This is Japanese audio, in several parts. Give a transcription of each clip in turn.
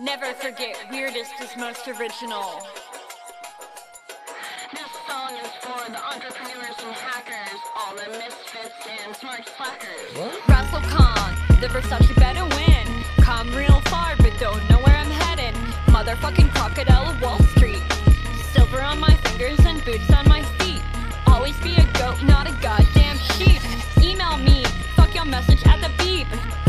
Never forget, weirdest is most original. This song is for the entrepreneurs and hackers, all the misfits and smart slackers. Russell Khan, the Versace better win. Come real far, but don't know where I'm heading. Motherfucking crocodile of Wall Street. Silver on my fingers and boots on my feet. Always be a goat, not a goddamn sheep. Email me, fuck your message at the beep. Beep, beep,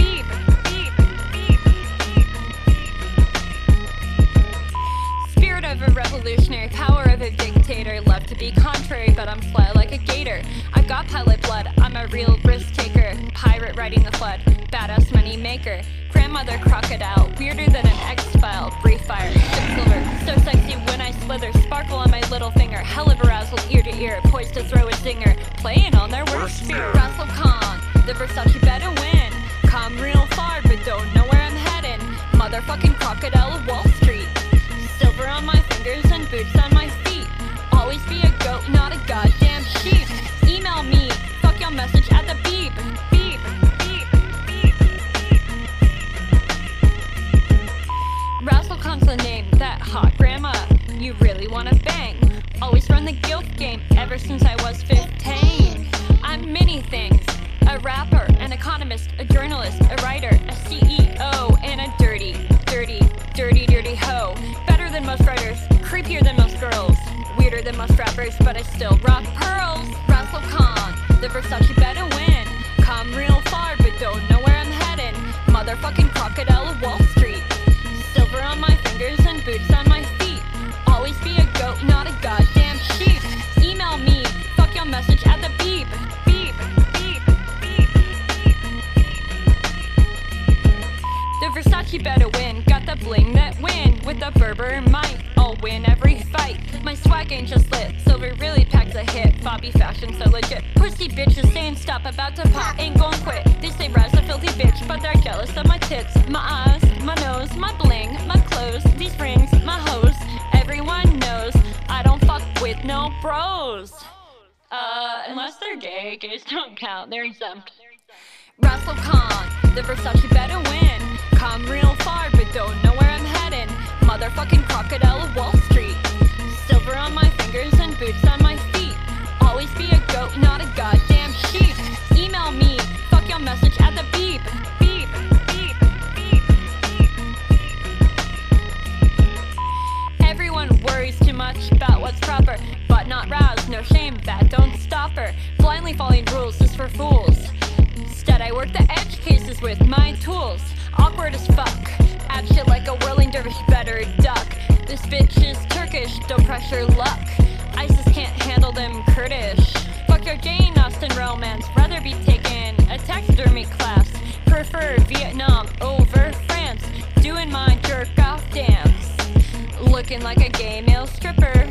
of a revolutionary, power of a dictator. Love to be contrary, but I'm fly like a gator. I got pilot blood, I'm a real risk taker. Pirate riding the flood, badass money maker. Grandmother crocodile, weirder than an X file. Brief fire, silver, so sexy when I slither. Sparkle on my little finger, hell of arousal ear to ear. Poised to throw a zinger, playing on their worst fear. Russell Khan, the Versace better win. Come real far, but don't know where I'm heading. Motherfucking crocodile of Wall Street. Silver on my fingers and boots on my feet. Always be a goat, not a goddamn sheep. Email me, fuck your message at the beep. Beep, beep, beep, beep. Russell Khan's the name, that hot grandma. You really wanna bang? Always run the guilt game ever since I was 15. I'm many things a rapper, an economist, a journalist, a writer, a CEO, and a dirty, dirty, dirty, dirty hoe. Better than most writers, creepier than most girls, weirder than most rappers, but I still rock pearls. Russell Khan, the Versace better win. Come real far, but don't know where I'm heading. Motherfucking crocodile of Wall Street. Silver on my fingers and boots on my feet. Always be a goat, not a goddamn sheep. Email me, fuck your message at the beep. Versace better win, got the bling that win. With the Berber might, I'll win every fight. My swag ain't just lit, silver really packs a hit. Bobby fashion so legit. Pussy bitches saying stop, about to pop, ain't gon' quit. They say Raz a filthy bitch, but they're jealous of my tits. My eyes, my nose, my bling, my clothes, these rings, my hose. Everyone knows I don't fuck with no bros. Uh, unless they're gay, gays don't count, they're exempt. Russell Khan, the Versace better win. Come real far, but don't know where I'm heading. Motherfucking crocodile of Wall Street. Silver on my fingers and boots on my feet. Always be a goat, not a goddamn sheep. Email me, fuck your message at the beep. Beep, beep, beep, beep. Everyone worries too much about what's proper, but not Raz, no shame, that don't stop her. Blindly following rules is for fools. Instead, I work the edge cases with my tools. Awkward as fuck. Act shit like a whirling dervish, better duck. This bitch is Turkish, don't pressure luck. ISIS can't handle them Kurdish. Fuck your Jane Austen romance, rather be taken a taxidermy class. Prefer Vietnam over France, doing my jerk off dance. Looking like a gay male stripper,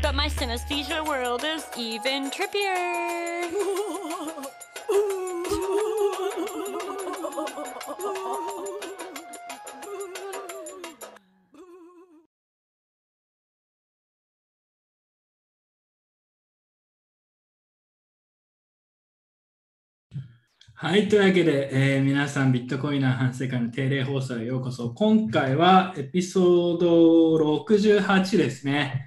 but my synesthesia world is even trippier. はい、というわけで、えー皆さん、ビットコインの反世界の定例放送へようこそ。今回はエピソード68ですね。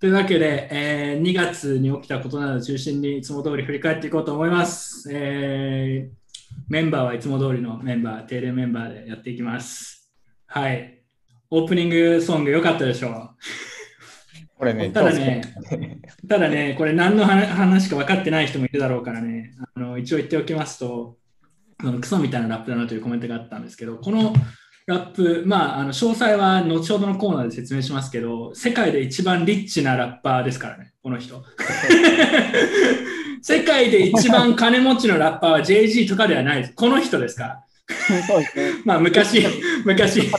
というわけで、えー2月に起きたことなど中心にいつも通り振り返っていこうと思います。えーメンバーはいつも通りのメンバー、定例メンバーでやっていきます。はい。オープニングソング良かったでしょうこれね、ただね、ただね、これ何の話話か分かってない人もいるだろうからね、あの一応言っておきますと、クソみたいなラップだなというコメントがあったんですけど、このラップ、まあ、あの詳細は後ほどのコーナーで説明しますけど、世界で一番リッチなラッパーですからね、この人。世界で一番金持ちのラッパーは JG とかではないです。この人ですか？ら。そうですね。まあ、昔、昔。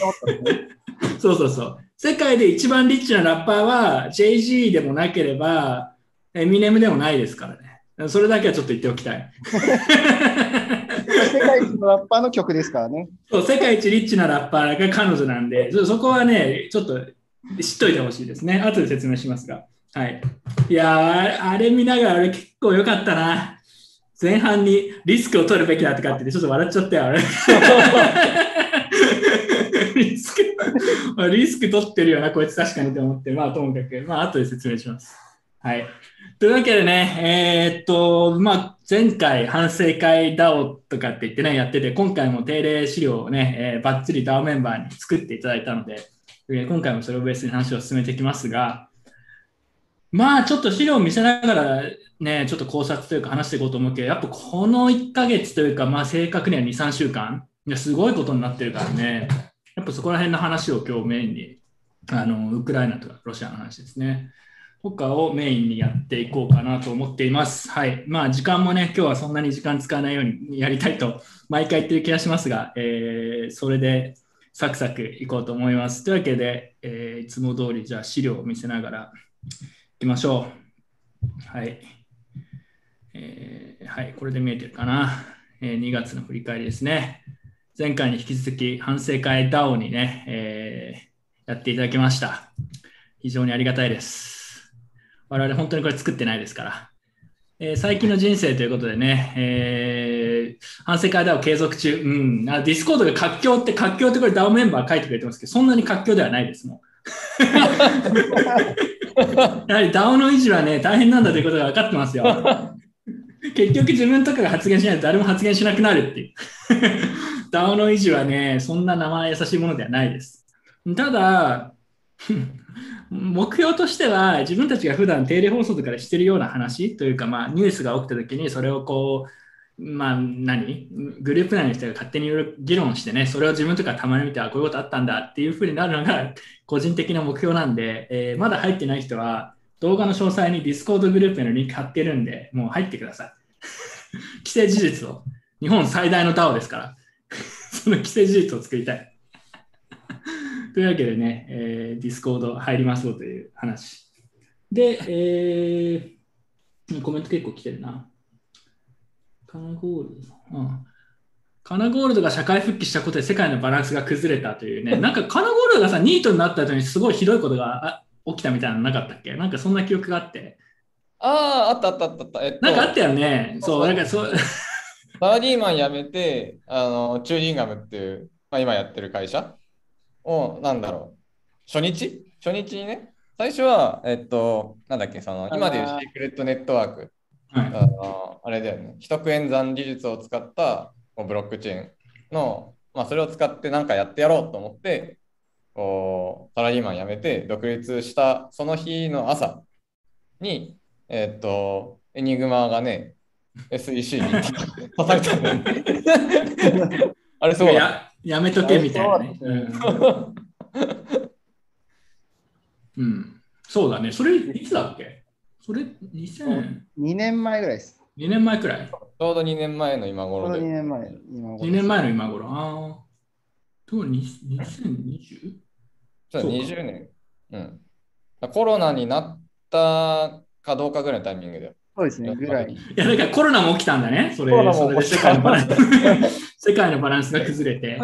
そうそうそう。世界で一番リッチなラッパーは JG でもなければ、エミネムでもないですからね。それだけはちょっと言っておきたい。世界一のラッパーの曲ですからね。そう世界一リッチなラッパーが彼女なんで、そそこはね、ちょっと知っといてほしいですね。後で説明しますが。はい。いや、あれ見ながら俺結構良かったな。前半にリスクを取るべきだとかってちょっと笑っちゃったよ、あれ。リスク、リスク取ってるよな、こいつ確かにと思って、まあともかく、まあ後で説明します。はい。というわけでね、えーっと、まあ前回反省会 DAO とかって言ってね、やってて、今回も定例資料をね、えー、バッチリ DAO メンバーに作っていただいたので、今回もそれをベースに話を進めていきますが、まあちょっと資料を見せながらね、ちょっと考察というか話していこうと思うけど、やっぱこの1ヶ月というか、まあ正確には2、3週間、いやすごいことになってるからね、やっぱそこら辺の話を今日メインに、あのウクライナとかロシアの話ですね。とかをメインにやっていこうかなと思っています。はい。まあ時間もね、今日はそんなに時間使わないようにやりたいと毎回言ってる気がしますが、えーそれでサクサクいこうと思います。というわけで、えーいつも通りじゃあ資料を見せながらきましょう。はい。えーはい、これで見えてるかな。えー2月の振り返りですね。前回に引き続き反省会 DAO にね、えーやっていただきました。非常にありがたいです。我々本当にこれ作ってないですから。えー最近の人生ということでね、えー反省会 DAO 継続中。うん。あ Discord が活況って、活況ってこれ DAO メンバー書いてくれてますけど、そんなに活況ではないですもん。やはり DAO の維持はね、大変なんだということが分かってますよ。結局自分とかが発言しないと誰も発言しなくなるっていう。DAO の維持はね、そんな名前優しいものではないです。ただ、目標としては自分たちが普段定例放送とかでしてるような話というか、まあ、ニュースが起きた時にそれをこう、まあ、何？グループ内の人が勝手にいろいろ議論してね、それを自分とかたまに見て、あ、こういうことあったんだっていうふうになるのが個人的な目標なんで、えーまだ入ってない人は動画の詳細に Discord グループへのリンク貼ってるんで、もう入ってください。既成事実を。日本最大の DAO ですから、その既成事実を作りたい。というわけでね、えー、ディスコード入りますよという話。で、えー、コメント結構来てるな。カナゴールド。うん。カナゴールドが社会復帰したことで世界のバランスが崩れたというね、なんかカナゴールドがさ、ニートになった後にすごいひどいことがあ起きたみたいなのなかったっけ？なんかそんな記憶があって。ああ、あったあったあった。えっと、なんかあったよね。そうなんかそう、サラリーマン辞めて、あの、チューリンガムっていう、まあ、今やってる会社を、なんだろう、初日？初日にね、最初は、えっと、なんだっけ、その、今でいうシークレットネットワーク、はい。あの、あれだよね、秘匿演算技術を使ったこうブロックチェーンの、まあ、それを使ってなんかやってやろうと思って、こう、サラリーマン辞めて独立したその日の朝に、えっと、エニグマがね、SEC に刺されたんだよね。あれそうだ。ややめとけみたいなね。そううんうん、そうだね。それいつだっけ？それ2002 2年前ぐらいです。年前くらい？ちょうど2年前の今ちょうど2頃で。年前。今頃 ?2 年前の今頃。ああ。とに 2020? そうそうか20年。うん。コロナになったかどうかぐらいのタイミングで。そうですね、ぐらい。いや、だからコロナも起きたんだね。それコロナもそれで世起きた界のバランス世界のバランスが崩れて。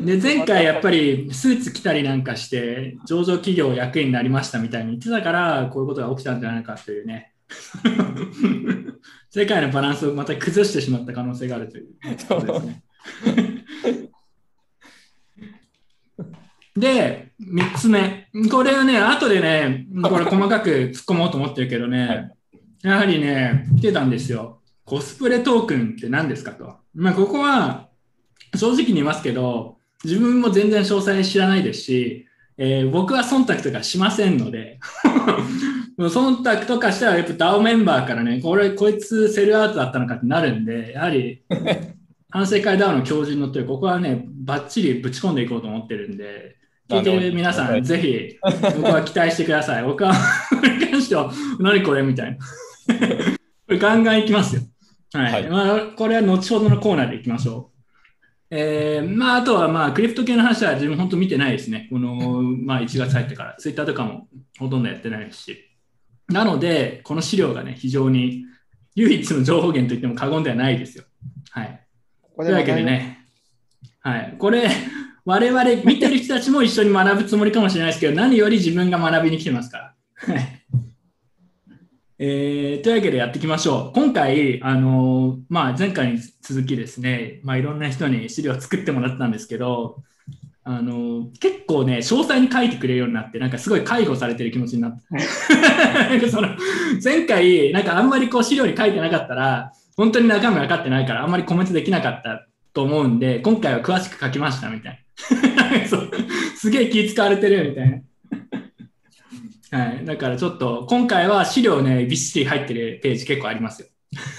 で、前回やっぱりスーツ着たりなんかして、上場企業役員になりましたみたいに言ってたから、こういうことが起きたんじゃないかというね。世界のバランスをまた崩してしまった可能性があるということですね。で、3つ目。これはね、後でね、これ細かく突っ込もうと思ってるけどね、はいやはりね、来てたんですよ。コスプレトークンって何ですかと。まあ、ここは、正直に言いますけど、自分も全然詳細知らないですし、えー僕は忖度とかしませんので、忖度とかしたらやっぱ DAO メンバーからね、これ、こいつセルアウトだったのかってなるんで、やはり、反省会 DAO の教授に乗ってる、ここはね、ばっちりぶち込んでいこうと思ってるんで、聞いてる皆さん、ぜひ、僕は期待してください。僕は、これに関しては、何これみたいな。これガンガンいきますよ。はい。はいまあ、これは後ほどのコーナーでいきましょう。えーまあ、あとは、まあ、クリプト系の話は自分本当見てないですね。この、まあ、1月入ってから、ツイッターとかもほとんどやってないですし。なので、この資料がね、非常に唯一の情報源といっても過言ではないですよ。はい。ことれいうわけでね、はい、これ、我々見てる人たちも一緒に学ぶつもりかもしれないですけど、何より自分が学びに来てますから。はいえーというわけでやっていきましょう。今回、あのーまあ、前回に続きですね、まあ、いろんな人に資料を作ってもらったんですけど、あの結構ね、詳細に書いてくれるようになって、なんかすごい介護されてる気持ちになった。なんかその前回、なんかあんまりこう資料に書いてなかったら、本当に中身分かってないから、あんまりコメントできなかったと思うんで、今回は詳しく書きましたみたいな。そうすげえ気使われてるみたいな。はい、だからちょっと今回は資料ね、びっしり入ってるページ結構ありますよ。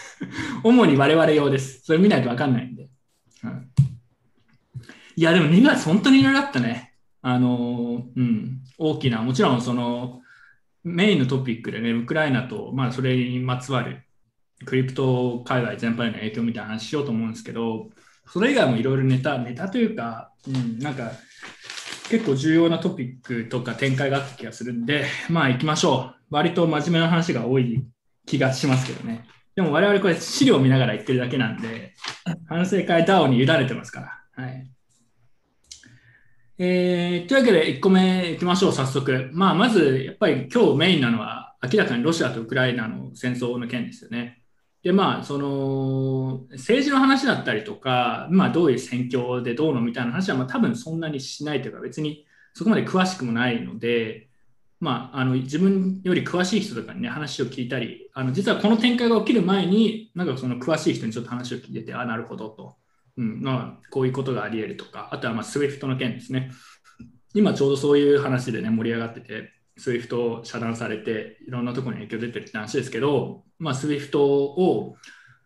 主に我々用です。それ見ないと分かんないんで。はいいや、でも2月本当にいろいろあったね。あの、うん、大きな、もちろんそのメインのトピックでね、ウクライナと、まあ、それにまつわるクリプト界隈全般への影響みたいな話しようと思うんですけど、それ以外もいろいろネタ、ネタというか、うん、なんか結構重要なトピックとか展開があった気がするんで、まあ行きましょう。割と真面目な話が多い気がしますけどね。でも我々これ資料を見ながら言ってるだけなんで、反省会 DAO に委ねてますから。はい。えー、というわけで1個目いきましょう、早速。まあ、まず、やっぱり今日メインなのは、明らかにロシアとウクライナの戦争の件ですよね。で、まあ、その、政治の話だったりとか、まあ、どういう戦況でどうのみたいな話は、まあ、多分そんなにしないというか、別にそこまで詳しくもないので、まあ、あの自分より詳しい人とかにね、話を聞いたり、あの実はこの展開が起きる前に、なんかその詳しい人にちょっと話を聞いてて、あ、なるほどと。うんまあ、こういうことがあり得るとか、あとはまあ SWIFT の件ですね。今ちょうどそういう話でね、盛り上がってて、SWIFT を遮断されて、いろんなところに影響出てるって話ですけど、まあ、SWIFT を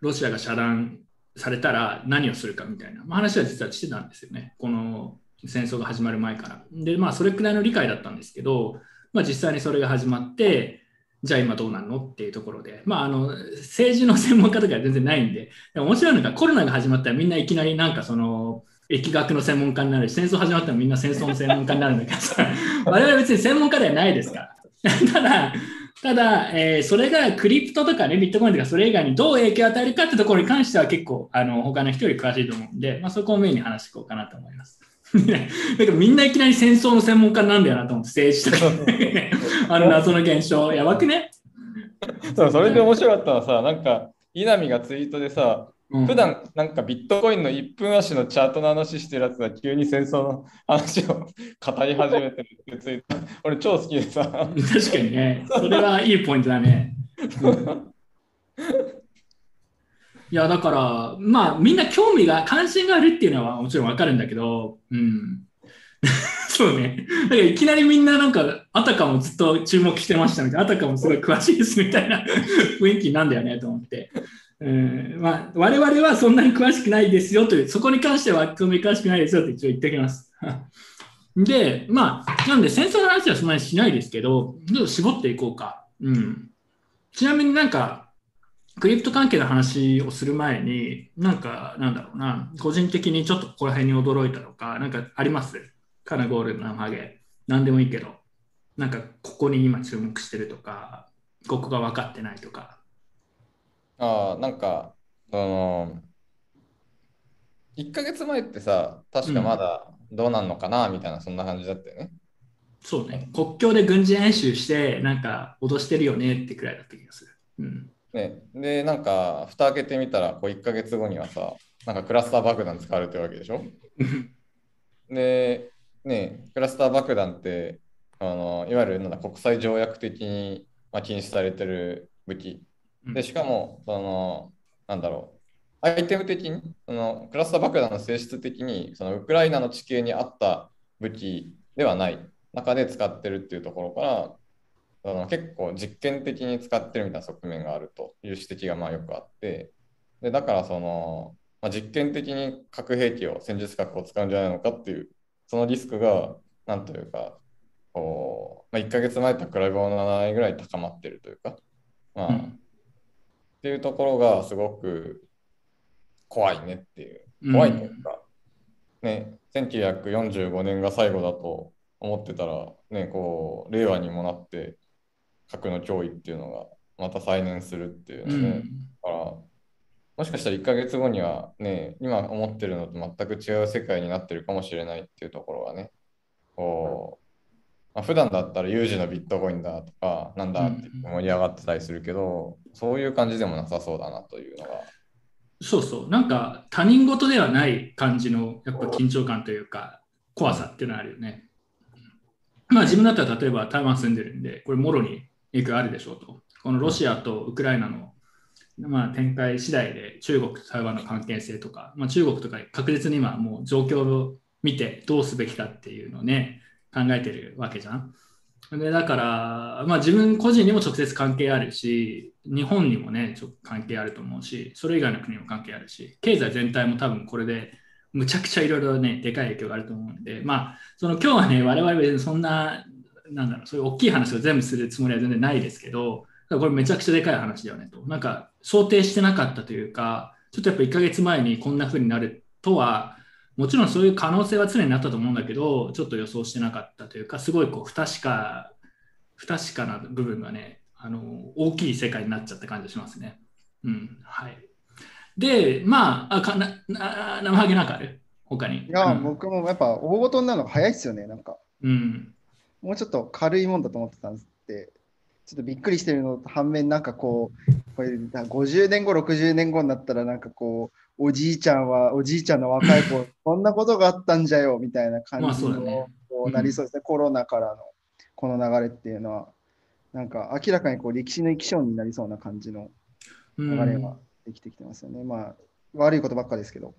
ロシアが遮断されたら何をするかみたいな、まあ、話は実はしてたんですよね。この戦争が始まる前から。で、まあ、それくらいの理解だったんですけど、まあ、実際にそれが始まって、じゃあ今どうなるのっていうところで、まあ、あの政治の専門家とかは全然ないんで、でも面白いのがコロナが始まったらみんないきなりなんかその疫学の専門家になるし、戦争始まったらみんな戦争の専門家になるんだけどさ、我々別に専門家ではないですから。ただ、ただ、えーそれがクリプトとかね、ビットコインとかそれ以外にどう影響を与えるかってところに関しては結構、あの、他の人より詳しいと思うんで、まあ、そこをメインに話していこうかなと思います。ねだからみんないきなり戦争の専門家なんだよなと思って、政治とか、あの謎の現象、やばくね？そうそれで面白かったのはさ、なんか、稲見がツイートでさ、うん普段なんかビットコインの1分足のチャートの話してるやつが急に戦争の話を語り始めてるってツイート。俺超好きでさ。確かにね、それはいいポイントだね。う んいや、だから、まあ、みんな興味が、関心があるっていうのはもちろんわかるんだけど、うん。そうね。だからいきなりみんななんか、あたかもずっと注目してましたみたいな、あたかもすごい詳しいですみたいな 雰囲気なんだよねと思って。うんまあ、我々はそんなに詳しくないですよという、そこに関してはそんなに詳しくないですよと一応言っておきます。で、まあ、なんで戦争の話はそんなにしないですけど、ちょっと絞っていこうか。うん。ちなみになんか、クリプト関係の話をする前に、なんか、なんだろうな、個人的にちょっとここら辺に驚いたとか、なんかあります？カナゴールのハゲ。なんでもいいけど、なんかここに今注目してるとか、ここが分かってないとか。ああ、なんか、その、1ヶ月前ってさ、確かまだどうなんのかなみたいな、そんな感じだったよね。そうね、国境で軍事演習して、なんか脅してるよねってくらいだった気がする。うん。ね、で、なんか、蓋開けてみたら、こう1ヶ月後にはさ、なんかクラスター爆弾使われてるわけでしょ？で、ね、クラスター爆弾って、あのいわゆるなんだ国際条約的に、まあ、禁止されてる武器。で、しかも、その、なんだろう、アイテム的に、そのクラスター爆弾の性質的に、そのウクライナの地形に合った武器ではない。中で使ってるっていうところから、その結構実験的に使ってるみたいな側面があるという指摘がまあよくあって、でだからその、まあ、実験的に核兵器を、戦術核を使うんじゃないのかっていう、そのリスクが、なんというか、こうまあ、1ヶ月前と比べ物がないぐらい高まってるというか、まあ、うん。っていうところがすごく怖いねっていう、怖いというか、ね、1945年が最後だと思ってたら、ね、こう、令和にもなって、核の脅威っていうのがまた再燃するっていううん。ので、だから、もしかしたら1ヶ月後にはね、今思ってるのと全く違う世界になってるかもしれないっていうところがね、こう、まあ、普段だったら有事のビットコインだとか、なんだって盛り上がってたりするけど、そういう感じでもなさそうだなというのが、そうそう、なんか他人事ではない感じのやっぱ緊張感というか、怖さっていうのはあるよね。まあ自分だったら例えば台湾住んでるんで、これもろに影響あるでしょうと。このロシアとウクライナの、まあ、展開次第で中国と台湾の関係性とか、まあ、中国とか確実に今もう状況を見てどうすべきかっていうのをね、考えてるわけじゃん。でだから、まあ、自分個人にも直接関係あるし、日本にもね、ちょ関係あると思うし、それ以外の国にも関係あるし、経済全体も多分これでむちゃくちゃいろいろね、でかい影響があると思うんで、まあ、その今日はね、我々そんな、なんだろう、そういう大きい話を全部するつもりは全然ないですけど、これめちゃくちゃでかい話だよねと。なんか想定してなかったというか、ちょっとやっぱ1ヶ月前にこんな風になるとは、もちろんそういう可能性は常になったと思うんだけど、ちょっと予想してなかったというか、すごいこう不確か、不確かな部分がね、あの大きい世界になっちゃった感じがしますね。うん、はい。で、まあ、あかなな生ハゲなんかある？他に。いや、うん僕もやっぱ大ごとになるのが早いですよね、なんか。うん。もうちょっと軽いもんだと思ってたんで、ちょっとびっくりしてるのと反面、なんかこう、これ50年後、60年後になったら、なんかこう、おじいちゃんは、おじいちゃんの若い子、こんなことがあったんじゃよ、みたいな感まあじの、こうなりそうですね、コロナからのこの流れっていうのは、なんか明らかにこう歴史の生き証になりそうな感じのうん。流れができてきてますよね。まあ、悪いことばっかですけど、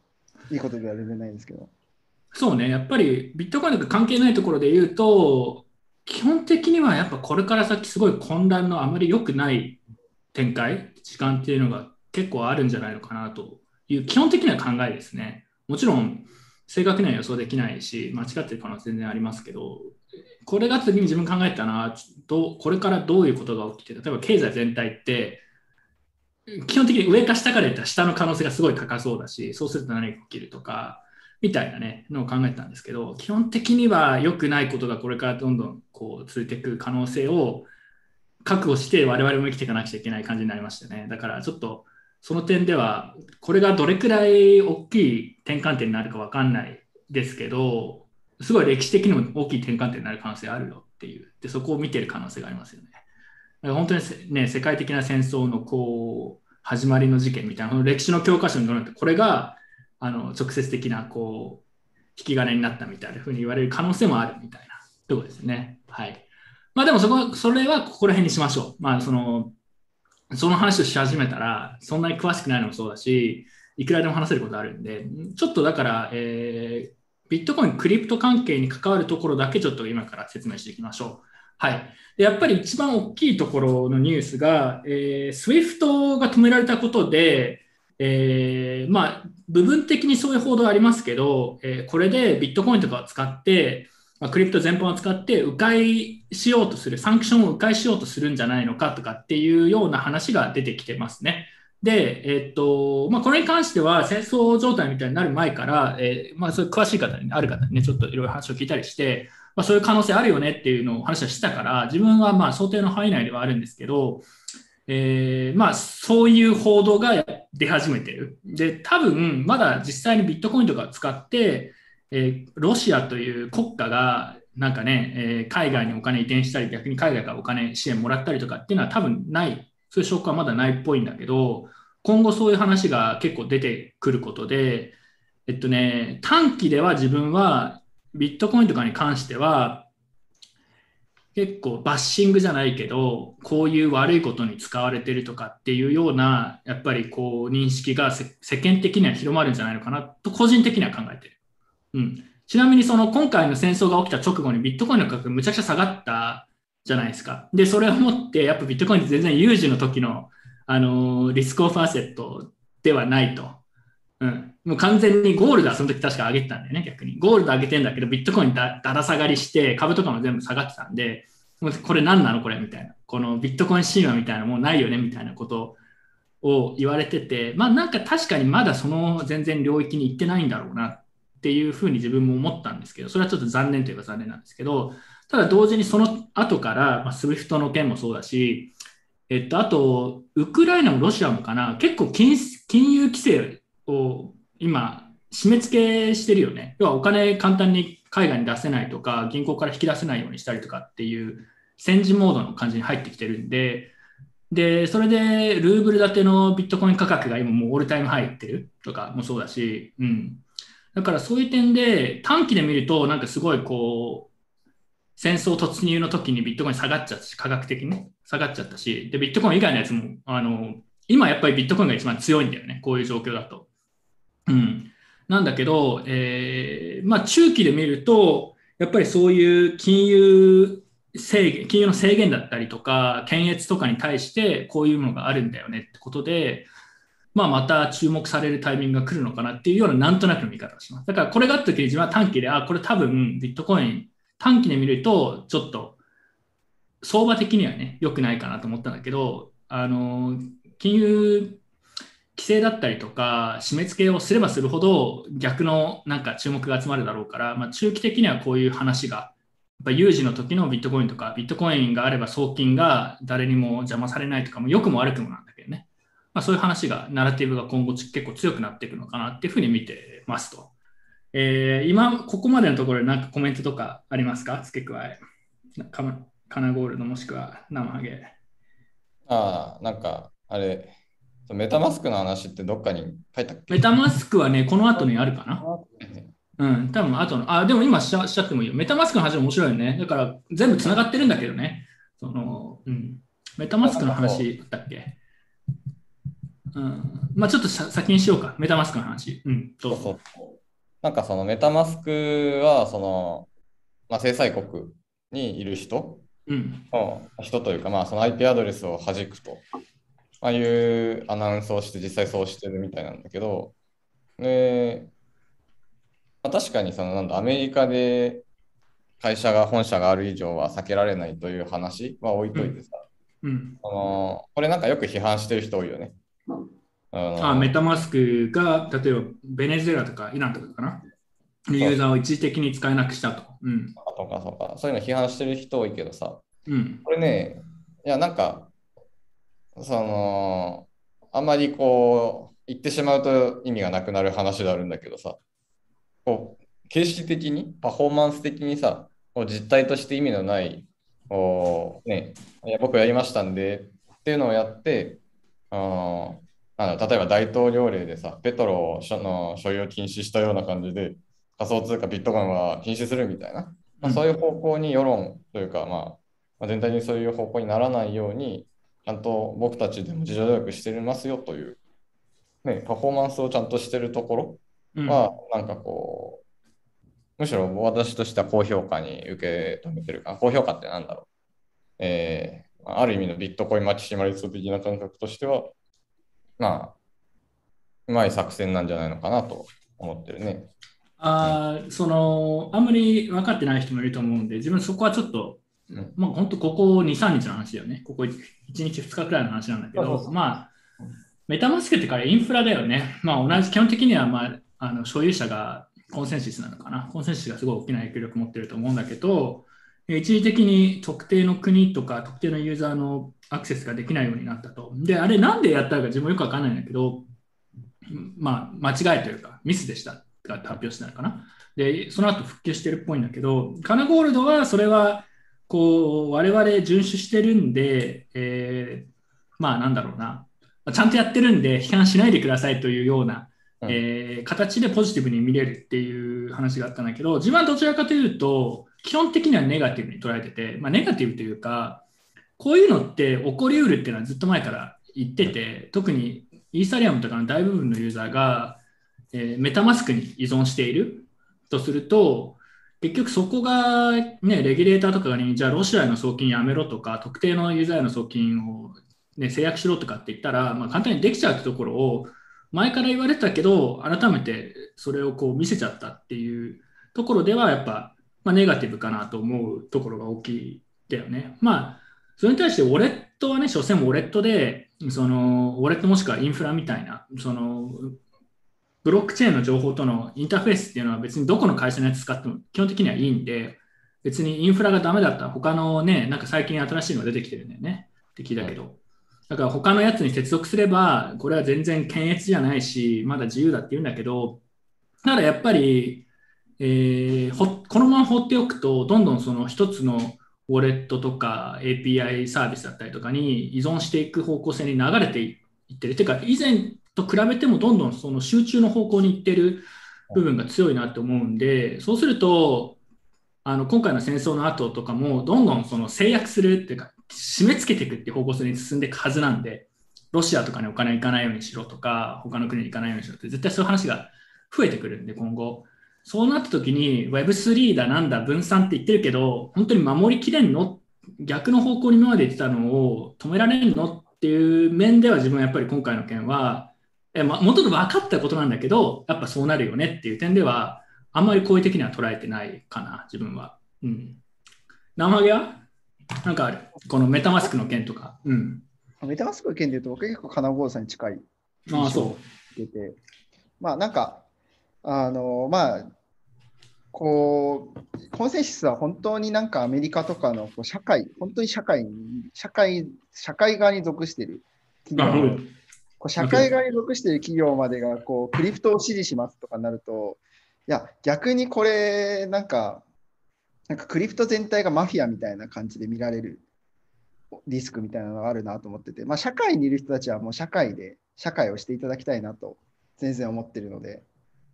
いいことでは全然ないですけど。そうね、やっぱりビットコインとか関係ないところで言うと、基本的にはやっぱこれから先すごい混乱のあまり良くない展開、時間っていうのが結構あるんじゃないのかなという基本的な考えですね。もちろん正確には予想できないし、間違ってる可能性全然ありますけど、これが次に自分考えたのは、どこれからどういうことが起きて、例えば経済全体って、基本的に上か下から言ったら下の可能性がすごい高そうだし、そうすると何が起きるとか、みたいなね、のを考えたんですけど、基本的には良くないことがこれからどんどんこう続いていく可能性を覚悟して我々も生きていかなくちゃいけない感じになりましたね。だからちょっとその点では、これがどれくらい大きい転換点になるか分かんないですけど、すごい歴史的にも大きい転換点になる可能性あるよっていう、でそこを見てる可能性がありますよね。だから本当にね、世界的な戦争のこう始まりの事件みたいな、この歴史の教科書に載るって、これがあの直接的なこう引き金になったみたいなふうに言われる可能性もあるみたいなところですね。はい。まあでもそこそれはここら辺にしましょう。まあそのその話をし始めたら、そんなに詳しくないのもそうだし、いくらでも話せることあるんで、ちょっとだから、えービットコイン、クリプト関係に関わるところだけちょっと今から説明していきましょう。はい。でやっぱり一番大きいところのニュースが、えー、SWIFT が止められたことで、えーまあ、部分的にそういう報道ありますけど、えーこれでビットコインとかを使って、まあ、クリプト全般を使って迂回しようとする、サンクションを迂回しようとするんじゃないのかとかっていうような話が出てきてますね。で、えっとまあ、これに関しては戦争状態みたいになる前から、えーまあ、そういう詳しい方に、ある方にね、ちょっといろいろ話を聞いたりして、まあ、そういう可能性あるよねっていうのを話はしたから、自分はまあ想定の範囲内ではあるんですけど、えーまあ、そういう報道が出始めてる。で、多分まだ実際にビットコインとかを使って、えーロシアという国家がなんかね、えー海外にお金移転したり、逆に海外からお金支援もらったりとかっていうのは多分ない、そういう証拠はまだないっぽいんだけど、今後そういう話が結構出てくることで、えっとね、短期では自分はビットコインとかに関しては、結構バッシングじゃないけど、こういう悪いことに使われてるとかっていうような、やっぱりこう認識が世間的には広まるんじゃないのかなと個人的には考えてる。うん、ちなみにその今回の戦争が起きた直後にビットコインの価格むちゃくちゃ下がったじゃないですか。で、それをもってやっぱビットコインって全然有事の時の、あのリスクオフアセットではないと。うん、もう完全にゴールドはその時確か上げてたんだよね、逆に。ゴールド上げてんだけど、ビットコインだだら下がりして、株とかも全部下がってたんで、もうこれ何なのこれみたいな。このビットコイン神話みたいなもうないよねみたいなことを言われてて、まあなんか確かにまだその全然領域に行ってないんだろうなっていうふうに自分も思ったんですけど、それはちょっと残念といえば残念なんですけど、ただ同時にその後から、まあ、SWIFT の件もそうだし、えっと、あと、ウクライナもロシアもかな、結構金融規制を今、締め付けしてるよね。要はお金簡単に海外に出せないとか、銀行から引き出せないようにしたりとかっていう戦時モードの感じに入ってきてるんで、で、それでルーブル建てのビットコイン価格が今もうオールタイムハイいってるとかもそうだし、うん。だからそういう点で短期で見るとなんかすごいこう戦争突入の時にビットコイン下がっちゃったし価格的に下がっちゃったしでビットコイン以外のやつもあの今やっぱりビットコインが一番強いんだよねこういう状況だと。うん、なんだけど、えーまあ、中期で見るとやっぱりそういう金融制限金融の制限だったりとか検閲とかに対してこういうものがあるんだよねってことでまあ、また注目されるタイミングが来るのかなっていうようななんとなくの見方をします。だからこれがあった時に自分は短期で、あ、これ多分ビットコイン短期で見るとちょっと相場的にはね、良くないかなと思ったんだけど、あの、金融規制だったりとか締め付けをすればするほど逆のなんか注目が集まるだろうから、まあ、中期的にはこういう話がやっぱ有事の時のビットコインとかビットコインがあれば送金が誰にも邪魔されないとかも良くも悪くもなんだけどねまあ、そういう話が、ナラティブが今後結構強くなっていくのかなっていうふうに見てますと。えー、今、ここまでのところで何かコメントとかありますか？付け加え。カナゴールドもしくは生ハゲ。ああ、なんか、あれ、メタマスクの話ってどっかに書いたっけ？メタマスクはね、この後にあるかな。うん、多分後の、あ、でも今しちゃしちゃってもいいよ。メタマスクの話面白いよね。だから全部つながってるんだけどね。その、うん。メタマスクの話だっけ？うん、まあちょっと先にしようか、メタマスクの話。うん、そうそうなんかそのメタマスクは、その、まあ、制裁国にいる人の人というか、まあ、その IP アドレスを弾くと、まあ、いうアナウンスをして、実際そうしてるみたいなんだけど、で、まあ、確かにそのなんだアメリカで会社が本社がある以上は避けられないという話は置いといてさ、うん。うん、あのこれなんかよく批判してる人多いよね。あメタマスクが例えばベネズエラとかイランとかかな？ユーザーを一時的に使えなくしたと。うん、とかそうか。そういうの批判してる人多いけどさ、うん、これね、いやなんか、その、あんまりこう、言ってしまうと意味がなくなる話であるんだけどさ、こう形式的に、パフォーマンス的にさ、こう実態として意味のない、こうね、いや僕やりましたんでっていうのをやって、あな例えば大統領令でさ、ペトロの所有を禁止したような感じで、仮想通貨ビットコインは禁止するみたいな、まあ、そういう方向に世論というか、まあ、全体にそういう方向にならないように、ちゃんと僕たちでも自助努力してますよという、ね、パフォーマンスをちゃんとしてるところは、なんかこう、むしろ私としては高評価に受け止めてるか、高評価ってなんだろう。えー、ある意味のビットコインマキシマリスト的な感覚としては、まあ、うまい作戦なんじゃないのかなと思ってるね。あそのあんまり分かってない人もいると思うんで、自分そこはちょっと、うん、まあ本当ここ2、3日の話だよね。ここ 1, 1日、2日くらいの話なんだけど、まあ、メタマスクってからインフラだよね。まあ同じ、基本的には、まあ、あの所有者がコンセンシスなのかな。コンセンシスがすごい大きな影響力を持ってると思うんだけど、一時的に特定の国とか特定のユーザーのアクセスができないようになったと。で、あれなんでやったのか自分もよくわかんないんだけど、まあ間違いというかミスでしたって発表したのかな。で、その後復旧してるっぽいんだけど、カナゴールドはそれはこう我々遵守してるんで、えー、まあなんだろうな、ちゃんとやってるんで批判しないでくださいというような、うん、えー、形でポジティブに見れるっていう話があったんだけど、自分はどちらかというと、基本的にはネガティブに捉えてて、まあ、ネガティブというか、こういうのって起こりうるっていうのはずっと前から言ってて、特にイーサリアムとかの大部分のユーザーが、えー、メタマスクに依存しているとすると、結局そこが、ね、レギュレーターとかに、じゃあロシアへの送金やめろとか、特定のユーザーへの送金を、ね、制約しろとかって言ったら、まあ、簡単にできちゃうってところを、前から言われてたけど、改めてそれをこう見せちゃったっていうところでは、やっぱ、まあ、ネガティブかなと思うところが大きいだよね。まあ、それに対してウォレットはね、所詮ウォレットで、そのウォレットもしくはインフラみたいな、そのブロックチェーンの情報とのインターフェースっていうのは別にどこの会社のやつ使っても基本的にはいいんで、別にインフラがダメだったら他のね、なんか最近新しいのが出てきてるんだよねって聞いたけど。だから他のやつに接続すれば、これは全然検閲じゃないし、まだ自由だって言うんだけど、ただやっぱり、えー、ほこのまま放っておくと、どんどんその一つのウォレットとか API サービスだったりとかに依存していく方向性に流れていってる。てか、以前と比べてもどんどんその集中の方向に行ってる部分が強いなと思うんで、そうすると、あの今回の戦争の後とかも、どんどんその制約するっていうか、締め付けていくっていう方向性に進んでいくはずなんで、ロシアとかにお金行かないようにしろとか、他の国に行かないようにしろって、絶対そういう話が増えてくるんで、今後。そうなった時に Web3 だなんだ分散って言ってるけど、本当に守りきれんの？逆の方向に今まで言ってたのを止められんの？っていう面では自分はやっぱり今回の件は、えま、元々分かったことなんだけど、やっぱそうなるよねっていう点では、あんまり好意的には捉えてないかな、自分は。うん。生ハゲはなんかある？このメタマスクの件とか。うん。メタマスクの件で言うと、僕結構金剛さんに近い。ああ、そう。てまあなんか、あの、まあ、こう、コンセンシスは本当になんかアメリカとかのこう社会、本当に社会に、社会、社会側に属している企業こう社会側に属している企業までがこうクリプトを支持しますとかなると、いや、逆にこれ、なんか、なんかクリプト全体がマフィアみたいな感じで見られるリスクみたいなのがあるなと思ってて、まあ、社会にいる人たちはもう社会で、社会をしていただきたいなと全然思ってるので、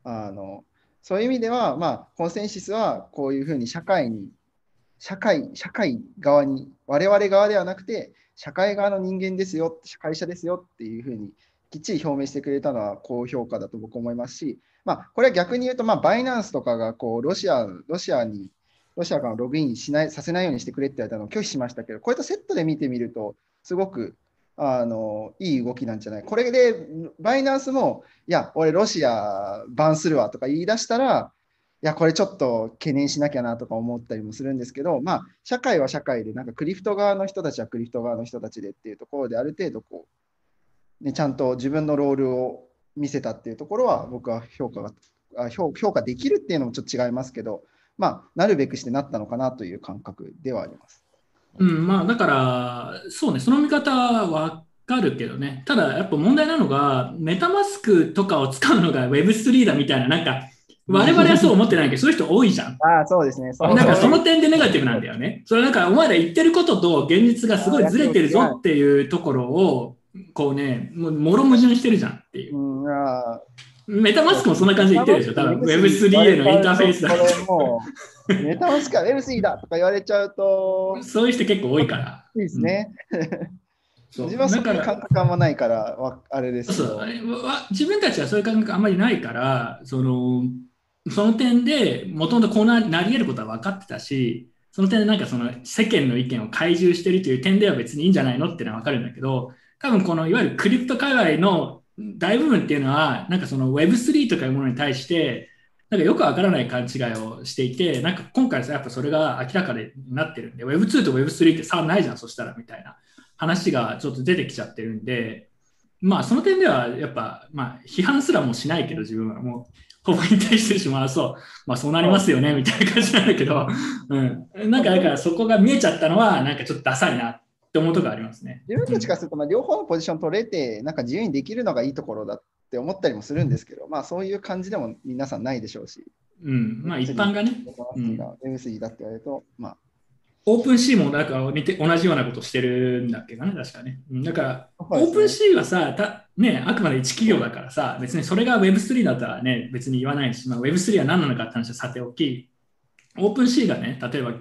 あのそういう意味では、まあ、コンセンシスはこういうふうに社会に、社会、社会側に、我々側ではなくて、社会側の人間ですよ、会社ですよっていうふうにきっちり表明してくれたのは高評価だと僕思いますし、まあ、これは逆に言うと、ま、バイナンスとかがこうロシアロシアに、ロシアからログインしないさせないようにしてくれって言われたのを拒否しましたけど、こういったセットで見てみると、すごくあのいい動きなんじゃない。これでバイナンスも、いや、俺ロシアバンするわとか言い出したら、いや、これちょっと懸念しなきゃなとか思ったりもするんですけど、まあ、社会は社会で、なんかクリフト側の人たちはクリフト側の人たちでっていうところで、ある程度こう、ね、ちゃんと自分のロールを見せたっていうところは、僕は評価が評評価できるっていうのもちょっと違いますけど、まあ、なるべくしてなったのかなという感覚ではあります。うん、まあだから、そうね、その見方はわかるけどね。ただ、やっぱ問題なのが、メタマスクとかを使うのが Web3 だみたいな、なんか、我々はそう思ってないけど、そういう人多いじゃん。ああ、そうですね。なんかその点でネガティブなんだよね。それなんか、お前ら言ってることと現実がすごいずれてるぞっていうところを、こうね、もうもろ矛盾してるじゃんっていう。うん、あメタマスクもそんな感じで言ってるでしょ、多分 Web3 へのインターフェースだ。メタマスクは Web3 だとか言われちゃうと。そういう人結構多いから。いいですね。自分はそ感覚あんまないから、あれですそう自分たちはそういう感覚あんまりないから、そのその点でもともとこうなり得ることは分かってたし、その点でなんかその世間の意見を懐柔してるという点では別にいいんじゃないのっていうのは分かるんだけど、多分このいわゆるクリプト界隈の大部分っていうのは、なんかその Web3 とかいうものに対して、なんかよくわからない勘違いをしていて、なんか今回やっぱそれが明らかになってるんで、Web2 と Web3 って差はないじゃん、そしたらみたいな話がちょっと出てきちゃってるんで、まあその点ではやっぱ、まあ批判すらもしないけど自分はもう、ほぼ引退してしまうそう、まあそうなりますよね、みたいな感じなんだけど、うん。なんかだからそこが見えちゃったのは、なんかちょっとダサいなって思うとこありますね。自分たちからすると、まあ、両方のポジション取れて、なんか自由にできるのがいいところだって思ったりもするんですけど、まあそういう感じでも皆さんないでしょうし。うん、まあ一般がね。M3 だって言われると、まあ。オープンシーもなんか似て同じようなことしてるんだっけかな、確かね。だから、オープンシーはさ、たね、あくまで一企業だからさ、別にそれが Web3 だったらね、別に言わないし、まあ、Web3 は何なのかって話はさておき、オープンシーがね、例えば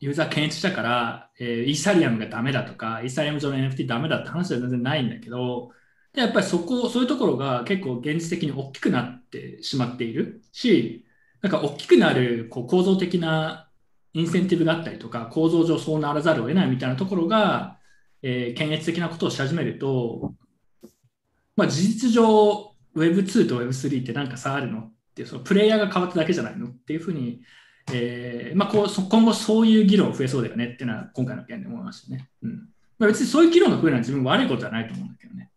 ユーザー検閲したから、えー、イーサリアムがダメだとか、イーサリアム上の NFT ダメだって話は全然ないんだけど、でやっぱりそこ、そういうところが結構現実的に大きくなってしまっているし、なんか大きくなるこう構造的なインセンティブがあったりとか、構造上そうならざるを得ないみたいなところが、えー、検閲的なことをし始めると、まあ、事実上 Web2 と Web3 ってなんか差あるのっていう、そのプレイヤーが変わっただけじゃないのっていうふうにえーまあ、こう今後そういう議論増えそうだよねっていうのは今回の件で思いましたね。うんまあ、別にそういう議論が増えるのは自分悪いことはないと思うんだけどね。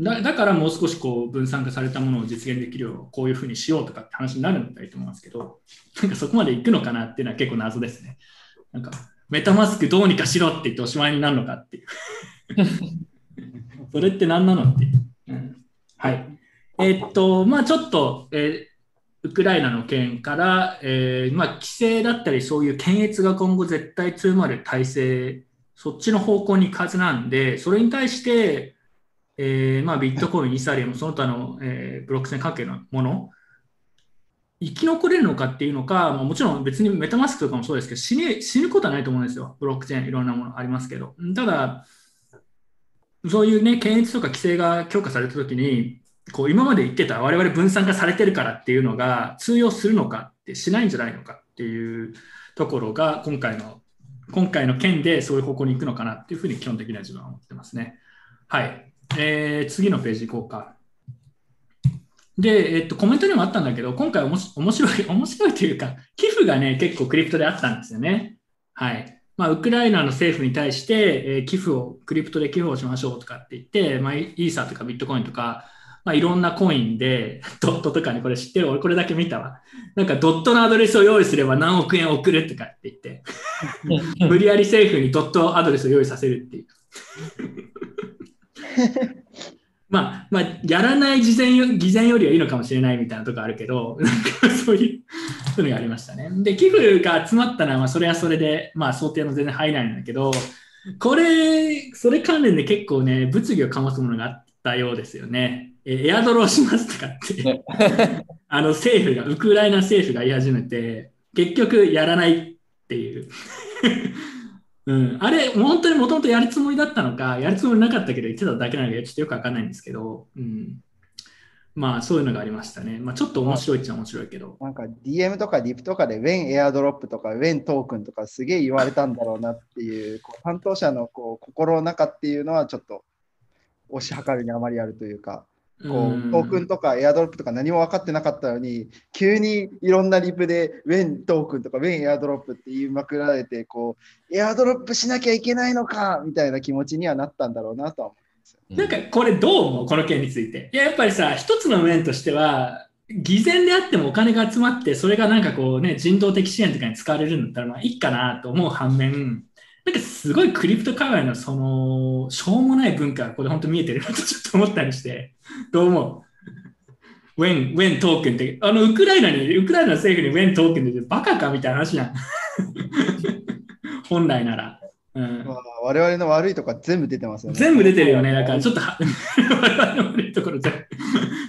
だだからもう少しこう分散化されたものを実現できるようこういうふうにしようとかって話になるんだと思いますけど、なんかそこまでいくのかなっていうのは結構謎ですね。なんかメタマスクどうにかしろって言っておしまいになるのかっていう。それって何なのっていう。うん、はい。えー、っと、まあちょっと、えーウクライナの件から、えーまあ、規制だったりそういう検閲が今後絶対強まる体制、そっちの方向に行くはずなんで、それに対して、えーまあ、ビットコイン、イサリアム、その他の、えー、ブロックチェーン関係のもの生き残れるのかっていうのか、まあ、もちろん別にメタマスクとかもそうですけど死ぬ、死ぬことはないと思うんですよ。ブロックチェーン、いろんなものありますけど。ただ、そういうね、検閲とか規制が強化されたときに、こう今まで言ってた我々分散化されてるからっていうのが通用するのかってしないんじゃないのかっていうところが今回の今回の件でそういう方向に行くのかなっていうふうに基本的には自分は思ってますね。はい。えー次のページ行こうか。で、えっと、コメントにもあったんだけど、今回おもし面白い、面白いというか、寄付がね、結構クリプトであったんですよね。はい。まあ、ウクライナの政府に対して、えー寄付を、クリプトで寄付をしましょうとかって言って、まあ、イーサーとかビットコインとか、まあ、いろんなコインで、ドットとかにこれ知ってる？俺これだけ見たわ。なんかドットのアドレスを用意すれば何億円送るとかって言って、無理やり政府にドットアドレスを用意させるっていう。まあ、まあ、やらない事前よ偽善よりはいいのかもしれないみたいなとこあるけど、なんかそういう、そういうのがありましたね。で、寄付が集まったのは、まあ、それはそれで、まあ、想定の全然入らないんだけど、これ、それ関連で結構ね、物議を醸すものがあったようですよね。えエアドローしますとかって、ね あの政府が、ウクライナ政府が言い始めて、結局やらないっていう。うん、あれ、本当にもともとやるつもりだったのか、やるつもりなかったけど言ってただけなのか、ちょっとよくわかんないんですけど、うん、まあそういうのがありましたね。まあちょっと面白いっちゃ面白いけど。なんか DM とかリプとかで When エアドロップとか When トークンとかすげえ言われたんだろうなっていう、こう担当者のこう心の中っていうのはちょっと推し量るにあまりあるというか、こうトークンとかエアドロップとか何も分かってなかったのに、急にいろんなリプで When トークンとか When エアドロップって言いまくられて、こうエアドロップしなきゃいけないのかみたいな気持ちにはなったんだろうなとは思なんかこれどう思う？この件について。いや、やっぱりさ、一つの面としては、偽善であってもお金が集まって、それがなんかこうね、人道的支援とかに使われるんだったら、まあいいかなと思う反面、なんかすごいクリプト界隈のその、しょうもない文化がここで本当見えてるなとちょっと思ったりして、どう思う ?When, when トークンって、あの、ウクライナに、ウクライナの政府に When トークンってバカかみたいな話じゃん。本来なら。うんう。まあ、我々の悪いとこは全部出てますよね。全部出てるよね。だからちょっとは、我々の悪いところ全部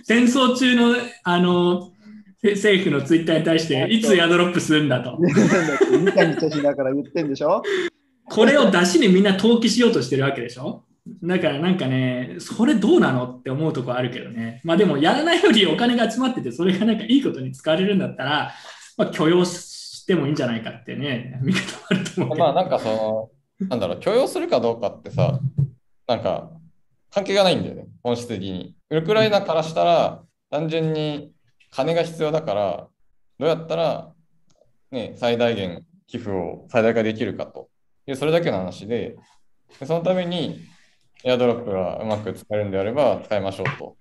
戦争中のあのせ政府のツイッターに対して、いつエアドロップするんだと。三谷女子だから言ってんでしょ？これを出しにみんな投機しようとしてるわけでしょ？だからなんかね、それどうなのって思うとこあるけどね。まあでもやらないよりお金が集まってて、それがなんかいいことに使われるんだったら、まあ許容してもいいんじゃないかってね、見方あると思う。まあなんかその、なんだろう、許容するかどうかってさ、なんか関係がないんだよね、本質的に。ウクライナからしたら、単純に金が必要だから、どうやったら、ね、最大限寄付を最大化できるかという、それだけの話で、でそのためにエアドロップがうまく使えるんであれば使いましょうと。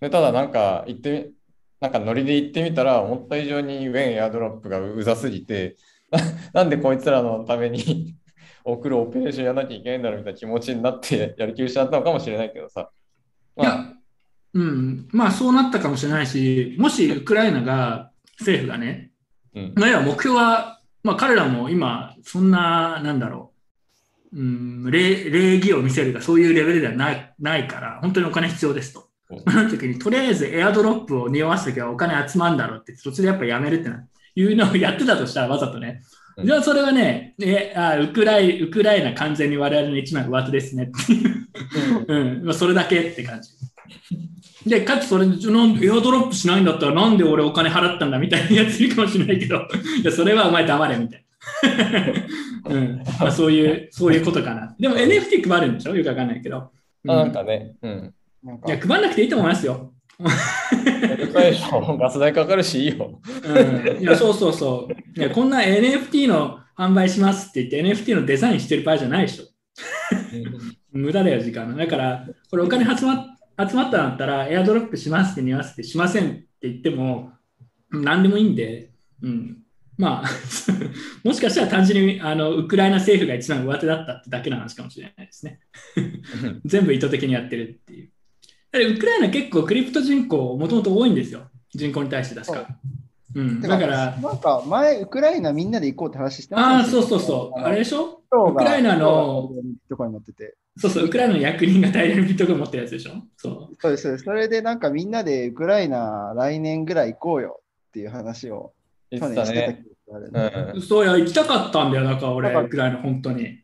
でただなんか言ってみ、なんかノリで言ってみたら、思った以上にウェンエアドロップがうざすぎて、な なんでこいつらのために 送るオペレーションやらなきゃいけないんだろうみたいな気持ちになってやる気を失ったのかもしれないけどさ。まあ、うん、まあそうなったかもしれないし、もしウクライナが、政府がね、うん。まあ、要は目標は、まあ、彼らも今、そんな、なんだろう、うん、礼礼儀を見せるか、そういうレベルではないないから、本当にお金必要ですと。うん。その時に、とりあえずエアドロップを匂わすときはお金集まるんだろうって、途中でやっぱやめるってな、いうのをやってたとしたら、わざとね。うん。じゃあ、それはね、えあウクライウクライナ完全に我々の一枚上手ですねっていう、うん。まあ、それだけって感じ。で、かつそれ、なんエアドロップしないんだったら、なんで俺お金払ったんだみたいなやついるかもしれないけど、いや、それはお前黙れみたいな。うんまあ、そういう、そういうことかな。でも NFT 配るんでしょ？よくわかんないけど。うんあなんかね、うん。いや、配んなくていいと思いますよ。ガス代かかるしいいよ。うん、いや、そうそうそう。いや、こんな NFT の販売しますって言って NFT のデザインしてる場合じゃないでしょ。無駄だよ、時間。だから、これお金集ま集まったんだったら、エアドロップしますって匂わせて、しませんって言っても、何でもいいんで、うん。まあ、もしかしたら単純にあのウクライナ政府が一番上手だったってだけの話かもしれないですね。全部意図的にやってるっていう。ウクライナ結構クリプト人口もともと多いんですよ。人口に対して確か。うん、てだから、なんか前、ウクライナみんなで行こうって話してああ、ましたそうそうそう。あれでしょ？ウウクライナのとこに持ってて。そうそう、ウクライナの役人が大量にビットコイン持ってるやつでしょ？そう。そうですそれでなんかみんなでウクライナ来年ぐらい行こうよっっていう話を言去年してたってたね。記憶があるね。うん。そうや、行きたかったんだよ、だから俺、だからウクライナ、本当に。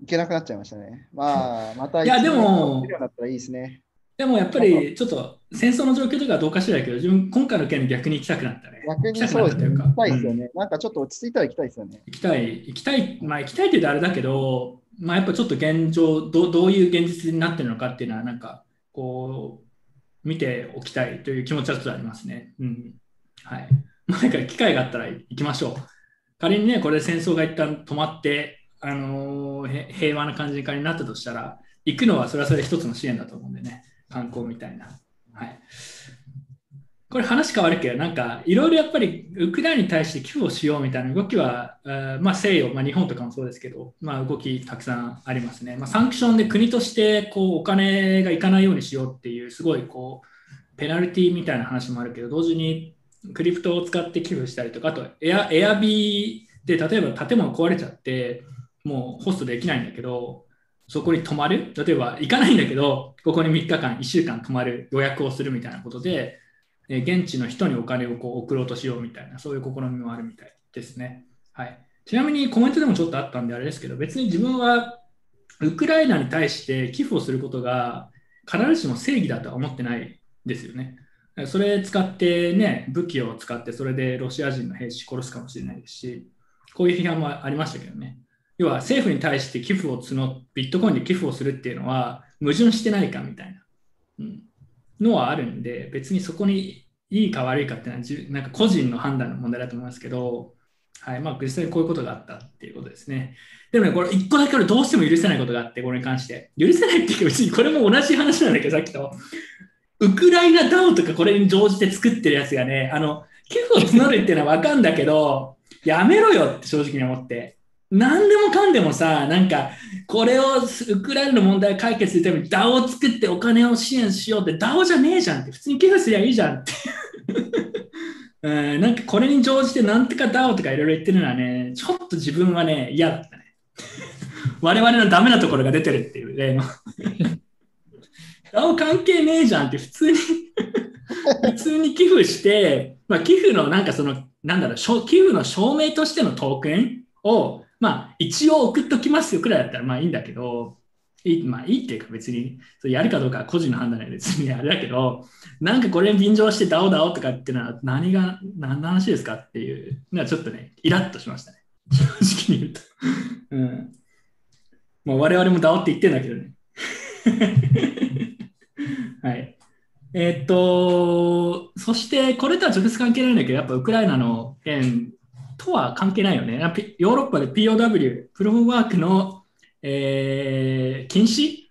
行けなくなっちゃいましたね。まあ、またいやでも行けるようになったらいいですね。でもやっぱり、ちょっと戦争の状況とかはどうかしらけど、自分、今回の件逆に行きたくなったね。逆にそうですね。行きたいですようんね。なんかちょっと落ち着いたら行きたいですよね。行きたい、行きたい、まあ行きたいって言うとあれだけど、まあやっぱちょっと現状、どうどういう現実になってるのかっていうのは、なんか、こう、見ておきたいという気持ちはちょっとありますね。うん。はい。まあなんか機会があったら行きましょう。仮にね、これで戦争が一旦止まって、あのーへ平和な感じになったとしたら、行くのはそれはそれで一つの支援だと思うんでね、観光みたいな。はい。これ話変わるけど、なんかいろいろやっぱりウクライナに対して寄付をしようみたいな動きは、まあ、西洋、まあ、日本とかもそうですけど、まあ、動きたくさんありますね。まあ、サンクションで国としてこうお金がいかないようにしようっていう、すごいこうペナルティみたいな話もあるけど、同時にクリプトを使って寄付したりとか、あとエアエアビーで例えば建物壊れちゃって、もうホストできないんだけど、そこに泊まる、例えば行かないんだけど、ここに3日間、1週間泊まる予約をするみたいなことで、え現地の人にお金をこう送ろうとしようみたいな、そういう試みもあるみたいですね。はい、ちなみにコメントでもちょっとあったんであれですけど、別に自分はウクライナに対して寄付をすることが必ずしも正義だとは思ってないですよね。それ使ってね、武器を使って、それでロシア人の兵士殺すかもしれないですし、こういう批判もありましたけどね。要は政府に対して寄付を募ってビットコインで寄付をするっていうのは矛盾してないかみたいな、うん、のはあるんで、別にそこにいいか悪いかっていうのはなんか個人の判断の問題だと思いますけど、はいまあ、実際にこういうことがあったっていうことですね。でもね、これ一個だけ俺どうしても許せないことがあって、これに関して。許せないっていうか、別にこれも同じ話なんだけど、さっきと。ウクライナ DAO とかこれに乗じて作ってるやつがね、あの、寄付を募るっていうのはわかんだけど、やめろよって正直に思って。何でもかんでもさ、なんか、これをウクライナの問題を解決するために DAO を作ってお金を支援しようって DAO じゃねえじゃんって、普通に寄付すりゃいいじゃんって。うん、なんかこれに乗じてなんとか DAO とかいろいろ言ってるのはね、ちょっと自分はね、嫌だったね。我々のダメなところが出てるっていう例の。DAO 関係ねえじゃんって普通に普通に寄付して、まあ、寄付のなんかその、なんだろう、寄付の証明としてのトークンを、まあ、一応送っときますよくらいだったらまあいいんだけど、いいまあいいっていうか別に、それやるかどうかは個人の判断で別にあれだけど、なんかこれに便乗してダオダオとかっていうのは何が、何の話ですかっていうのはちょっとね、イラッとしましたね。正直に言うと。うん。もう我々もダオって言ってんだけどね。はい。えーっと、そしてこれとは直接関係ないんだけど、やっぱウクライナの件とは関係ないよね。ヨーロッパで POW、プロフワークの、えー禁止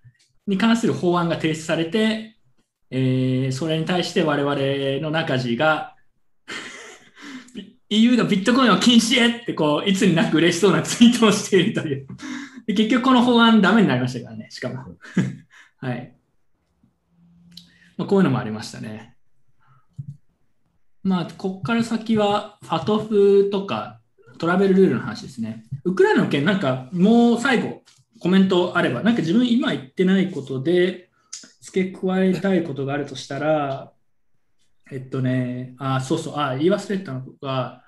に関する法案が提出されて、えーそれに対して我々の中地が EU がビットコインを禁止へってこういつになく嬉しそうなツイートをしているという。で結局この法案ダメになりましたからね、しかも。はい。まあ、こういうのもありましたね。まあ、ここから先は、ファトフとかトラベルルールの話ですね。ウクライナの件、なんかもう最後、コメントあれば、なんか自分今言ってないことで付け加えたいことがあるとしたら、えっとね、あ、そうそう、あ、言い忘れたのが、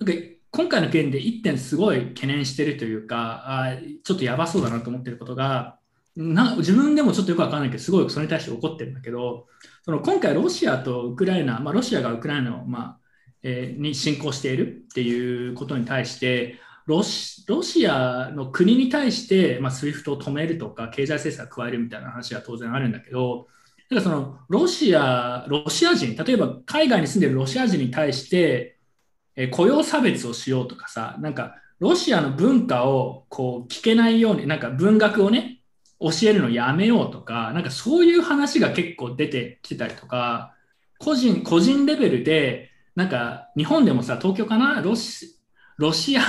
なんか今回の件で1点すごい懸念してるというか、あちょっとやばそうだなと思ってることが、な自分でもちょっとよくわかんないけど、すごいそれに対して怒ってるんだけど、その今回ロシアとウクライナ、まあ、ロシアがウクライナを、まあえーに侵攻しているっていうことに対して、ロシアの国に対して、まあ、SWIFT を止めるとか、経済制裁を加えるみたいな話は当然あるんだけど、なんかそのロシア、ロシア人、例えば海外に住んでるロシア人に対して、えー雇用差別をしようとかさ、なんかロシアの文化をこう聞けないように、なんか文学をね、教えるのやめようとか、なんかそういう話が結構出てきてたりとか、個人、個人レベルで、なんか日本でもさ、東京かな？ロシロシア、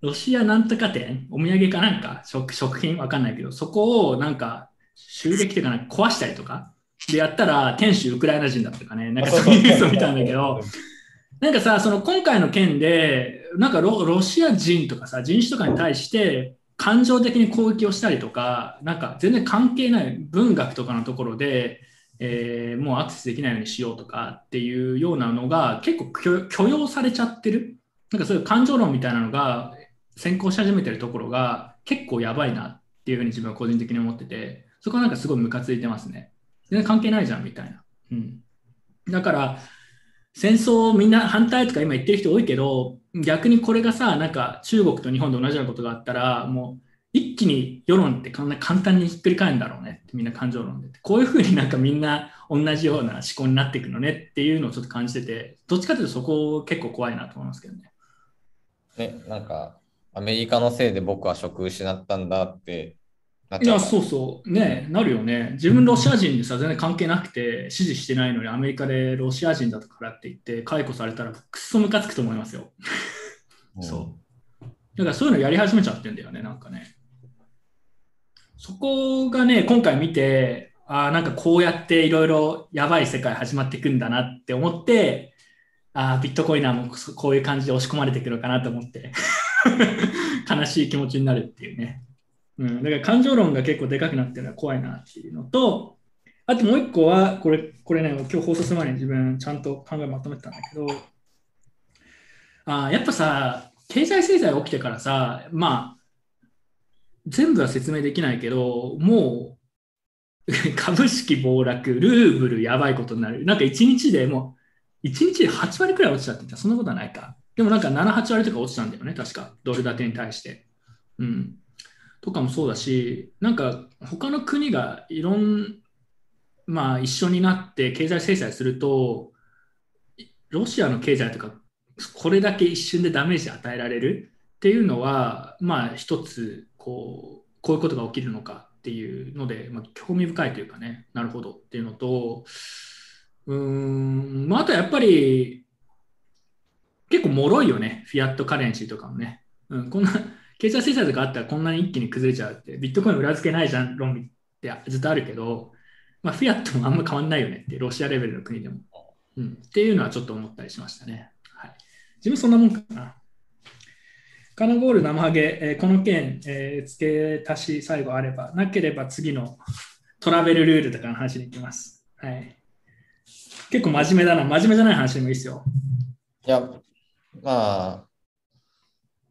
ロシアなんとか店？お土産かなんか？食食品？わかんないけど、そこをなんか襲撃っていうかなんか壊したりとか、でやったら店主ウクライナ人だったかね、なんかそういうニュースを見たんだけど、なんかさ、その今回の件で、なんかロロシア人とかさ、人種とかに対して、感情的に攻撃をしたりとか、なんか全然関係ない文学とかのところで、えーもうアクセスできないようにしようとかっていうようなのが結構許許容されちゃってる。なんかそういう感情論みたいなのが先行し始めてるところが結構やばいなっていうふうに自分は個人的に思ってて、そこはなんかすごいムカついてますね。全然関係ないじゃんみたいな。うん。だから、戦争みんな反対とか今言ってる人多いけど、逆にこれがさ、なんか中国と日本で同じようなことがあったら、もう一気に世論ってこんな簡単にひっくり返るんだろうねってみんな感情論で。こういうふうになんかみんな同じような思考になっていくのねっていうのをちょっと感じてて、どっちかというとそこ結構怖いなと思いますけどね。ね、なんか、アメリカのせいで僕は職失ったんだってなっいや、ちゃうからそうそう。ね、なるよね。自分ロシア人でさ、全然関係なくて、支持してないのにアメリカでロシア人だからって言って解雇されたら、くっそムカつくと思いますよ。うんそう。だからそういうのやり始めちゃってんだよね、なんかね。そこがね、今回見て、ああ、なんかこうやっていろいろやばい世界始まっていくんだなって思って、ああ、ビットコイナーもそこういう感じで押し込まれてくるのかなと思って、悲しい気持ちになるっていうね。うん、だから感情論が結構でかくなってるのは怖いなっていうのと、あともう一個は、これ、これね、今日放送する前に自分ちゃんと考えまとめてたんだけど、あやっぱさ、経済制裁起きてからさ、まあ、全部は説明できないけど、もう、株式暴落、ルーブルやばいことになる。なんか1日でもう、1日で8割くらい落ちたって言ったらそんなことはないか。でもなんか7、8割とか落ちたんだよね、確か。ドル建てに対して。うん。とかもそうだし、なんか他の国がいろん、まあ一緒になって経済制裁すると、ロシアの経済とか、これだけ一瞬でダメージ与えられるっていうのは、まあ一つ、こう、こういうことが起きるのかっていうので、まあ、興味深いというかね、なるほどっていうのと、うーん、まああとやっぱり、結構脆いよね、フィアットカレンシーとかもね。うん、こんな、経済制裁とかあったらこんなに一気に崩れちゃうって、ビットコイン裏付けないじゃん、論理ってずっとあるけど、まあ、フィアットもあんま変わんないよねって、ロシアレベルの国でも。うん、っていうのはちょっと思ったりしましたね。はい、自分そんなもんかな。カナゴール生ハゲ、えーこの件、えー付け足し最後あれば、なければ次の トラベルルールとかの話に行きます。はい、結構真面目だな、真面目じゃない話でもいいですよ。いや、まあ、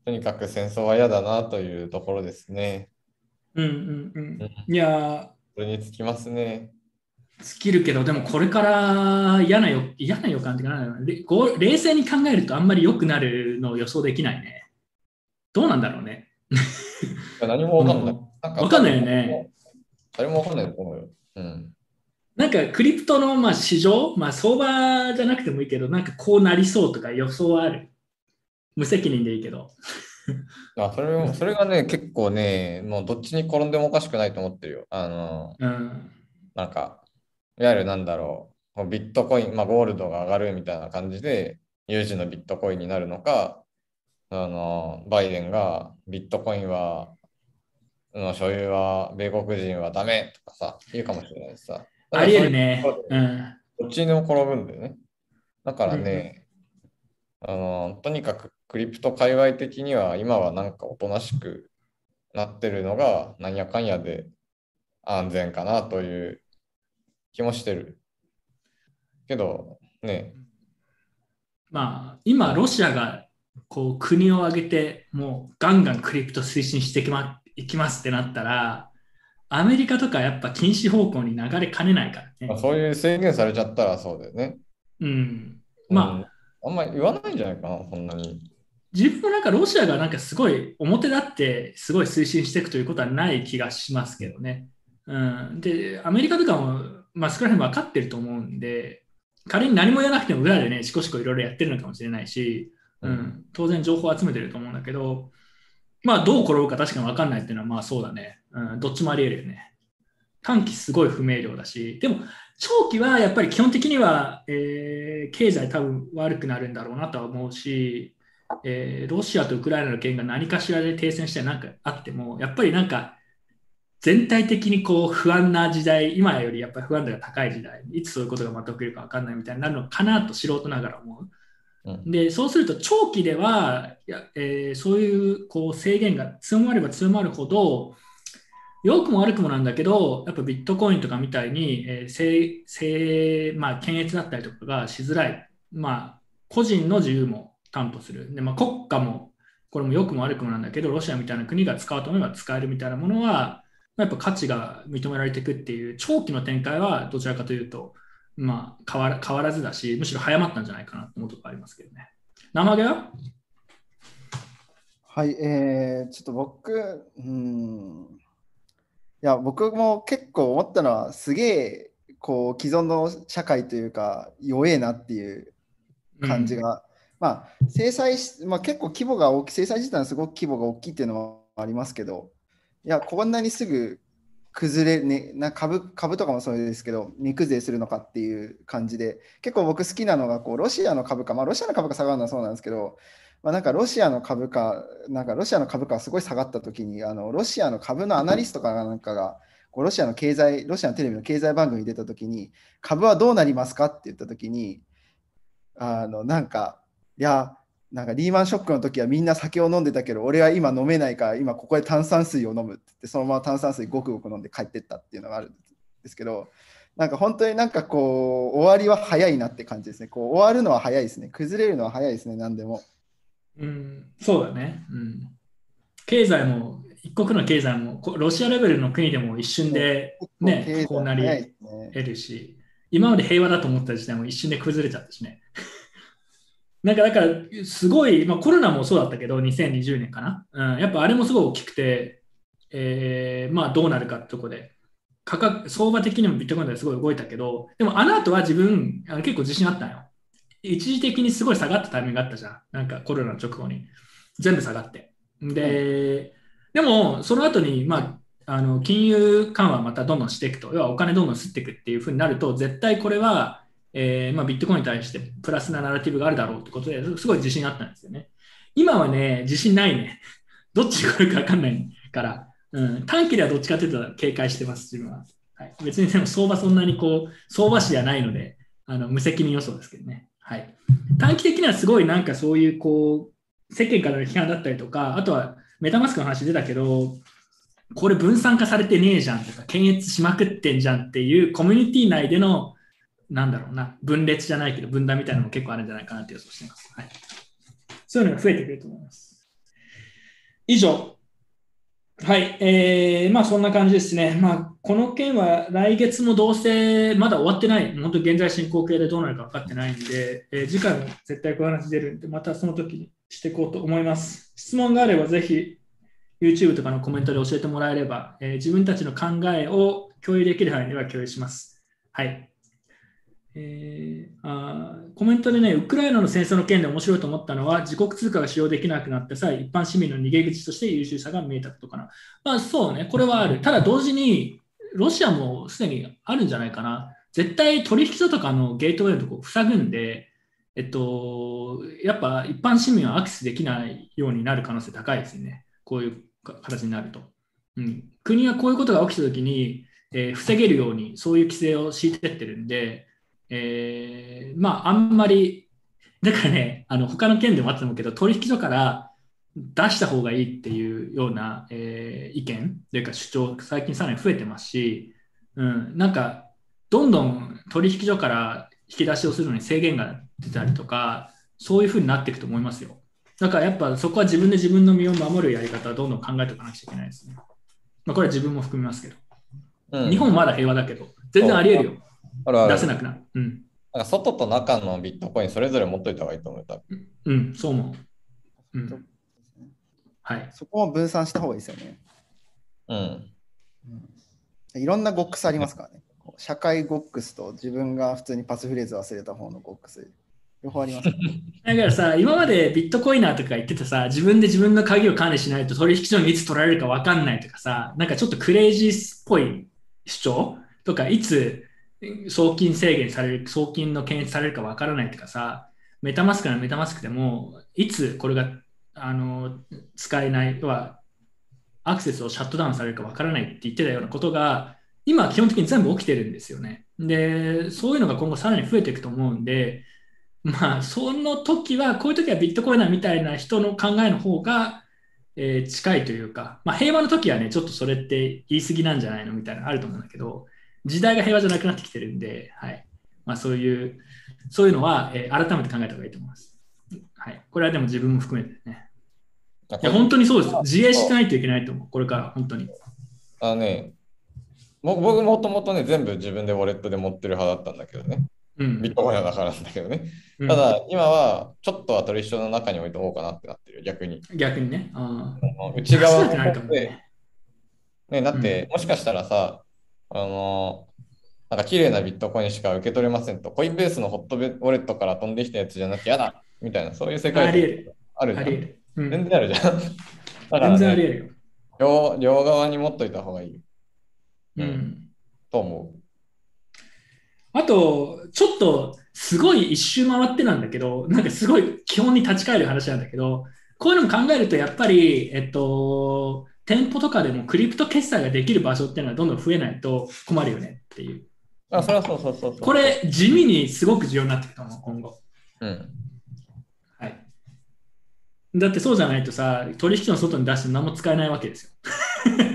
とにかく戦争は嫌だなというところですね。うんうんうん。いやー、それにつきますね。尽きるけど、でもこれから嫌なよ嫌な予感ってかな冷静に考えるとあんまり良くなるのを予想できないね。どうなんだろうね。何もわかんない。うんわかんないよね。誰もわかんないと思うよ。うん。なんかクリプトのまあ市場、まあ、相場じゃなくてもいいけど、なんかこうなりそうとか予想はある。無責任でいいけど。あそれもそれがね、結構ね、もうどっちに転んでもおかしくないと思ってるよ。あの、うん。なんか、いわゆるなんだろう、ビットコイン、まあ、ゴールドが上がるみたいな感じで、有事のビットコインになるのか、あの、バイデンがビットコインは、の所有は米国人はダメとかさ、言うかもしれないしさ。ありえるねそう。うん。どっちにでも転ぶんだよね。だからね、あの、とにかくクリプト界隈的には今はなんかおとなしくなってるのがなんやかんやで安全かなという気もしてる。けどね、まあ、今、ロシアがこう国を挙げて、もうガンガンクリプト推進していき,、ま、いきますってなったら、アメリカとかやっぱ禁止方向に流れかねないからね。まあそういう制限されちゃったらそうだよね。うん。まあ、うんあんまり言わないんじゃないかな、そんなに。自分もなんかロシアがなんかすごい表立ってすごい推進していくということはない気がしますけどね。うん、で、アメリカとかも、まあ、少なくとも分かってると思うんで、仮に何もやらなくても裏でね、しこしこいろいろやってるのかもしれないし、うん、当然情報を集めてると思うんだけど、まあどう転ぶか確かに分かんないっていうのはまあそうだね。うん、どっちもあり得るよね。短期すごい不明瞭だし、でも長期はやっぱり基本的には、えー経済多分悪くなるんだろうなとは思うし、えーロシアとウクライナの件が何かしらで停戦してなんかあっても、やっぱりなんか全体的にこう不安な時代、今よりやっぱり不安度が高い時代、いつそういうことがまた起きるか分かんないみたいになるのかなと素人ながら思う。うんでそうすると長期では、いやえーそういうこう制限が強まれば強まるほど、良くも悪くもなんだけど、やっぱビットコインとかみたいに、えーせせまあ、検閲だったりとかがしづらい。まあ、個人の自由も担保する。で、まあ、国家も、これも良くも悪くもなんだけど、ロシアみたいな国が使うと思えば使えるみたいなものは、まあやっぱ価値が認められていくっていう、長期の展開はどちらかというと、まあ、変わら変わらずだし、むしろ早まったんじゃないかなと思うところありますけどね。生揚げは？はい、えー、ちょっと僕、うん。いや、僕も結構思ったのは、すげえ、こう、既存の社会というか、弱えなっていう感じが、まあ、制裁し、まあ、結構規模が大きい、制裁自体はすごく規模が大きいっていうのはありますけど、いや、こんなにすぐ崩れ、ね、な株株とかもそうですけど、値崩れするのかっていう感じで、結構僕好きなのが、こうロシアの株価、まあ、ロシアの株価下がるのはそうなんですけど、まあ、なんかロシアの株価、なんかロシアの株価がすごい下がったときに、あのロシアの株のアナリストかなんかが、こうロシアの経済、ロシアのテレビの経済番組に出たときに、株はどうなりますかって言ったときに、あのなんか、いや、なんかリーマンショックの時はみんな酒を飲んでたけど、俺は今飲めないから、今ここで炭酸水を飲むって言って、そのまま炭酸水ごくごく飲んで帰ってったっていうのがあるんですけど、なんか本当になんかこう、終わりは早いなって感じですね。こう終わるのは早いですね。崩れるのは早いですね、何でも。うん、そうだね。うん。経済も、一国の経済も、こロシアレベルの国でも一瞬でね経済こうなり。得るし、今まで平和だと思った時代も一瞬で崩れちゃったしね。なんかだから、すごい、まあ、コロナもそうだったけど、2020年かな？うん、やっぱあれもすごい大きくて、えーまあどうなるかってとこで、価格、相場的にもビットコインですごい動いたけど、でもあの後は自分、あの結構自信あったのよ。一時的にすごい下がったタイミングがあったじゃん。なんかコロナの直後に。全部下がって。で、でもその後に、まあ、あの金融緩和またどんどんしていくと、要はお金どんどん吸っていくっていうふうになると、絶対これは、えーまあ、ビットコインに対してプラスなナラティブがあるだろうってことですごい自信あったんですよね。今はね、自信ないね。どっちが来るか分かんないから、うん、短期ではどっちかというと警戒してます、自分は。はい、別にでも相場そんなにこう、相場師じゃないので、あの無責任予想ですけどね。はい、短期的にはすごいなんかそういうこう、世間からの批判だったりとか、あとはメタマスクの話出たけど、これ分散化されてねえじゃんとか、検閲しまくってんじゃんっていうコミュニティ内での、なんだろうな、分裂じゃないけど、分断みたいなのも結構あるんじゃないかなって予想しています。はい、そういうのが増えてくると思います。以上。はい、えー、まあそんな感じですね。まあこの件は来月もどうせまだ終わってない、本当現在進行形でどうなるか分かってないんで、えー次回も絶対こういう話出るんで、またその時にしていこうと思います。質問があればぜひ YouTube とかのコメントで教えてもらえれば、えー自分たちの考えを共有できる範囲では共有します。はい。えーあコメントでね、ウクライナの戦争の件で面白いと思ったのは、自国通貨が使用できなくなった際、一般市民の逃げ口として優秀さが見えたことかな。まあそうね、これはある。ただ同時に、ロシアもすでにあるんじゃないかな。絶対取引所とかのゲートウェイのとこ塞ぐんで、えっと、やっぱ一般市民はアクセスできないようになる可能性高いですね。こういう形になると。うん、国がこういうことが起きたときに、えー防げるようにそういう規制を敷いてってるんで、えーまああんまり、だからね、あの他の県でもあったと思うけど、取引所から出した方がいいっていうような、えー意見というか主張、最近さらに増えてますし、うん、なんかどんどん取引所から引き出しをするのに制限が出たりとか、そういうふうになっていくと思いますよ。だからやっぱそこは自分で自分の身を守るやり方をどんどん考えておかなくちゃいけないですね。まあ、これは自分も含みますけど。うん日本まだ平和だけど、全然あり得るよ。あるある出せなくなる。うん。なんか外と中のビットコインそれぞれ持っといた方がいいと思う。多分うん、そう思う。うん。はい。そこも分散した方がいいですよね。うん。いろんなゴックスありますからね。社会ゴックスと自分が普通にパスフレーズ忘れた方のゴックス。両方ありますね。だからさ、今までビットコイナーとか言っててさ、自分で自分の鍵を管理しないと取引所にいつ取られるか分かんないとかさ、なんかちょっとクレイジーっぽい主張とか、いつ送金制限される、送金の検閲されるか分からないとかさ、メタマスクならメタマスクでも、いつこれがあの使えない、要はアクセスをシャットダウンされるか分からないって言ってたようなことが、今基本的に全部起きてるんですよね。で、そういうのが今後さらに増えていくと思うんで、まあ、その時は、こういう時はビットコイナーみたいな人の考えの方が、えー近いというか、まあ、平和の時はね、ちょっとそれって言い過ぎなんじゃないのみたいなのあると思うんだけど、時代が平和じゃなくなってきてるんで、はいまあ、そういう、そういうのは、えー改めて考えた方がいいと思います。はい、これはでも自分も含めてね。いや、本当にそうです。自衛しないといけないと思う。これから、本当に。あのね、僕僕もともとね、全部自分でウォレットで持ってる派だったんだけどね。うんビットコインだからなんだけどね。うんただ、今はちょっとは取引所の中に置いとこうかなってなってる、逆に。逆にね。あー内側出したくなるかもでね。ね、だって、もしかしたらさ、あのなんか綺麗なビットコインしか受け取れませんと、コインベースのホットベウォレットから飛んできたやつじゃなきゃ嫌だみたいな、そういう世界ありえる。あるじゃん。うん全然あるじゃん。だから、全然ありね、えるよ。両両側に持っといた方がいいうん。と思あと、ちょっと、すごい一周回ってなんだけど、なんかすごい基本に立ち返る話なんだけど、こういうのも考えると、やっぱり、えっと、店舗とかでもクリプト決済ができる場所っていうのはどんどん増えないと困るよねっていう。う。あ、それはそうそうそうそう。これ、地味にすごく重要になってくると思う、今後。うん。はい。だってそうじゃないとさ、取引の外に出して何も使えないわけですよ。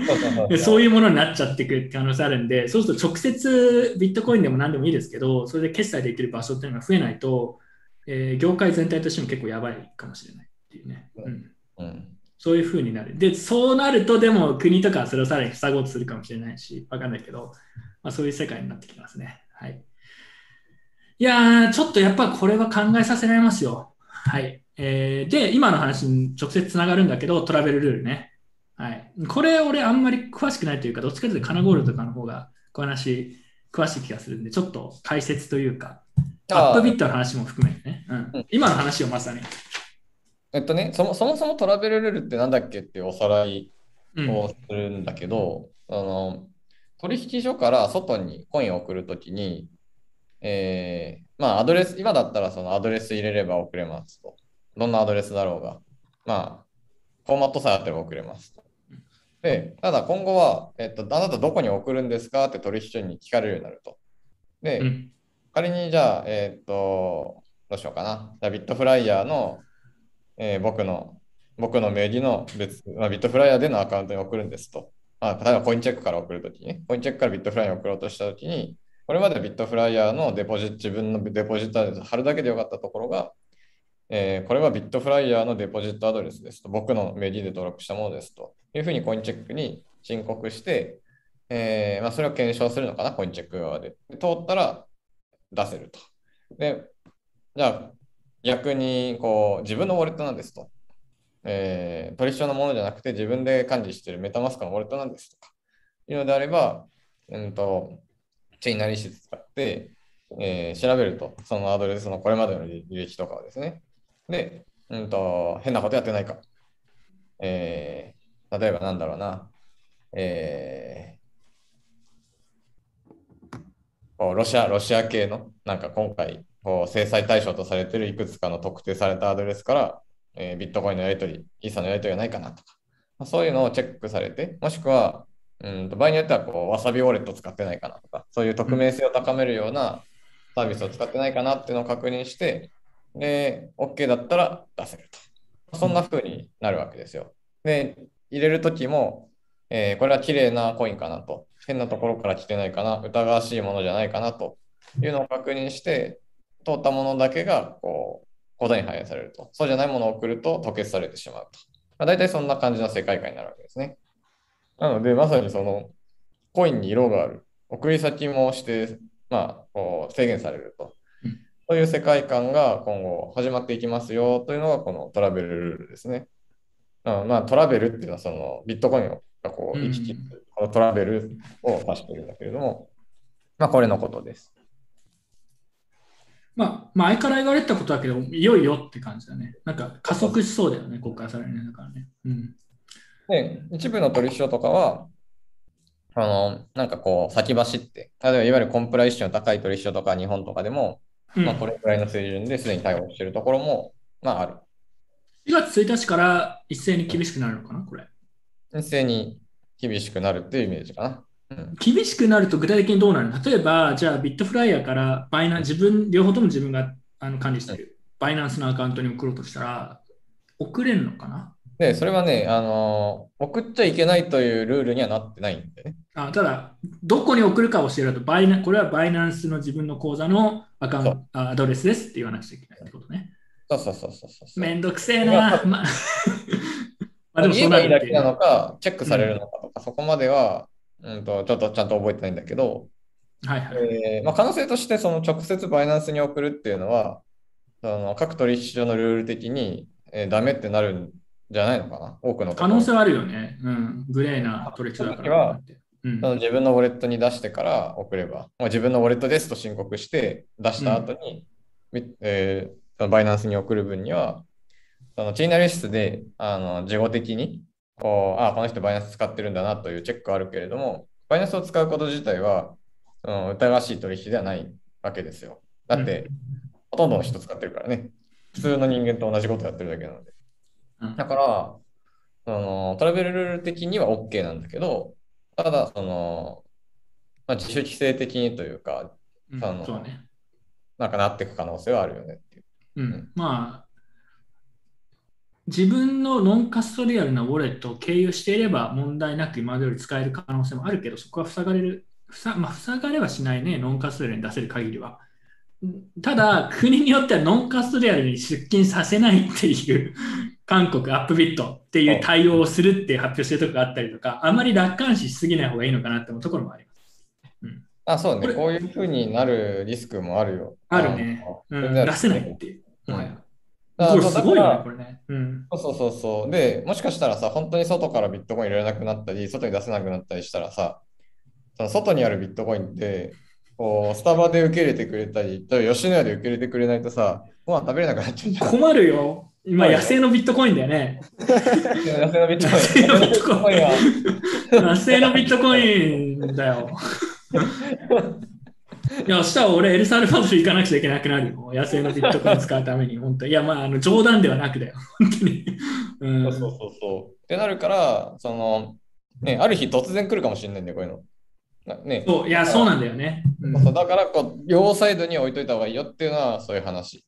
そうそうそうで そういうものになっちゃっていく可能性あるんで、そうすると直接ビットコインでも何でもいいですけど、それで決済できる場所っていうのが増えないと、えー業界全体としても結構やばいかもしれないっていうね。うん、うん。そういうふうになる。で、そうなると、でも国とかはそれをさらに塞ごうとするかもしれないし、わかんないけど、まあ、そういう世界になってきますね。はい。いやー、ちょっとやっぱこれは考えさせられますよ。はい。えーで、今の話に直接つながるんだけど、トラベルルールね。はい。これ、俺あんまり詳しくないというか、どっちかというとカナゴールドとかの方が、こう話、詳しい気がするんで、ちょっと解説というか、アップビットの話も含めてね。うんうん今の話をまさに。えっとね、そもそもそもトラベルルールってなんだっけっていうおさらいうんをするんだけど、あの取引所から外にコインを送るときに、えーまあアドレス、今だったらそのアドレス入れれば送れますと。どんなアドレスだろうが。まあ、フォーマットさえあっても送れますと。で、ただ今後は、えっと、あなたどこに送るんですかって取引所に聞かれるようになると。で、うん仮にじゃあ、えーっと、どうしようかな。じビットフライヤーの、えー僕の、僕の名義の別、まあ、ビットフライヤーでのアカウントに送るんですと。まあ、例えばコインチェックから送るときにね、コインチェックからビットフライヤーに送ろうとしたときに、これまでビットフライヤーのデポジ自分のデポジットアドレス貼るだけでよかったところが、えーこれはビットフライヤーのデポジットアドレスですと。僕の名義で登録したものですというふうにコインチェックに申告して、えーまあ、それを検証するのかな、コインチェック側で。で通ったら出せると。で、じゃあ逆にこう自分のウォレットなんですと。えー取引所のものじゃなくて自分で管理しているメタマスクのウォレットなんですとかいうのであれば、うんと、チェイナリシス使って、えー調べると、そのアドレスのこれまでの履歴とかをですね。で、うんと、変なことやってないか。えー例えばなんだろうな。えーロシア、ロシア系の、なんか今回、こう制裁対象とされているいくつかの特定されたアドレスから、えービットコインのやり取り、イーサのやり取りはないかなとか、まあそういうのをチェックされて、もしくは、うんと場合によってはこう、わさびウォレット使ってないかなとか、そういう匿名性を高めるようなサービスを使ってないかなっていうのを確認して、で、OK だったら出せると。そんな風になるわけですよ。で、入れるときも、えーこれは綺麗なコインかなと。変なところから来てないかな。疑わしいものじゃないかなというのを確認して、通ったものだけが、こう、口座に反映されると。そうじゃないものを送ると凍結されてしまうと。まあ、大体そんな感じの世界観になるわけですね。なので、まさにその、コインに色がある。送り先もして、まあ、こう制限されるとうん。そういう世界観が今後始まっていきますよというのがこのトラベルルールですね。あまあ、トラベルっていうのはそのビットコインがこううん行き来このトラベルを指しているんだけれども、まあ、これのことです。まあ、前から言われてたことだけど、いよいよって感じだね。なんか加速しそうだよね、ここからさらにね。だからね。うん。で、一部の取引所とかは、あの、なんかこう、先走って、例えばいわゆるコンプライションの高い取引所とか日本とかでも、うんまあ、これくらいの水準ですでに対応しているところも、まあ、ある。4月1日から一斉に厳しくなるのかな、これ。一斉に厳しくなるっていうイメージかな。うん、厳しくなると具体的にどうなる？の例えば、じゃあビットフライヤーからバイナン自分、両方とも自分があの管理しているバイナンスのアカウントに送ろうとしたら、送れるのかな？で、それはね、あのー送っちゃいけないというルールにはなってないんでね。あただ、どこに送るかを教えるとバイナ、これはバイナンスの自分の口座のアカウンそトあアドレスですって言わなくちゃいけないってことね。そうそうそうそうそう。めんどくせえな。まあ、まあでもそうなるだけなのか、チェックされるのかとか、そこまでは、うんと、ちょっとちゃんと覚えてないんだけど、はいはい。えーまあ、可能性としてその直接バイナンスに送るっていうのは、その各取引所のルール的に、えーダメってなるんじゃないのかな、多くの可能性はあるよね。うん。グレーな取引所だから。うん自分のウォレットに出してから送れば、まあ、自分のウォレットですと申告して出した後に、みえーそのバイナンスに送る分には、そのチーナリストであの事後的にこうあ、この人バイナンス使ってるんだなというチェックはあるけれども、バイナンスを使うこと自体は、うん、疑わしい取引ではないわけですよ。だって、ほとんどの人使ってるからね。普通の人間と同じことやってるだけなので。うんだから、そのトラベルルール的には OK なんだけど、ただ、その、まあ、自主規制的にというか、そうね。なんかなっていく可能性はあるよねっていう。うん、まあ、自分のノンカストリアルなウォレットを経由していれば問題なく今までより使える可能性もあるけど、そこは塞がれる、塞,、まあ、塞がれはしないね、ノンカストリアルに出せる限りは。ただ、国によってはノンカストリアルに出金させないっていう、韓国アップビットっていう対応をするって発表してるところがあったりとか、あまり楽観視しすぎない方がいいのかなって思うところもあります。あ、そうね。こういうふうになるリスクもあるよ。あるね。うん、出せないっていう。もはやだこれすごいよね、これね。うん。そうそうそう。で、もしかしたらさ、本当に外からビットコイン入れなくなったり、外に出せなくなったりしたらさ、その外にあるビットコインって、こうスタバで受け入れてくれたり、例えば吉野家で受け入れてくれないとさ、ご飯食べれなくなっちゃうんじゃん。困るよ。今、はい野生のビットコインだよね。野生のビットコイン。野生のビットコインだよ。いや、そしたら俺、エルサルバドル行かなくちゃいけなくなるよ。野生のビットコイン使うために、本当いや、まあ、あの冗談ではなくだよ。本当に。うんそうそうそうそう。ってなるから、その、ね、ある日突然来るかもしれないんだよ、こういうの。なね、そういや、そうなんだよね。うんだからこう、両サイドに置いといた方がいいよっていうのは、そういう話。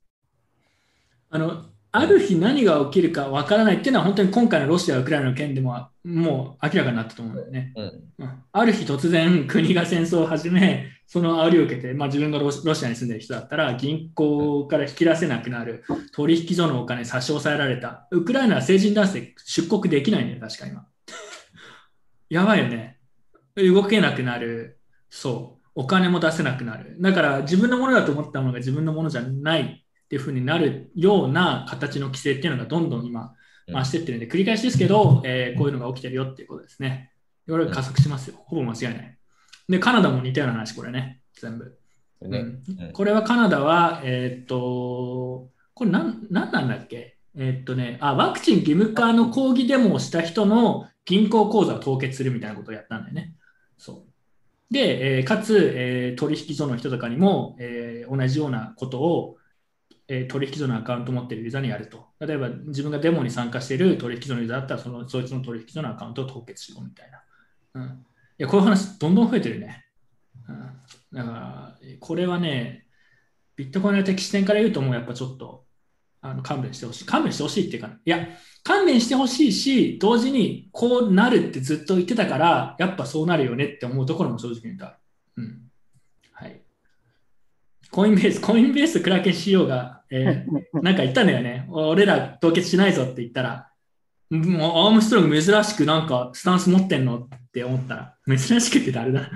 あのある日何が起きるかわからないっていうのは、本当に今回のロシア・ウクライナの件でももう明らかになったと思うんだよね。うん。うんある日突然国が戦争を始め、その煽りを受けて、まあ、自分がロシロシアに住んでる人だったら、銀行から引き出せなくなる、取引所のお金差し押さえられた、ウクライナは成人男性出国できないんだよ、確か今。やばいよね。動けなくなる、そう、お金も出せなくなる。だから自分のものだと思ったものが自分のものじゃないっていうふうになるような形の規制っていうのがどんどん今、増してってるんで、繰り返しですけど、えーこういうのが起きてるよっていうことですね。これが加速しますよ。ほぼ間違いない。で、カナダも似たような話、これね、全部。ねうんうんこれはカナダは、えーっと、これなん、なんなんだっけ？えーっとね、あ、ワクチン義務化の抗議デモをした人の銀行口座を凍結するみたいなことをやったんだよね。そう。で、えーかつ、えー取引所の人とかにも、えー同じようなことを、え取引所のアカウントを持っているユーザーにやると。例えば自分がデモに参加している取引所のユーザーだったら、そのそいつの取引所のアカウントを凍結しろみたいな。うん、いや、こういう話どんどん増えてるね。うん、だから、これはね、ビットコインの敵視点から言うと、もうやっぱちょっとあの勘弁してほしい。勘弁してほしいっていうか、いや、勘弁してほしいし、同時にこうなるってずっと言ってたから、やっぱそうなるよねって思うところも正直言うとある。うん。はい。コインベース、コインベースクラケン CEO が、えーなんか言ったんだよね。俺ら凍結しないぞって言ったら、もうアームストロング珍しくなんかスタンス持ってんのって思ったら、珍しくって誰だ？ちょ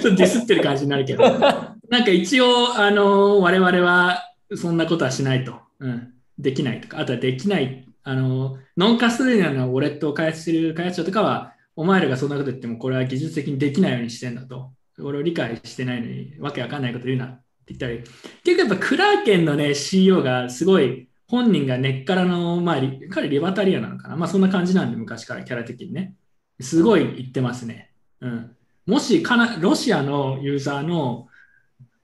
っとディスってる感じになるけど、なんか一応、あの我々はそんなことはしないと、うん、できないとか、あとはできない、あのノンカストリアルなウォレットを開発している開発者とかは、お前らがそんなこと言っても、これは技術的にできないようにしてんだと。俺を理解してないのに、わけわかんないこと言うな。って言ったり、結構やっぱクラーケンのね、CEO がすごい、本人が根っからの、まあ、彼リバタリアなのかな。まあそんな感じなんで、昔からキャラ的にね。すごい言ってますね。うん。もしかな、ロシアのユーザーの、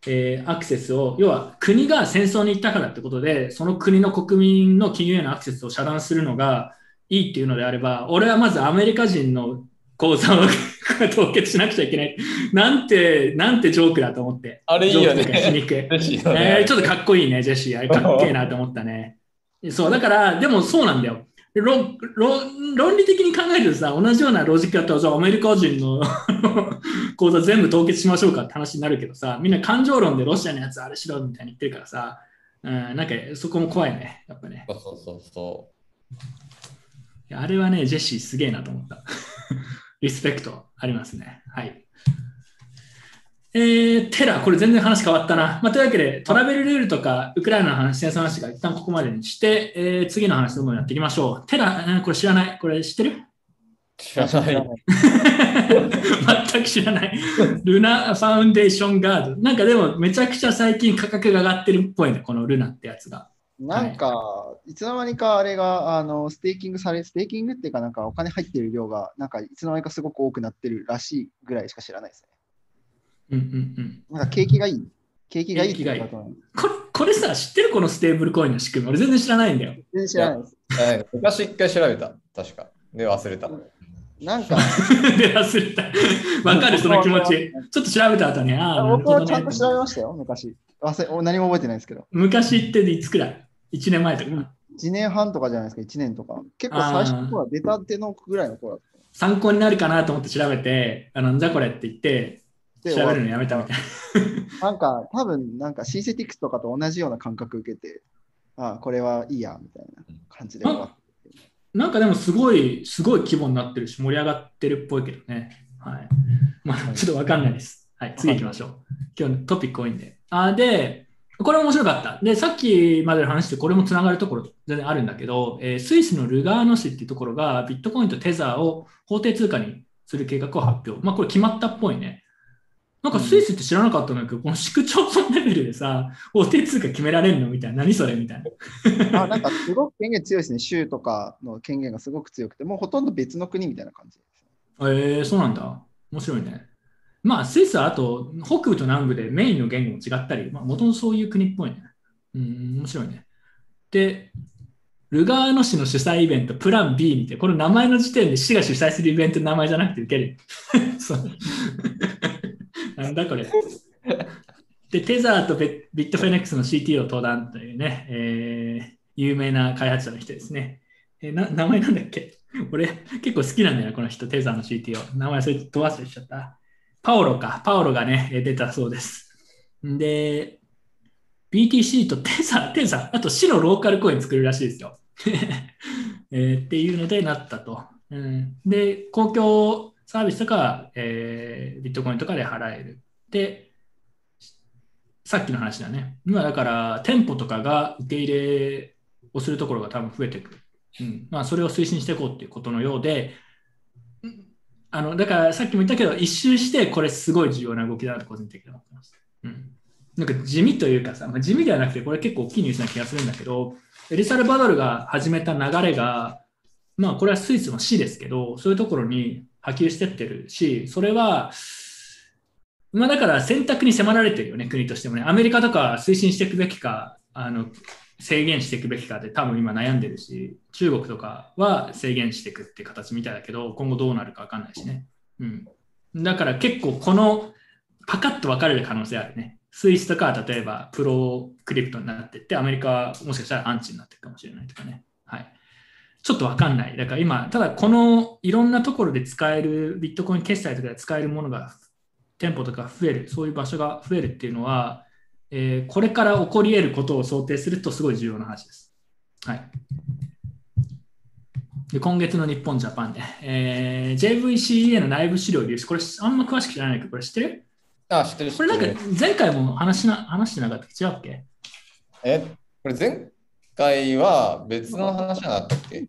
えーアクセスを、要は国が戦争に行ったからってことで、その国の国民の金融へのアクセスを遮断するのがいいっていうのであれば、俺はまずアメリカ人の口座を凍結しなくちゃいけない。なんて、なんてジョークだと思って。あれいいよねしいよねえーちょっとかっこいいね、ジェシー。あれかっけえなと思ったね。そう、だから、でもそうなんだよ。論論論理的に考えるとさ、同じようなロジックだったら、じゃあアメリカ人の 口座全部凍結しましょうかって話になるけどさ、みんな感情論でロシアのやつあれしろみたいに言ってるからさ、うん、なんかそこも怖いね、やっぱね。そうそうそうあれはね、ジェシーすげえなと思った。リスペクトありますね。はい。えー、テラ、これ全然話変わったな。まあ、というわけで、トラベルルールとか、ウクライナの話、戦争の話が一旦ここまでにして、えー次の話どんどんやっていきましょう。テラ、うんこれ知らない？これ知ってる？う。知らない。全く知らない。ルナファウンデーションガード。なんかでも、めちゃくちゃ最近価格が上がってるっぽいね、このルナってやつが。なんか、いつの間にかあれが、あの、ステーキングされ、ステーキングっていうか、なんかお金入ってる量が、なんかいつの間にかすごく多くなってるらしいぐらいしか知らないですね。うんうんうん。なんか景気がいい。景気がいいって景気がいい言うかと思うこれ、これさ、知ってるこのステーブルコインの仕組み。俺全然知らないんだよ。全然知らないです。知らない昔一回調べた。確か。で、忘れた。なんか、で忘れた。わかる、その気持ち。ちょっと調べた後に、ああ、僕はちゃんと。調べましたよ、昔。忘れお何も覚えてないですけど。昔っていつくらい ?1 年前とか。1年半とかじゃないですか、1年とか。結構最初の頃は出たてのぐらいの頃だっ参考になるかなと思って調べて、あのなんじゃこれって言って、た。調べるのやめたみたいな。なんか、多分なんかシンセティクスとかと同じような感覚受けて、ああ、これはいいや、みたいな感じで終わった。なんかでもすごい、すごい規模になってるし、盛り上がってるっぽいけどね。はい。まあ、ちょっとわかんないです。はい、次行きましょう。今日のトピック多いんで。あ、で、これ面白かった。で、さっきまでの話でこれもつながるところ全然あるんだけど、えースイスのルガーノ市っていうところがビットコインとテザーを法定通貨にする計画を発表。まあこれ決まったっぽいね。なんかスイスって知らなかったんだけど、この市区町村レベルでさ、法定通貨決められるのみたいな。何それみたいな。あなんかすごく権限強いですね。州とかの権限がすごく強くて、もうほとんど別の国みたいな感じです。えー、そうなんだ。面白いね。まあ、スイスはあと、北部と南部でメインの言語も違ったり、まあ、もともとそういう国っぽいね。うん、面白いね。で、ルガーノ市の主催イベント、プラン B にて、この名前の時点で市が主催するイベントの名前じゃなくて受ける。そう なんだこれ。で、テザーとビットフェネックスの CTO 登壇というね、えー有名な開発者の人ですね。えーな名前なんだっけ？俺、結構好きなんだよ、この人、テザーの CTO。名前それ飛ばしてしちゃった。パオロか、パオロがね、出たそうです。で、BTC とテザー、テザー、あと市のローカルコイン作るらしいですよ。えーっていうのでなったと。うん、で、公共サービスとか、えービットコインとかで払える。で、さっきの話だね。今だから、店舗とかが受け入れをするところが多分増えてくる。うんまあ、それを推進していこうっていうことのようで、あのだからさっきも言ったけど、一周してこれすごい重要な動きだなと個人的に思ってます。うん、なんか地味というかさ、まあ、地味ではなくて、これ結構大きいニュースな気がするんだけど、エリサルバドルが始めた流れが、まあこれはスイスの市ですけど、そういうところに波及してってるし、それは、まあだから選択に迫られてるよね、国としてもね。アメリカとか推進していくべきか、あの制限していくべきかで多分今悩んでるし、中国とかは制限していくって形みたいだけど、今後どうなるか分かんないしね。うん。だから結構このパカッと分かれる可能性あるね。スイスとかは例えばプロクリプトになってって、アメリカはもしかしたらアンチになってるかもしれないとかね。はい。ちょっと分かんない。だから今、ただこのいろんなところで使える、ビットコイン決済とかで使えるものが、店舗とか増える、そういう場所が増えるっていうのは、えーこれから起こり得ることを想定するとすごい重要な話です。はい。で今月の日本、ジャパンね、えー JVCA の内部資料流出、これあんま詳しく知らないけど、これ知ってる？あ、知ってる知これなんか。前回も話しな話してなかった違うっけ？え、これ前回は別の話じゃなかったっけ？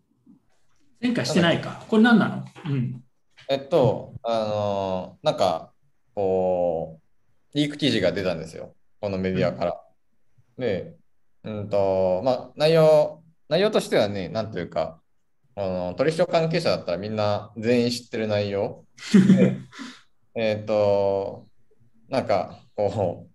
前回してないか。これ何なの？うん。えっと、あのーなんか、こう、リーク記事が出たんですよ。このメディアから。で、うんと、まあ、内容、内容としてはね、なんというか、あの取引所関係者だったらみんな全員知ってる内容。で えっと、なんか、こう、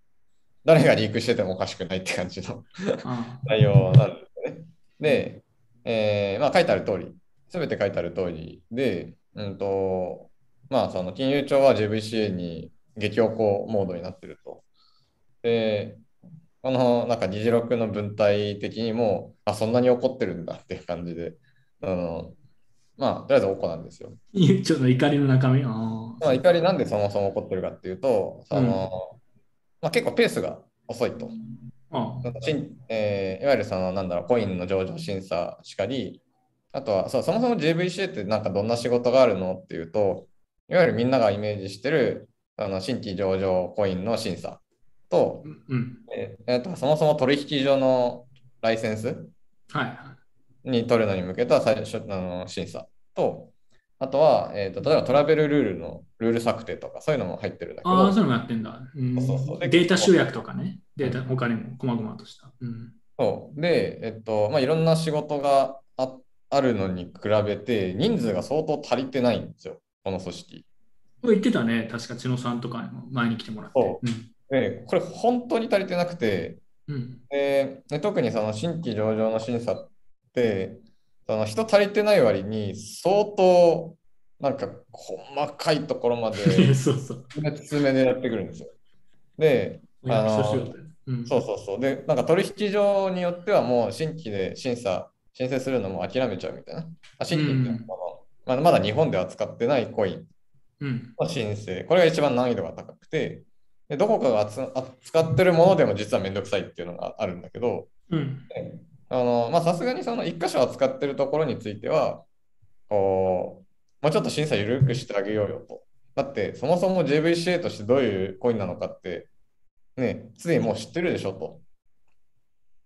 誰がリークしててもおかしくないって感じのあ内容なんですよね。で、えーまあ、書いてある通り、すべて書いてある通りで、うんと、まあ、その金融庁は JVCA に激おこモードになってると。で、このなんか議事録の文体的にも、あ、そんなに怒ってるんだっていう感じで、あのまあ、とりあえずおこなんですよ。ちょっと怒りの中身？あまあ、怒りなんでそもそも怒ってるかっていうと、そのまあ、結構ペースが遅いと。あしんえーいわゆるそのなんだろうコインの上場審査しかり、あとはそうそもそも JVCA ってなんかどんな仕事があるのっていうと、いわゆるみんながイメージしてるあの新規上場コインの審査と、うん。えーえーとそもそも取引所のライセンス。に取るのに向けた最初あの審査と、あとは、えーと例えばトラベルルールのルール策定とかそういうのも入ってるんだけああ、どそういうのもやってんだ。うんそうそうデータ集約とかね。データ、他にも、こまごまとした。うん。そうで、えっとまあ、いろんな仕事がああるのに比べて人数が相当足りてないんですよ、この組織。言ってたね。確か、千野さんとかにも前に来てもらって。そで、これ本当に足りてなくて、うん。うん。でで特にその新規上場の審査って、その人足りてない割に相当なんか細かいところまで。詰め詰めでやってくるんですよ。で、あのうん。そうそうそう。で、なんか取引所によってはもう新規で審査、申請するのも諦めちゃうみたいな。あ新規っていうのはまだまだ日本では使ってないコインうん。の申請。これが一番難易度が高くて、でどこかが扱扱ってるものでも実はめんどくさいっていうのがあるんだけど、うん。あのまあさすがにその1箇所扱ってるところについては、こうもうちょっと審査緩くしてあげようよと。だって、そもそも JVCA としてどういうコインなのかって、ね、すでにもう知ってるでしょと。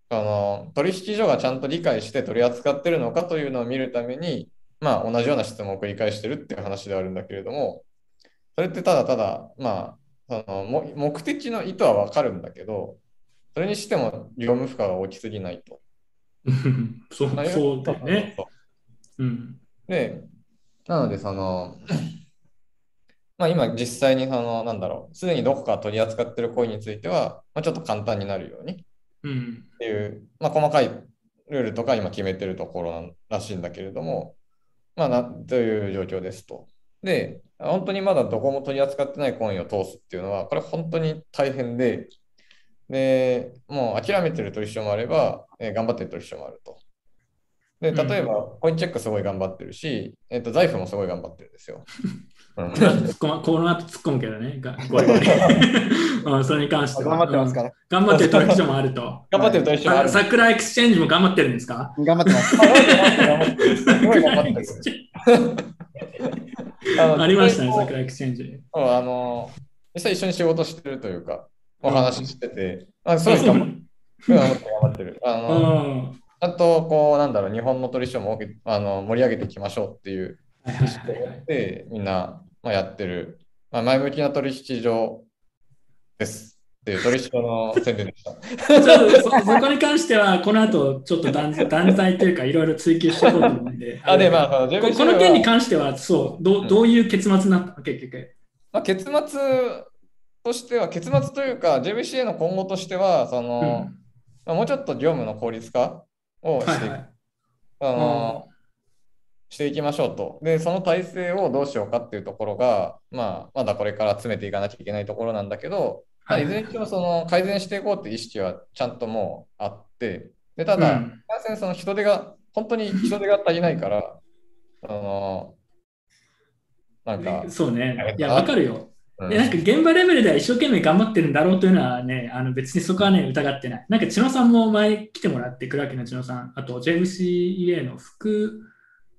あの取引所がちゃんと理解して取り扱ってるのかというのを見るために、まあ、同じような質問を繰り返してるっていう話ではあるんだけれども、それってただただ、まあ、そのも目的の意図はわかるんだけど、それにしても業務負荷が大きすぎないと。そうまあそうだよね。そううん。で、なので、その、まあ今実際にその、なんだろう、すでにどこか取り扱ってるコインについては、まあ、ちょっと簡単になるようにっうん。ていう、まあ細かいルールとか今決めてるところらしいんだけれども、まあな、という状況ですと。で、本当にまだどこも取り扱ってないコインを通すっていうのは、これ本当に大変で、で、もう諦めてる取引所もあれば、えー頑張ってる取引所もあると。で、例えば、コインチェックすごい頑張ってるし、えっと、財布もすごい頑張ってるんですよ。この後突っ込むけどね。うんそれに関しては。頑張ってますから。うん頑張ってる取引所もあると。頑張ってる取引所もある。あ桜エクスチェンジも頑張ってるんですか？頑張ってます。頑張ってるすごい頑張ってる。の ありましたね、そう桜エクスチェンジ。あの、実際一緒に仕事してるというか、お話ししてて、あすごい頑張ってる。頑張ってる。あうの、ん。あと、こう、なんだろう、日本の取引所もあの盛り上げていきましょうっていう意識を持って、みんな、まあ、やってる、まあ、前向きな取引所です。っていう取引所の宣伝でした。ちょっとそそこに関しては、この後ちょっと断断罪というか、いろいろ追求していこうと思うんで。あ、で、まあ、ここの件に関しては、そう、どうんうどういう結末になったの、結局。まあ、結末としては、結末というか、JVCA の今後としては、その、うんまあ、もうちょっと業務の効率化をしてはいはい。あのしていきましょうと。で、その体制をどうしようかっていうところが、まあ、まだこれから詰めていかなきゃいけないところなんだけど、まあ、いずれにしてもその改善していこうっていう意識はちゃんともうあって、でただ、うんその人手が、本当に人手が足りないから、あのなんか、そうねあ。いや、わかるよ。うんでなんか現場レベルでは一生懸命頑張ってるんだろうというのはね、あの別にそこはね、疑ってない。なんか千野さんも前来てもらって、倉木の千野さん、あと JMCA の副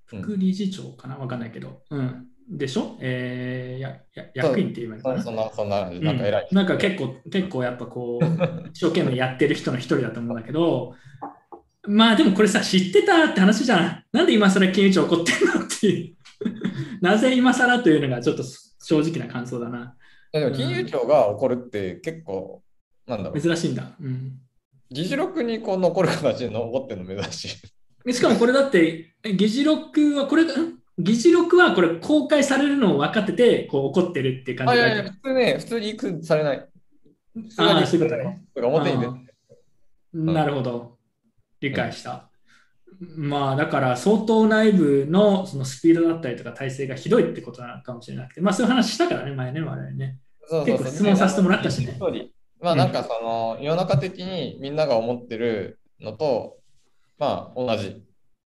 副理事長かな？わかんないけど。うん。でしょ？えー、やや役員って言えばいいのかな？そんな、そんななんか偉い。うんなんか結構、結構やっぱこう、一生懸命やってる人の一人だと思うんだけど、まあでもこれさ、知ってたって話じゃん。なんで今更金融庁怒ってんのっていう。なぜ今更というのがちょっと正直な感想だな。でも金融庁が起こるって結構、なんだろう、珍しいんだ。うん。議事録にこう残る形で残ってるの珍しい。しかもこれだって、え議事録は、これ、ん？議事録はこれ公開されるのを分かってて、こう怒ってるっていう感あ、じだいやいや、普通ね、普通にリークされない。ああ、そういうことね。とか表に出てなるほど。理解した。まあだから相当内部のそのスピードだったりとか体制がひどいってことなのかもしれなくて、まあそういう話したからね、前ね、我々ね。そうそうそう結構質問させてもらったしねまあなんかその世の中的にみんなが思ってるのと、まあ同じ。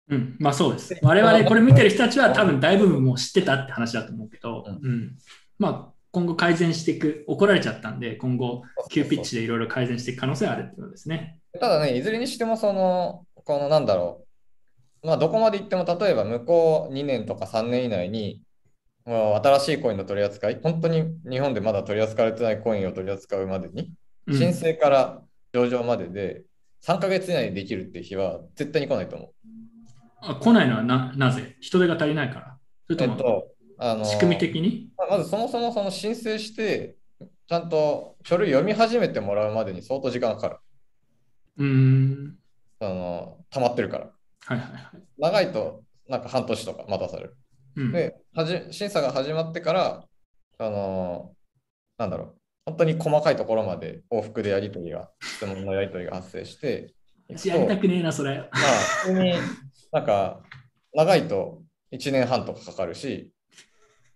うん、まあそうです。我々これ見てる人たちは多分大部分もう知ってたって話だと思うけど、ううん、まあ今後改善していく、怒られちゃったんで、今後急ピッチでいろいろ改善していく可能性はあるってことですね。ただね、いずれにしてもその、このなんだろう、まあどこまで行っても例えば向こう2年とか3年以内に、もう新しいコインの取り扱い、本当に日本でまだ取り扱われてないコインを取り扱うまでに、うん申請から上場までで3ヶ月以内にできるっていう日は絶対に来ないと思う。あ来ないのはななぜ？人手が足りないからそれともえっと、あの仕組み的に、まあまずそもそもその申請して、ちゃんと書類読み始めてもらうまでに相当時間がかかる。うーん、あの溜まってるから。はいはいはい。長いとなんか半年とか待たされる。うん、で、はじ審査が始まってから、あのなんだろう、本当に細かいところまで往復でやり取りが、質問のやり取りが発生して、やりたとくねえな、それ。まあ、普通になんか、長いと1年半とかかかるし、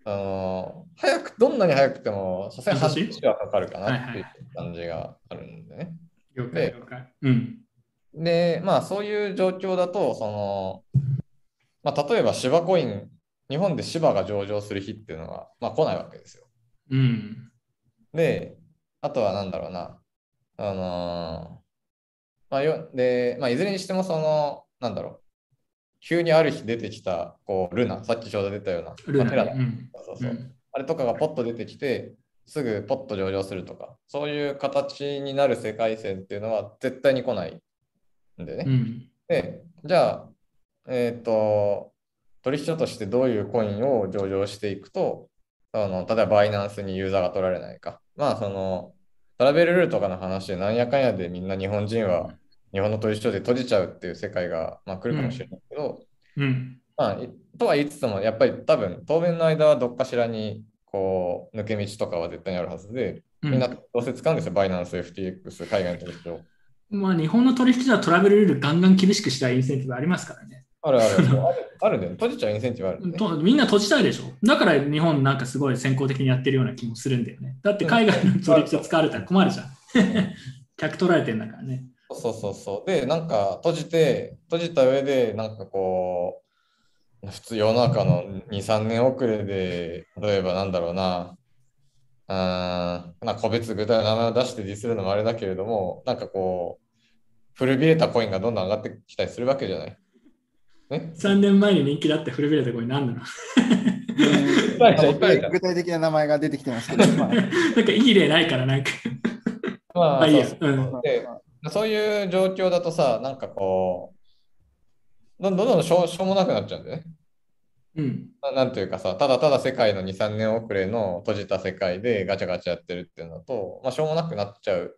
あの早く、どんなに早くても、さすがに半半年？年はかかるかなっていうはい感じがあるんでね。了解で了解。うん。で、まあ、そういう状況だと、その、まあ、例えば芝コイン、日本で芝が上場する日っていうのは、まあ、来ないわけですよ。うん。で、あとはなんだろうな、あのーまあ、よで、まあ、いずれにしても、その、なんだろう、急にある日出てきた、こう、ルナ、さっきちょうど出たような、ルナね。うん。そうそうう、んあれとかがポッと出てきて、すぐポッと上場するとか、そういう形になる世界線っていうのは絶対に来ないんでね。うん。で、じゃあ、えっ、と、取引所としてどういうコインを上場していくと、あの例えばバイナンスにユーザーが取られないか。まあ、その、トラベルルールとかの話でなんやかんやでみんな日本人は日本の取引所で閉じちゃうっていう世界が、まあ、来るかもしれないけど、うん。まあ、いとは言いつつも、やっぱり多分、当面の間はどっかしらに、こう、抜け道とかは絶対にあるはずで、うんみんなどうせ使うんですよ、バイナンス、FTX、海外の取引所。まあ、日本の取引所はトラベルルールガンガン厳しくしたいインセンティブありますからね。あるある、あるあるんだよね。閉じちゃうインセンティブあるね。とみんな閉じたいでしょ。だから日本なんかすごい先行的にやってるような気もするんだよね。だって海外の取引所使われたら困るじゃん。客取られてんだからね。そうそうそう。で、なんか閉じて、閉じた上で、なんかこう、普通世の中の2、3年遅れで、例えばなんだろうな、うーん、な個別具体の名前を出してディスるのもあれだけれども、なんかこう、古びれたコインがどんどん上がってきたりするわけじゃない？ね？3年前に人気だって古びれた声何なのぱ いじゃんいっぱいじゃん具体的な名前が出てきてますけど、まあ なんかいい例ないからなんか。まあ、まあいいやそうそううんでそういう状況だとさ、なんかこう、どんどんどんどんしょうしょうもなくなっちゃうんだよね。うん。ななんていうかさ、ただただ世界の2、3年遅れの閉じた世界でガチャガチャやってるっていうのだと、まあ、しょうもなくなっちゃう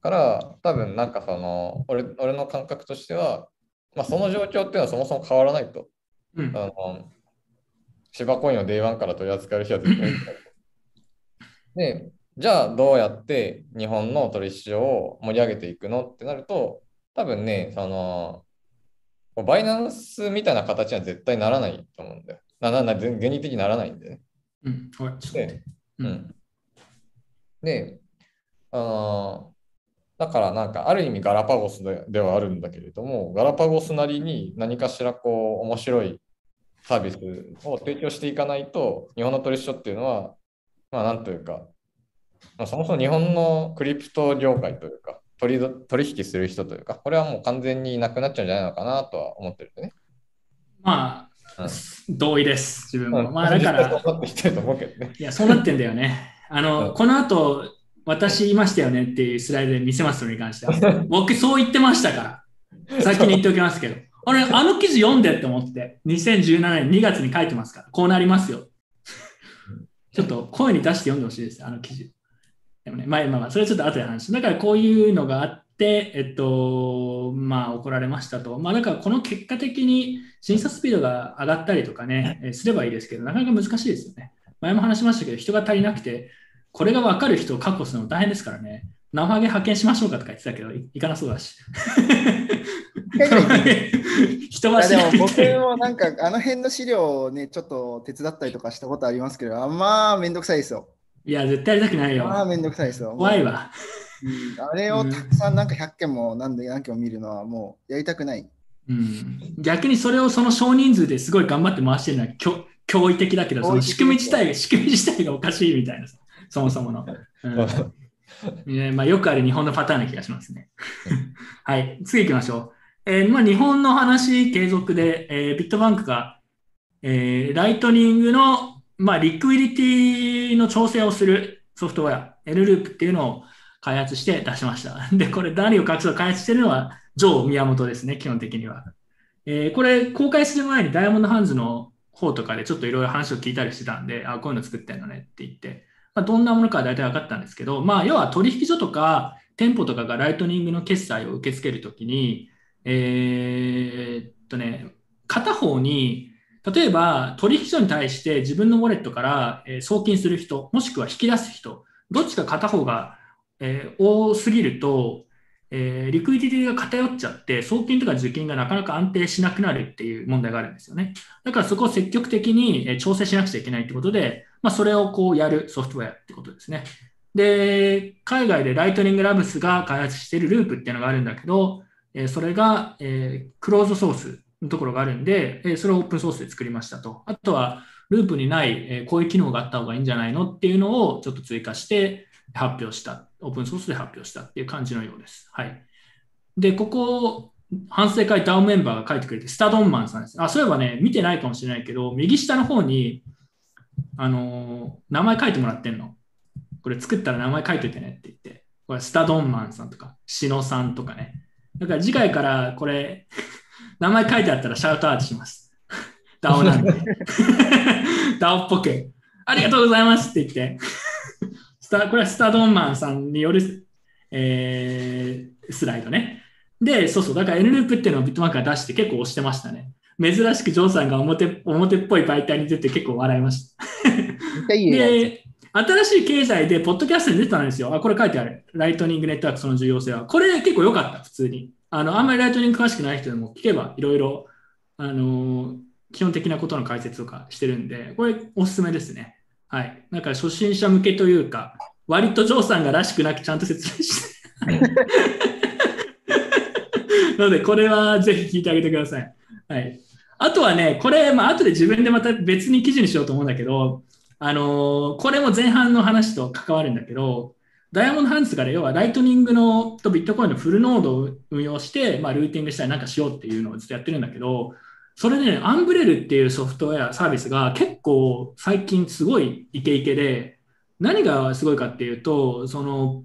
から、多分なんかその、俺俺の感覚としては、まあ、その状況っていうのはそもそも変わらないと。うん。あの芝コインを Day1 から取り扱える日は絶対い で、じゃあどうやって日本の取引所を盛り上げていくのってなると、多分ね、その、バイナンスみたいな形には絶対ならないと思うんだよ。な、な、原理的にならないんでね。うん。おいちょっと待ってう。うんん。で、あのだからなんかある意味ガラパゴスでではあるんだけれども、ガラパゴスなりに何かしらこう面白いサービスを提供していかないと、日本の取引所っていうのは、まあなんというか、まあ、そもそも日本のクリプト業界というか、取り取引する人というか、これはもう完全にいなくなっちゃうんじゃないのかなとは思ってるんでね。まあ、うん同意です、自分も。うんまあだから。いや、そうなってんだよね。あの、うんこの後、私言いましたよねっていうスライドで見せますのに関しては。僕、そう言ってましたから。先に言っておきますけど。あれ、あの記事読んでって思って、2017年2月に書いてますから、こうなりますよ。ちょっと声に出して読んでほしいです、あの記事。でもね、まあまあまあ、それはちょっと後で話す。だからこういうのがあって、えっと、まあ怒られましたと。まあだからこの結果的に審査スピードが上がったりとかね、えすればいいですけど、なかなか難しいですよね。前も話しましたけど、人が足りなくて、これが分かる人を確保するの大変ですからね。生ハゲ派遣しましょうかとか言ってたけど、いいかなそうだし。人いはでも僕もなんかあの辺の資料をね、ちょっと手伝ったりとかしたことありますけど、あまあめんどくさいですよ。いや、絶対やりたくないよ。まあめんどくさいですよ。怖いわ。うんあれをたくさんなんか100件も何で何件も見るのはもうやりたくない。うん、逆にそれをその少人数ですごい頑張って回してるのはきょ驚異的だけど、その仕組み自体が、仕組み自体がおかしいみたいなさ、そもそもの。うんねまあ、よくある日本のパターンな気がしますね。はい、次行きましょう。えーまあ、日本の話継続で、えービットバンクが、えーライトニングの、まあ、リクイリティの調整をするソフトウェア、L ループっていうのを開発して出しました。で、これ何を隠そう開発してるのは、ジョー宮本ですね、基本的には。えーこれ公開する前にダイヤモンドハンズの方とかでちょっといろいろ話を聞いたりしてたんで、あ、こういうの作ってんのねって言って、まあ、どんなものか大体分かったんですけど、まあ、要は取引所とか店舗とかがライトニングの決済を受け付けるときに、えーっとね、片方に、例えば取引所に対して自分のウォレットから送金する人、もしくは引き出す人、どっちか片方が、多すぎると、リクイディティが偏っちゃって、送金とか受金がなかなか安定しなくなるっていう問題があるんですよね。だからそこを積極的に調整しなくちゃいけないってことで、まあ、それをこうやるソフトウェアってことですね。で、海外でライトニングラブスが開発しているループっていうのがあるんだけど、それが、クローズソースところがあるんで、えそれをオープンソースで作りましたと。あとは、ループにない、えこういう機能があった方がいいんじゃないのっていうのをちょっと追加して発表した。オープンソースで発表したっていう感じのようです。はい。で、ここ、反省会ダウンメンバーが書いてくれて、スタドンマンさんです。あ、そういえばね、見てないかもしれないけど、右下の方に、あの名前書いてもらってんの。これ作ったら名前書いといてねって言って。これ、スタドンマンさんとか、シノさんとかね。だから次回からこれ、名前書いてあったらシャウトアウトします。ダオなんで。ダオっぽく。ありがとうございますって言って。スタこれはスタドンマンさんによる、えースライドね。で、そうそう、だから N ループっていうのをビットマークが出して結構押してましたね。珍しくジョーさんが表表っぽい媒体に出て結構笑いました。で、新しい経済で、ポッドキャストに出てたんですよ。あ、これ書いてある。ライトニングネットワークその重要性は。これ結構良かった、普通に。あの、あんまりライトニング詳しくない人でも聞けば、いろいろ、あのー基本的なことの解説とかしてるんで、これおすすめですね。はい。なんか初心者向けというか、割とジョーさんがらしくなくちゃんと説明して。なので、これはぜひ聞いてあげてください。はい。あとはね、これ、まあ、後で自分でまた別に記事にしようと思うんだけど、あのーこれも前半の話と関わるんだけど、ダイヤモンドハンズがね、要はライトニングのとビットコインのフルノードを運用して、まあ、ルーティングしたりなんかしようっていうのをずっとやってるんだけど、それでね、アンブレルっていうソフトウェアサービスが結構最近すごいイケイケで、何がすごいかっていうと、その、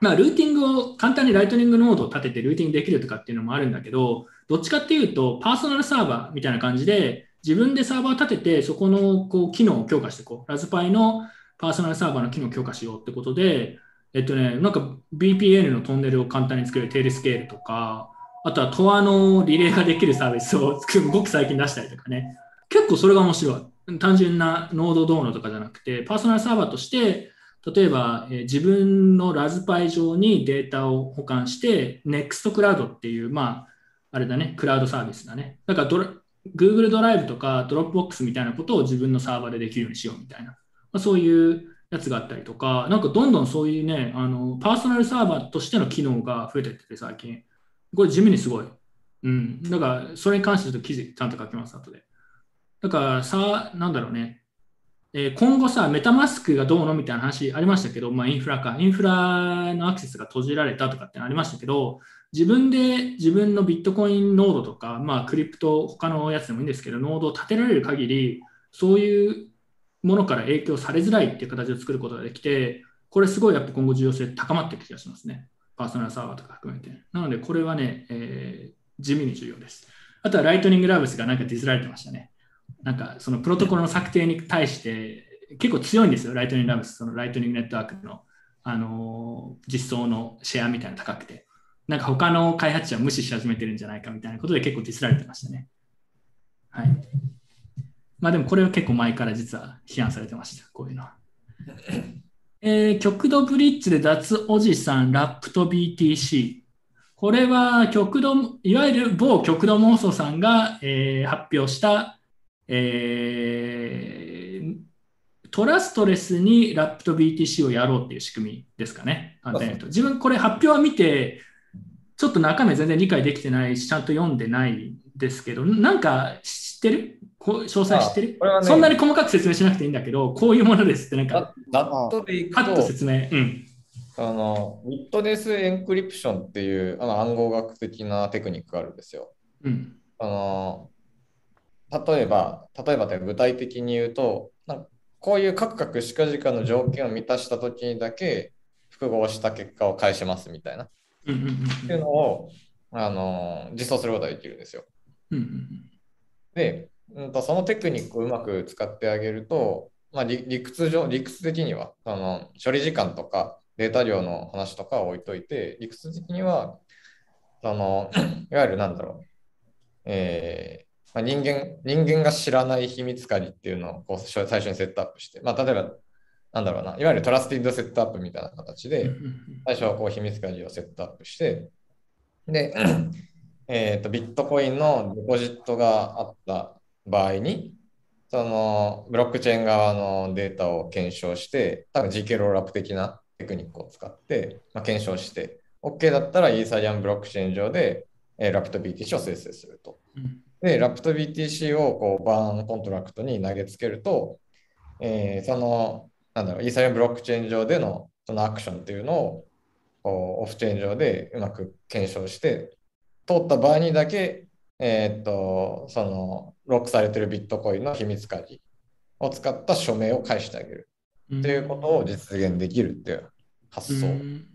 まあ、ルーティングを簡単にライトニングノードを立ててルーティングできるとかっていうのもあるんだけど、どっちかっていうと、パーソナルサーバーみたいな感じで、自分でサーバー立てて、そこのこう機能を強化していこう。ラズパイのパーソナルサーバーの機能を強化しようってことで、えっとね、なんか BPN のトンネルを簡単に作るテールスケールとか、あとは TOA のリレーができるサービスをごく 最近出したりとかね。結構それが面白い。単純なノードどうのとかじゃなくて、パーソナルサーバーとして、例えば、え自分のラズパイ上にデータを保管して、Nextcloud っていう、まあ、あれだね、クラウドサービスだね。だからドラ、Google ドライブとか Dropbox みたいなことを自分のサーバーでできるようにしようみたいな。まあ、そういうやつがあったりとか、なんかどんどんそういうね、あの、パーソナルサーバーとしての機能が増えてってて、最近。これ地味にすごい。うん。だから、それに関してちょっと記事ちゃんと書きます、後で。だからさ、なんだろうね。えー今後さ、メタマスクがどうのみたいな話ありましたけど、まあ、インフラか、インフラのアクセスが閉じられたとかってありましたけど、自分で自分のビットコインノードとか、まあ、クリプト、他のやつでもいいんですけど、ノードを立てられる限り、そういうものから影響されづらいっていう形を作ることができて、これすごいやっぱ今後重要性高まっていく気がしますね。パーソナルサーバーとか含めて。なので、これはね、えー地味に重要です。あとはライトニングラブスがなんかディスられてましたね。なんかそのプロトコルの策定に対して結構強いんですよ、ライトニングラブス、そのライトニングネットワークの、あのー実装のシェアみたいな高くて、なんか他の開発者を無視し始めてるんじゃないかみたいなことで結構ディスられてましたね。はい。まあでもこれは結構前から実は批判されてました、こういうのは。えー極度ブリッジで脱おじさん、ラップと BTC。これは極度、いわゆる某極度妄想さんが、えー発表した、えートラストレスにラップと BTC をやろうっていう仕組みですかね。簡単に言うと自分これ発表は見て、ちょっと中身全然理解できてないし、ちゃんと読んでないですけど、なんかってる？こう詳細知ってる、あこれはねそんなに細かく説明しなくていいんだけど、こういうものですって、なんか、ダットでいくとと、説明。うん。あの、ウィットネスエンクリプションっていうあの暗号学的なテクニックがあるんですよ。うん。あの、例えば、例えばで具体的に言うと、こういうカクカクしかじかの条件を満たしたときにだけ複合した結果を返しますみたいな。っうんうんうんていうのを、あの、実装することができるんですよ。うんうんで、うんと、そのテクニックをうまく使ってあげると、まあ、理理屈上、理屈的にはあの処理時間とかデータ量の話とかは置いといて、理屈的には、その いわゆるなんだろう、えーまあ、人間、人間が知らない秘密鍵っていうのをこう最初にセットアップして、まあ、例えば、なんだろうな、いわゆるトラスティッドセットアップみたいな形で、最初はこう秘密鍵をセットアップして、で、えーと、ビットコインのデポジットがあった場合に、そのブロックチェーン側のデータを検証して、多分 GK ロールアップ的なテクニックを使って、まあ、検証して、OK だったらイーサリアムブロックチェーン上で、えー、ラプト BTC を生成すると。うんで、ラプト BTC をこうバーンコントラクトに投げつけると、えーその、なんだろう、イーサリアムブロックチェーン上でのそのアクションっていうのを、こうオフチェーン上でうまく検証して、通った場合にだけ、えーっと、その、ロックされてるビットコインの秘密鍵を使った署名を返してあげるうんっていうことを実現できるっていう発想。うん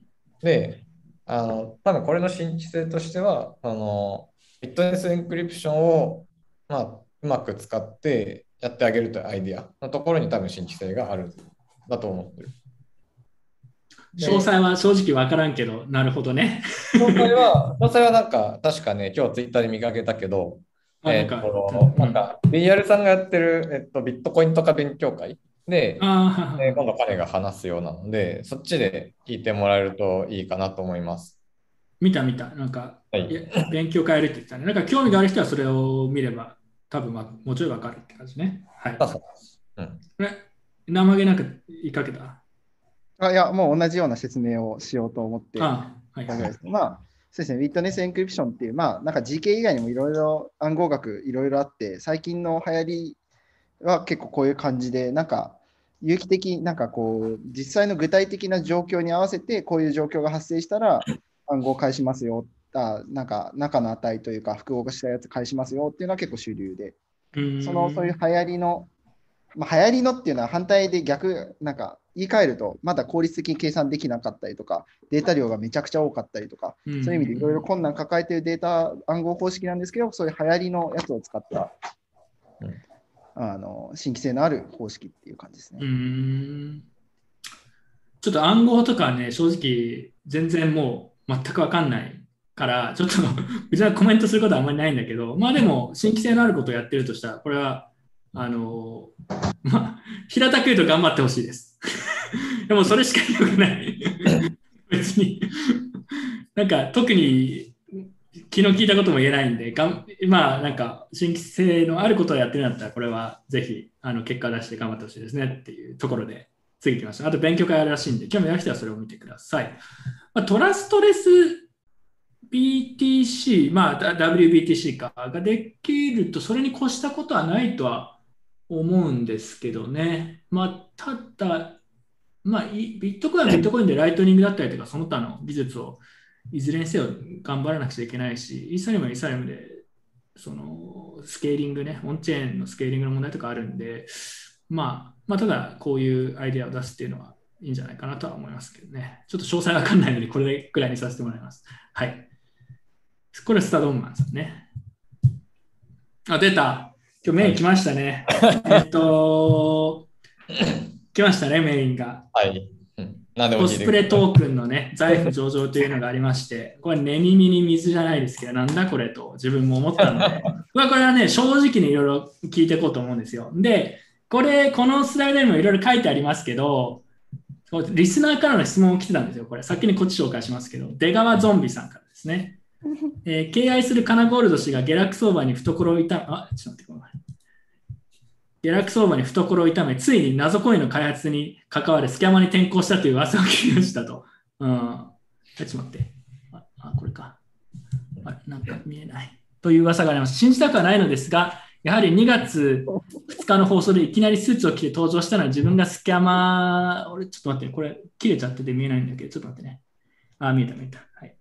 で、あの、多分これの新規性としては、あの、ビットネスエンクリプションを、まあ、うまく使ってやってあげるというアイディアのところに多分新規性があるんだと思ってる。詳細は正直わからんけど、なるほどね。詳細は、詳細はなんか、確かね、今日ツイッターで見かけたけど、えっあなんかと、うんなんか、BR さんがやってる、えっと、ビットコインとか勉強会で、今度彼が話すようなので、そっちで聞いてもらえるといいかなと思います。見た見た。なんか、はい勉強会やるって言ってたね。なんか興味がある人はそれを見れば、多分まあもうちょいわかるって感じね。はい。そうそううんこれ、生げなく言いかけた？あいや、もう同じような説明をしようと思って。あはいたぐらいですまあ、そうですね、ウィットネスエンクリプションっていう、まあ、なんか GK 以外にもいろいろ暗号学いろいろあって、最近の流行りは結構こういう感じで、なんか有機的、なんかこう、実際の具体的な状況に合わせて、こういう状況が発生したら暗号返しますよ。あなんか中の値というか複合化したやつ返しますよっていうのは結構主流で、うんそのそういう流行りの、まあ、流行りのっていうのは反対で逆、なんか言い換えると、まだ効率的に計算できなかったりとか、データ量がめちゃくちゃ多かったりとか、うんそういう意味でいろいろ困難抱えているデータ暗号方式なんですけど、そういう流行りのやつを使った、うんあの新規性のある方式っていう感じですね。うーんちょっと暗号とかはね、正直全然もう全くわかんないから、ちょっと別にコメントすることはあんまりないんだけど、まあでも新規性のあることをやってるとしたら、これは、あの、まあ、平たく言うと頑張ってほしいです。でもそれしか言いようがない。別に。なんか特に昨日聞いたことも言えないんで、がんまあなんか新規性のあることをやってるんだったら、これはぜひあの結果を出して頑張ってほしいですねっていうところで、次行きましょう。あと勉強会あるらしいんで、興味ある人はそれを見てください。まあ、トラストレス BTC、まあ WBTC かができると、それに越したことはないとは思うんですけどね。まあ、ただ、まあ、ビットコインはビットコインでライトニングだったりとか、その他の技術をいずれにせよ頑張らなくちゃいけないし、イーサリアムはイーサリアムで、そのスケーリングね、オンチェーンのスケーリングの問題とかあるんで、まあ、まあ、ただこういうアイデアを出すっていうのはいいんじゃないかなとは思いますけどね。ちょっと詳細わかんないので、これくらいにさせてもらいます。はい。これスタドンマンさんね。あ、出た。今日メイン来ましたね。えっと、来ましたね、メインが。はい。うん、何でもコスプレトークンのね、財布上場というのがありまして、これ、寝耳に水じゃないですけど、なんだこれと自分も思ったので、まあこれはね、正直にいろいろ聞いていこうと思うんですよ。で、これ、このスライドにもいろいろ書いてありますけど、リスナーからの質問を来てたんですよ。これ、先にこっち紹介しますけど、出川ゾンビさんからですね。えー敬愛するカナゴールド氏が下落相場に懐を痛む、あ、ちょっと待って、ごめん。下落相場に懐を痛め、ついに謎コインの開発に関わるスキャマに転向したという噂を聞きましたと。うん。ちょっと待って。あ、あこれか。あれ、なんか見えない。という噂があります。信じたくはないのですが、やはり2月2日の放送でいきなりスーツを着て登場したのは自分がスキャマー、俺ちょっと待って、これ切れちゃってて見えないんだけど、ちょっと待ってね。あ、見えた見えた。はい。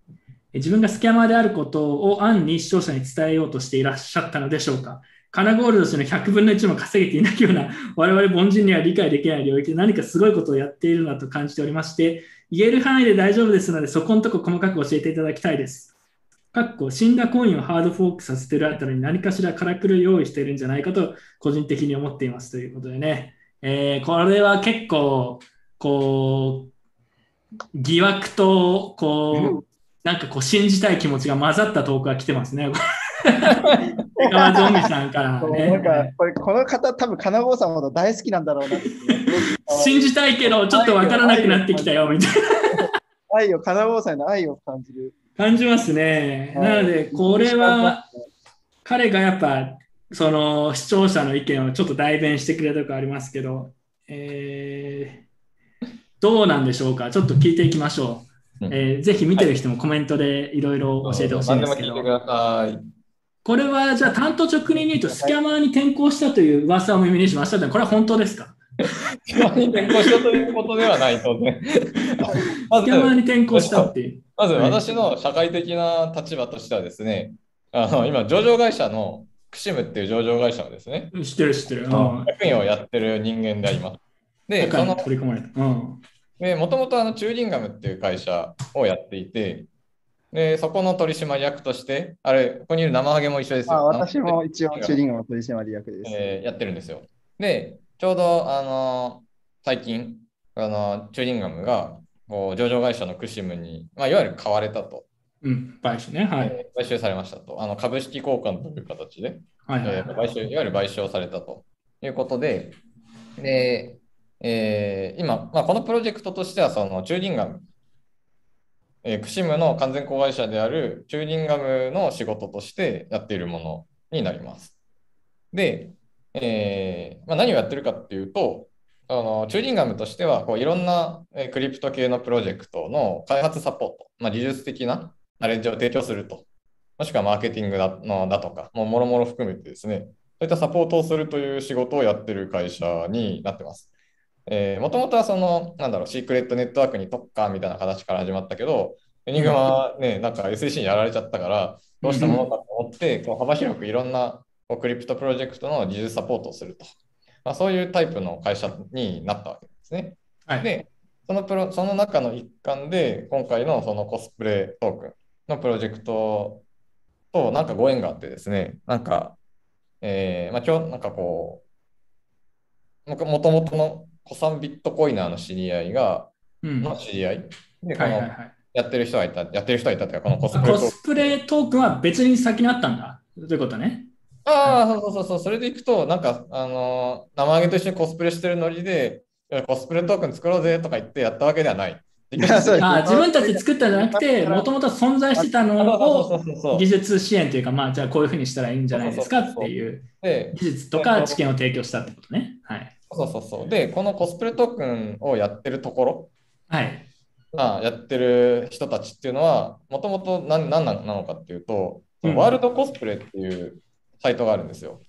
自分がスキャマーであることを暗に視聴者に伝えようとしていらっしゃったのでしょうか？カナゴールド氏の100分の1も稼げていないような我々凡人には理解できない領域で何かすごいことをやっているなと感じておりまして、言える範囲で大丈夫ですので、そこのとこ細かく教えていただきたいです。かっこ死んだコインをハードフォークさせてるあたりに何かしらからくりを用意しているんじゃないかと個人的に思っていますということでね、えーこれは結構こう疑惑とこうなんかこう信じたい気持ちが混ざった投稿が来てますね。江川ゾンビさんからね。なんかこれこの方、多分金郷さんのこと大好きなんだろうなって。信じたいけどちょっとわからなくなってきたよみたいな愛を、金郷さんへの愛を感じる。感じますね。なのでこれは彼がやっぱその視聴者の意見をちょっと代弁してくれたとこありますけど、えーどうなんでしょうか？ちょっと聞いていきましょう。うんえーぜひ見てる人もコメントでいろいろ教えてほしいんですけど。これはじゃあ担当直入に言うとスキャマーに転向したという噂を耳にしましたが、これは本当ですか？スキャマに転向したということではない当然。まスキャマーず、に転向したっていう。まずはい私の社会的な立場としてはですね、あの今、上場会社のクシムっていう上場会社のですね、知ってる知ってる。うん。役員をやってる人間であります。で、その取り込まれた。うん。で、もともとあのチューリンガムっていう会社をやっていて、で、そこの取締役として、あれ、ここにいる生ハゲも一緒ですよ。あ私も一応、チューリングの取締役です。えーやってるんですよ。で、ちょうど、あの最近、あのチューリンガムがこう上場会社のクシムに、まあ、いわゆる買われたと、うん。買収ね。はい。えー買収されましたと、あの株式交換という形で、はいはいえー買収、いわゆる買収されたということで、で、えー今、まあ、このプロジェクトとしては、そのチューリンガム、えークシムの完全子会社であるチューリンガムの仕事としてやっているものになります。で、えーまあ、何をやってるかっていうと、あのチューリンガムとしてはこういろんなクリプト系のプロジェクトの開発サポート、まあ、技術的なナレッジを提供すると、もしくはマーケティングだのだとか、もろもろ含めてですね、そういったサポートをするという仕事をやってる会社になってます。もともとはその、なんだろう、シークレットネットワークに特化みたいな形から始まったけど、エニグマはね、なんか SEC にやられちゃったから、どうしたものかと思って、こう幅広くいろんなこうクリプトプロジェクトの技術サポートをすると。まあ、そういうタイプの会社になったわけですね。はい。で、そのプロその中の一環で、今回のそのコスプレトークンのプロジェクトとなんかご縁があってですね、なんか、えーまあ、今日なんかこう、ももともとの古参ビットコイナーの知り合いが、うん。のはい知り合いで、このはいはい。やってる人がいた、やってる人がいたっていうか、このコスプレコトークンスプレトークンは別に先にあったんだ。ということね？ああ、そうそうそうそう、それでいくと、なんか、あのー生揚げと一緒にコスプレしてるノリで、コスプレトークン作ろうぜとか言ってやったわけではない。あ自分たちで作ったんじゃなくて、もともと存在してたのをそうそうそうそう技術支援というか、まあ、じゃあこういうふうにしたらいいんじゃないですかっていうで、技術とか知見を提供したってことね。はい。そうそうそう。で、このコスプレトークンをやってるところ、はい。まあ、やってる人たちっていうのは、もともと何何なのかっていうと、うんワールドコスプレっていうサイトがあるんですよ。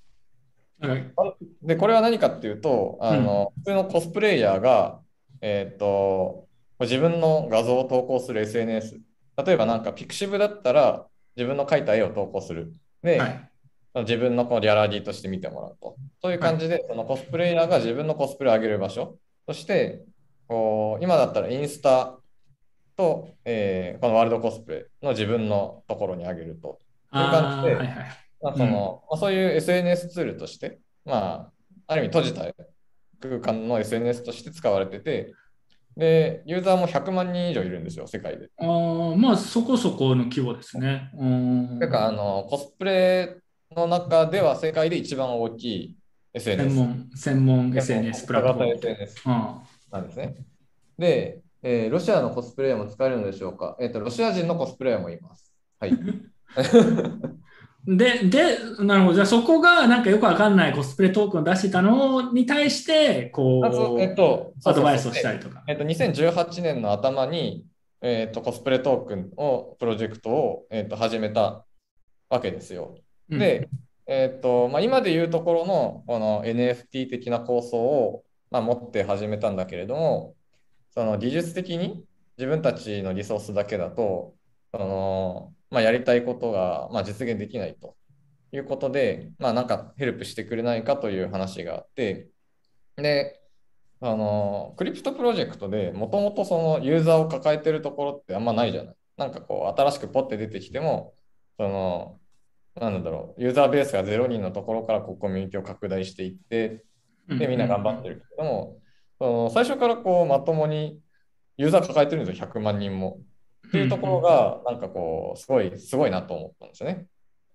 なんかで、これは何かっていうと、あの、普通のコスプレイヤーが、えっと、自分の画像を投稿する SNS。例えばなんか、ピクシブだったら、自分の描いた絵を投稿する。で、はい。自分のこのギャラリーとして見てもらうと。そういう感じで、そのコスプレイヤーが自分のコスプレを上げる場所として、こう今だったらインスタと、えーこのワールドコスプレの自分のところに上げると。そういう感じで。まあそのまあ、そういう SNS ツールとして、まあ、ある意味閉じた空間の SNS として使われてて、で、ユーザーも100万人以上いるんですよ、世界で。あーまあ、そこそこの規模ですね。うんてか、あの、コスプレの中では世界で一番大きい SNS。専門、専門 SNS プラットフォーム。SNS うんなんですね。で、えーロシアのコスプレイヤーも使えるのでしょうか？えっ、と、ロシア人のコスプレイヤーもいます。はい。で、で、なるほど。じゃあそこがなんかよくわかんないコスプレトークンを出してたのに対して、こうう、えっと、アドバイスをしたりとか。えっと、2018年の頭に、えっと、コスプレトークンを、プロジェクトを、えっと、始めたわけですよ。で、えっと、まあ、今でいうところの、この NFT 的な構想を、まあ、持って始めたんだけれども、その技術的に自分たちのリソースだけだと、その、まあ、やりたいことが、ま、実現できないということで、まあ、なんかヘルプしてくれないかという話があって、で、あの、クリプトプロジェクトでもともとそのユーザーを抱えてるところってあんまないじゃない。なんかこう、新しくポッて出てきても、その、なんだろう、ユーザーベースが0人のところからこうコミュニティを拡大していって、で、みんな頑張ってるけれども、その最初からこう、まともにユーザー抱えてるんですよ、100万人も。っていうところが、なんかこう、すごい、すごいなと思ったんですよね。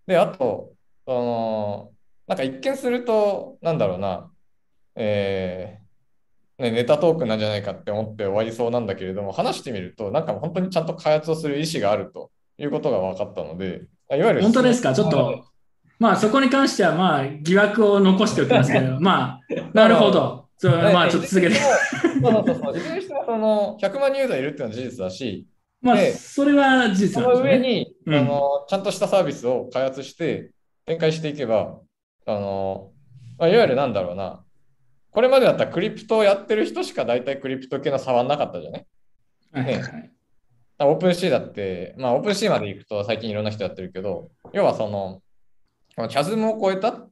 で、あと、その、なんか一見すると、なんだろうな、えーね、ネタトークンなんじゃないかって思って終わりそうなんだけれども、話してみると、なんか本当にちゃんと開発をする意思があるということが分かったので、いわゆる本当ですか？ちょっと、まあそこに関してはまあ疑惑を残しておきますけど、まあ、なるほど。そうまあちょっと続けて。そうそうそう。いずれにしてもその100万人ユーザーいるっていうのは事実だし、まあでそれは事そ実ね。の上に、うんあのちゃんとしたサービスを開発して展開していけば、あのまあ、いわゆるなんだろうな、これまでだったらクリプトをやってる人しか大体クリプト系の触んなかったじゃね。はいはいはいオープンシーだって、まあ、オープンシーまで行くと最近いろんな人やってるけど、要はその、このチャズムを超えた、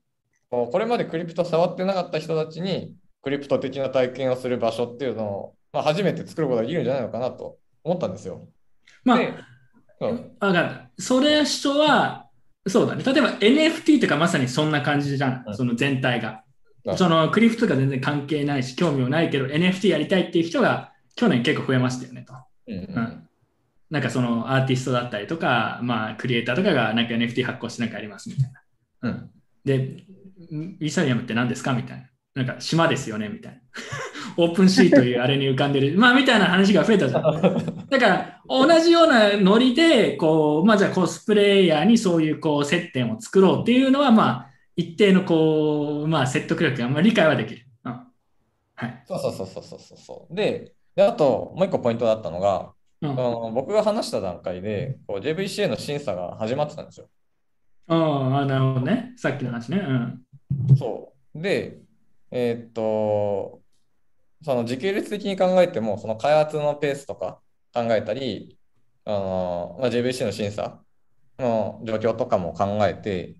これまでクリプト触ってなかった人たちに、クリプト的な体験をする場所っていうのを、まあ、初めて作ることができるんじゃないのかなと思ったんですよ。まあ、でそうわかった。それ主張は、そうだね。例えば NFT とかまさにそんな感じじゃん。うんその全体がう。んそのクリプトとか全然関係ないし、興味もないけど NFT やりたいっていう人が去年結構増えましたよねと。うんうんうんなんかそのアーティストだったりとか、まあクリエイターとかがなんか NFT 発行してなんかやりますみたいな。うんで、んイーサリアムって何ですかみたいな。なんか島ですよねみたいな。オープンシーというあれに浮かんでる。まあみたいな話が増えたじゃん。だから同じようなノリで、こう、まあじゃあコスプレイヤーにそういうこう接点を作ろうっていうのは、まあ一定のこう、まあ説得力がまあ理解はできる。うんはい。そうそうそうそうそうそうそう。で、であともう一個ポイントだったのが、うんあの僕が話した段階でこう JVCA の審査が始まってたんですよ。ああ、なるほどね。さっきの話ね。うん。そう。で、えーっと、その時系列的に考えても、その開発のペースとか考えたり、あのまあ、JVC の審査の状況とかも考えて、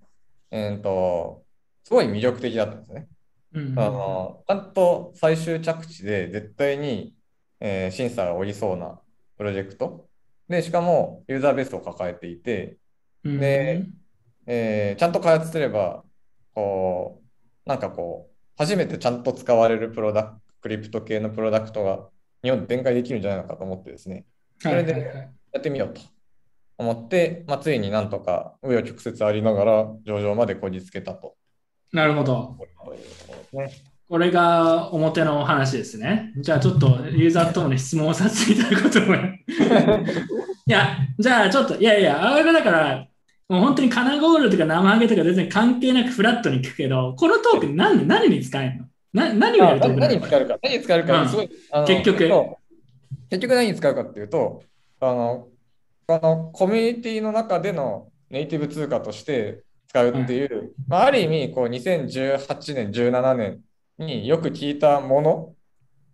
えーっと、すごい魅力的だったんですね。うんあのちゃんと最終着地で絶対に、えー審査が下りそうなプロジェクト？で、しかもユーザーベースを抱えていて、うんでえーちゃんと開発すれば、こう、なんかこう、初めてちゃんと使われるプロダククリプト系のプロダクトが日本で展開できるんじゃないのかと思ってですね、はいはいはいやってみようと思って、まあ、ついになんとか紆余曲折ありながら上場までこじつけたと。なるほど。というところですね。これが表のお話ですね。じゃあちょっとユーザーともに質問をさせていただくことも。いや、じゃあちょっと、いやいや、あれだから、もう本当にカナゴールとか生ハゲとか全然関係なくフラットに聞くけど、このトークン何何に使えるの？な何をやるトークンなの？これ何に使えるか、何に使えるか、すごい、あの結局。結局何に使うかっていうと、あの、このコミュニティの中でのネイティブ通貨として使うっていう、まあ、ある意味、こう、2018年、17年によく聞いたもの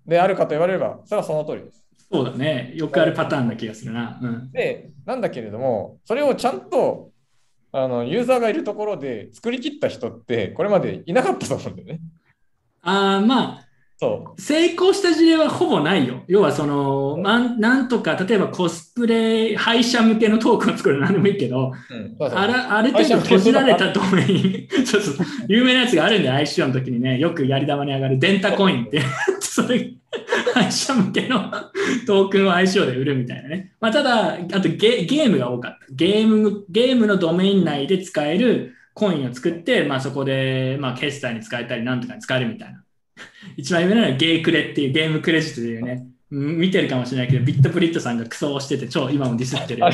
であるかと言われれば、それはその通りです。そうだね。よくあるパターンな気がするな。うん。で、なんだけれども、それをちゃんと、あの、ユーザーがいるところで作り切った人って、これまでいなかったと思うんだよね。ああ、まあ、そう。成功した事例はほぼないよ。要はその、なんなんとか、例えばコスプレ、配車向けのトークンを作るのなんでもいいけど、うん、そうそうあらある程度閉じられたドメイン、そうそう、有名なやつがあるんで、ICO の時にね、よくやり玉に上がるデンタコインって、それ、配車向けの トークンを ICO で売るみたいなね。まあ、ただ、あとゲゲームが多かった。ゲーム、ゲームのドメイン内で使えるコインを作って、まあ、そこで、まあ、決済に使えたり、なんとかに使えるみたいな。一番有名なのはゲークレっていうゲームクレジットというね、うん見てるかもしれないけど、ビットプリットさんがクソをしてて、超今もディスってる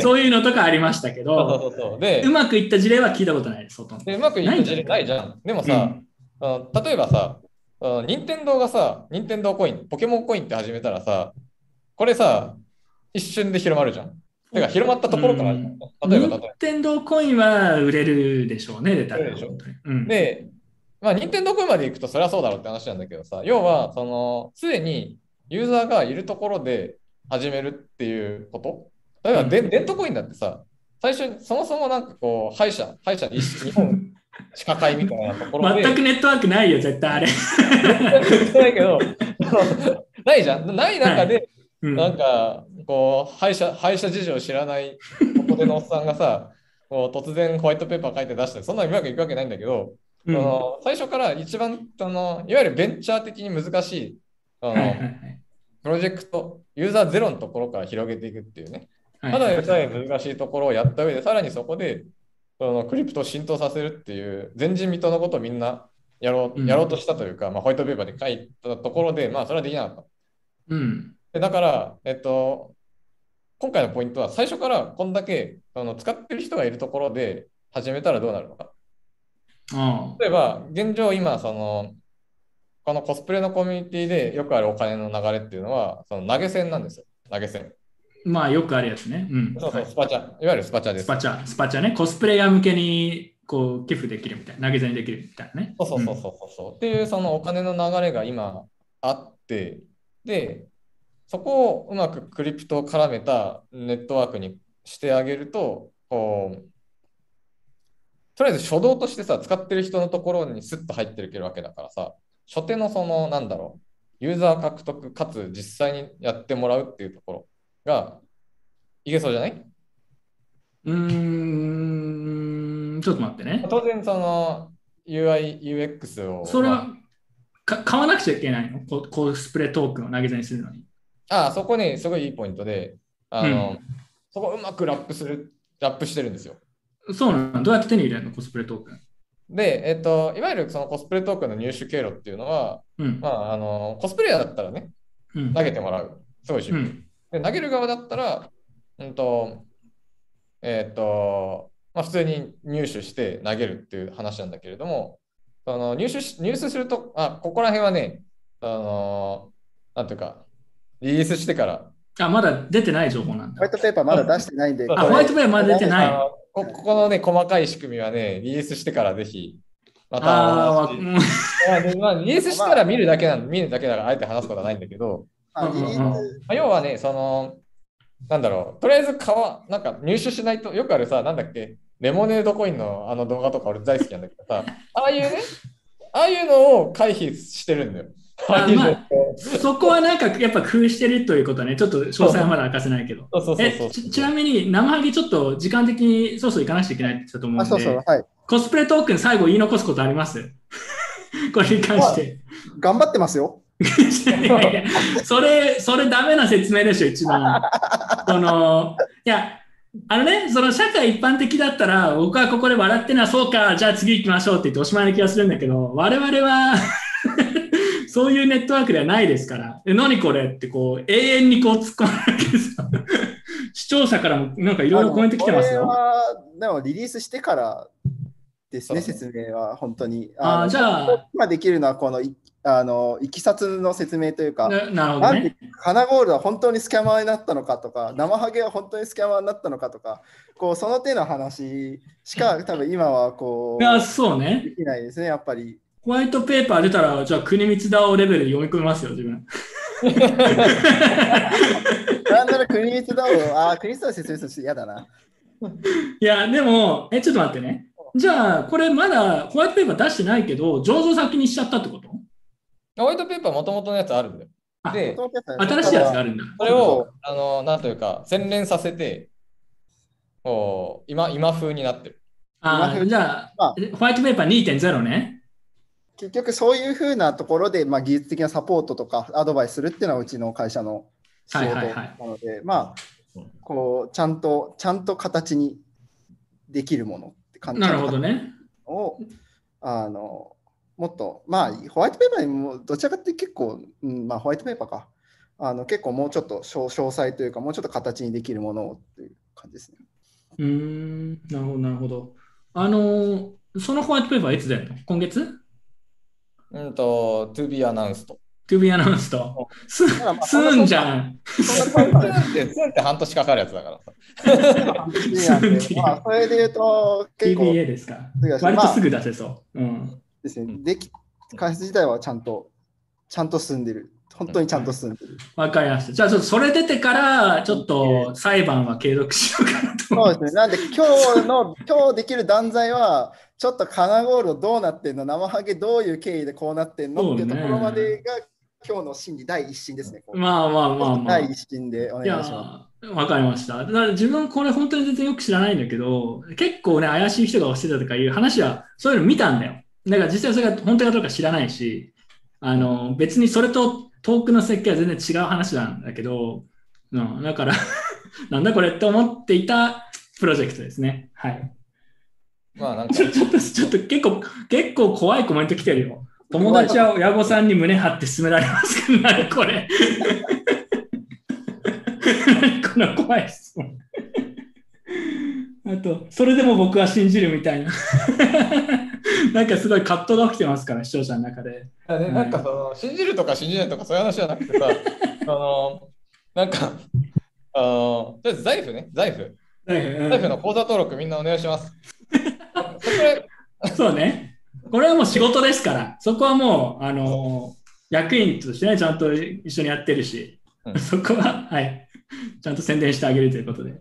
そういうのとかありましたけど、そうまくいった事例は聞いたことないです、ほとんど。でうまくいく事例ないじゃん。でもさ、あの例えばさ、任天堂がさ、任天堂コイン、ポケモンコインって始めたらさ、これさ、一瞬で広まるじゃん。てか、広まったところから、うん。例えば。任天堂コインは売れるでしょうね、出たら。で、まあ、任天堂コインまで行くとそれはそうだろうって話なんだけどさ、要は、その、すでにユーザーがいるところで始めるっていうこと？例えば、でデントコインだってさ、最初にそもそもなんかこう、歯医者、歯医者、日本歯科会みたいなところで、全くネットワークないよ、絶対あれ。ないけど、ないじゃん。ない中で、うん。なんか、こう、歯医者、歯医者事情を知らないここでのおっさんがさ、こう突然ホワイトペーパー書いて出して、そんなにうまくいくわけないんだけど、うんその最初から一番その、いわゆるベンチャー的に難しいあの、はいはいはいプロジェクト、ユーザーゼロのところから広げていくっていうね、はいただでさえ難しいところをやった上で、さらにそこでそのクリプトを浸透させるっていう、前人未到のことをみんなやろううんやろうとしたというか、まあ、ホワイトペーパーで書いたところで、まあ、それはできなかった。うん。でだから、えっと、今回のポイントは、最初からこんだけあの使ってる人がいるところで始めたらどうなるのか。あ例えば、現状、今、その、このコスプレのコミュニティでよくあるお金の流れっていうのは、その投げ銭なんですよ。投げ銭。あまあ、よくあるやつね。うん。そうそう、はいスパチャ。いわゆるスパチャです。スパチャ、スパチャね。コスプレイヤー向けにこう寄付できるみたいな。投げ銭できるみたいなね。そうそうそうそうそう。っていうそのお金の流れが今あって、で、そこをうまくクリプトを絡めたネットワークにしてあげると、こう、とりあえず初動としてさ、使ってる人のところにスッと入ってるけるわけだからさ、初手のその、なんだろう、ユーザー獲得かつ実際にやってもらうっていうところがいけそうじゃない？うーん、ちょっと待ってね。当然その UI、UX を、それはまあか買わなくちゃいけないの？ココスプレトークンを投げ銭するのに。ああ、そこね、すごいいいポイントで、あの、うんそこうまくラップする、ラップしてるんですよ。そうなのどうやって手に入れるの？コスプレトークン。で、えっと、いわゆるそのコスプレトークンの入手経路っていうのは、うんま。あ、あの、コスプレイヤーだったらね、うん投げてもらう。すごいシンプル。うん。で、投げる側だったら、うんと、えっと、まあ、普通に入手して投げるっていう話なんだけれども、その入手し入手すると、あ、ここら辺はね、あの、なんていうか、リリースしてから、あ、まだ出てない情報なんだホワイ。トペーパーまだ出してないんで、ああ、ホワイトペーパーまだ出てない。こここのね、細かい仕組みはね、リリースしてからぜひ、またあうん。まあリリースしたら見るだけなん見るだけだから、あえて話すことはないんだけど、まあ、要はね、その、なんだろう、とりあえず川、なんか入手しないと、よくあるさ、なんだっけ、レモネードコインのあの動画とか俺大好きなんだけどさ、ああいうね、ああいうのを回避してるんだよ。まあそこはなんかやっぱ工夫してるということはね、ちょっと詳細はまだ明かせないけど。ちちなみに、生ハゲちょっと時間的にそろそろ行かなくちゃいけないって言ってたと思うんあ、で、そうそう、はい。コスプレトークン最後言い残すことあります？これに関して。頑張ってますよ。いやいやそれ、それダメな説明でしょ、一番。その、いや、あのね、その社会一般的だったら、僕はここで笑ってな、そうか、じゃあ次行きましょうって言っておしまいな気がするんだけど、我々はそういうネットワークではないですから、え何これってこう、永遠にこう突っ込むわけですよ。視聴者からもなんかいろいろコメント来てますこれよ。はでもリリースしてからですね、説明は本当に。あーのじゃあ今できるのはこのいあのいきさつの説明というか、ななるほどね。花ゴールドは本当にスキャマーになったのかとか、生ハゲは本当にスキャマーになったのかとか、こうその手の話しか多分今はこいや、うそうね。できないですね、やっぱり。ホワイトペーパー出たら、じゃあ国光ダオレベルで読み込みますよ、自分。なんなら国光だを、ああ、国光だを説明するのちょっと嫌だな。いや、でも、え、ちょっと待ってね。じゃあ、これまだホワイトペーパー出してないけど、醸造先にしちゃったってこと？ホワイトペーパーもともとのやつあるんだよ。あで、新しいやつがあるんだ。それを、あの、なんというか、洗練させて、こう今、今風になってる。あーじゃあまあ、ホワイトペーパー2.0ね。結局そういうふうなところで、まあ、技術的なサポートとかアドバイスするっていうのはうちの会社の仕事はいなので、まあ、こう、ちゃんと、ちゃんと形にできるものって感じなるほどね。を、あの、もっと、まあ、ホワイトペーパーにもどちらかって結構、うん、まあ、ホワイトペーパーか。あの結構もうちょっと詳詳細というか、もうちょっと形にできるものをっていう感じですね。うーん、なるほど、なるほど。あのーそのホワイトペーパーはいつ出るの？今月？うんと、to be announced。?To be announced. す、すんじゃん。そん って、ツンって半年かかるやつだからさ。まあ、それで言うと、結構 TBA ですか割とすぐ出せそう。うん。ですね、でき、開発自体はちゃんと、ちゃんと進んでる。本当にちゃんと進んでる。わかりました。じゃあ、ちょっとそれ出てから、ちょっと裁判は継続しようかなと。そうですね。なんで今日の、今日できる断罪は、ちょっとカナゴールドどうなってんの生ハゲどういう経緯でこうなってんの、ねっていうところまでが今日の審理第一審ですね。まあまあまあまあ。第一審でお願いしまわかりました。だから自分これ本当に全然よく知らないんだけど、結構ね、怪しい人が押してたとかいう話は、そういうの見たんだよ。だから実際それが本当かどうか知らないし、あの、別にそれとトークの設計は全然違う話なんだけど、うん、だから、なんだこれって思っていたプロジェクトですね。はい。まあなんかち、ょちょっと、ちょっと結構、結構怖いコメント来てるよ。友達は親御さんに胸張って勧められますけど、何これ。何この怖い質問。あと、それでも僕は信じるみたいな。なんかすごい葛藤が起きてますから、視聴者の中で。ねなんかその、信じるとか信じないとかそういう話じゃなくてさ、あの、なんか、あの、とりあえず財布ね、財布。財布の口座登録みんなお願いします。そうね。これはもう仕事ですから、そこはもう、あの、役員としてね、ちゃんと一緒にやってるし、うんそこは、はい、ちゃんと宣伝してあげるということで。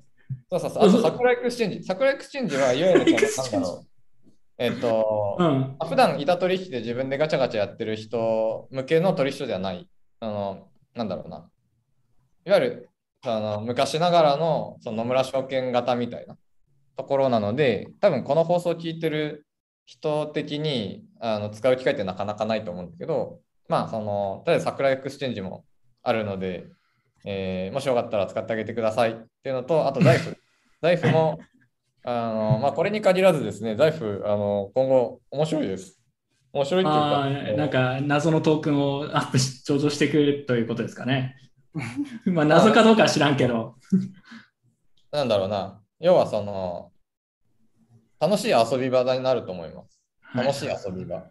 そうそうそう。あと、桜エクスチェンジ。桜エクスチェンジはいわゆるなんだろう。えっと、うん。普段板取引で自分でガチャガチャやってる人向けの取引所ではない。あの、なんだろうな。いわゆる、あの昔ながらのその野村証券型みたいなところなので、多分この放送を聞いてる人的にあの使う機会ってなかなかないと思うんだけど、まあ、その、とりあえず桜エクスチェンジもあるので、えーもしよかったら使ってあげてくださいっていうのと、あと財布。財布も、あの、まあ、これに限らずですね、財布、あの、今後面白いです。面白いっていうあか、ーなんか謎のトークンをアップし、上場してくれるということですかね。まあ謎かどうかは知らんけど。なんだろうな、要はその、楽しい遊び場になると思います。はい楽しい遊び場。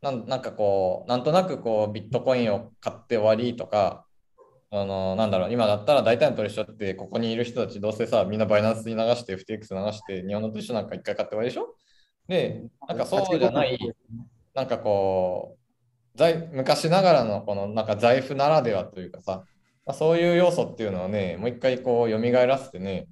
なんなんかこう、なんとなくこう、ビットコインを買って終わりとか、あの、なんだろう、今だったら大体の取引所って、ここにいる人たち、どうせさ、みんなバイナンスに流して、FTX 流して、日本の取引所なんか一回買って終わりでしょ？で、なんかそうじゃない、なんかこう、財昔ながらのこのなんか財布ならではというかさ、まあ、そういう要素っていうのをね、もう一回こう蘇らせてね、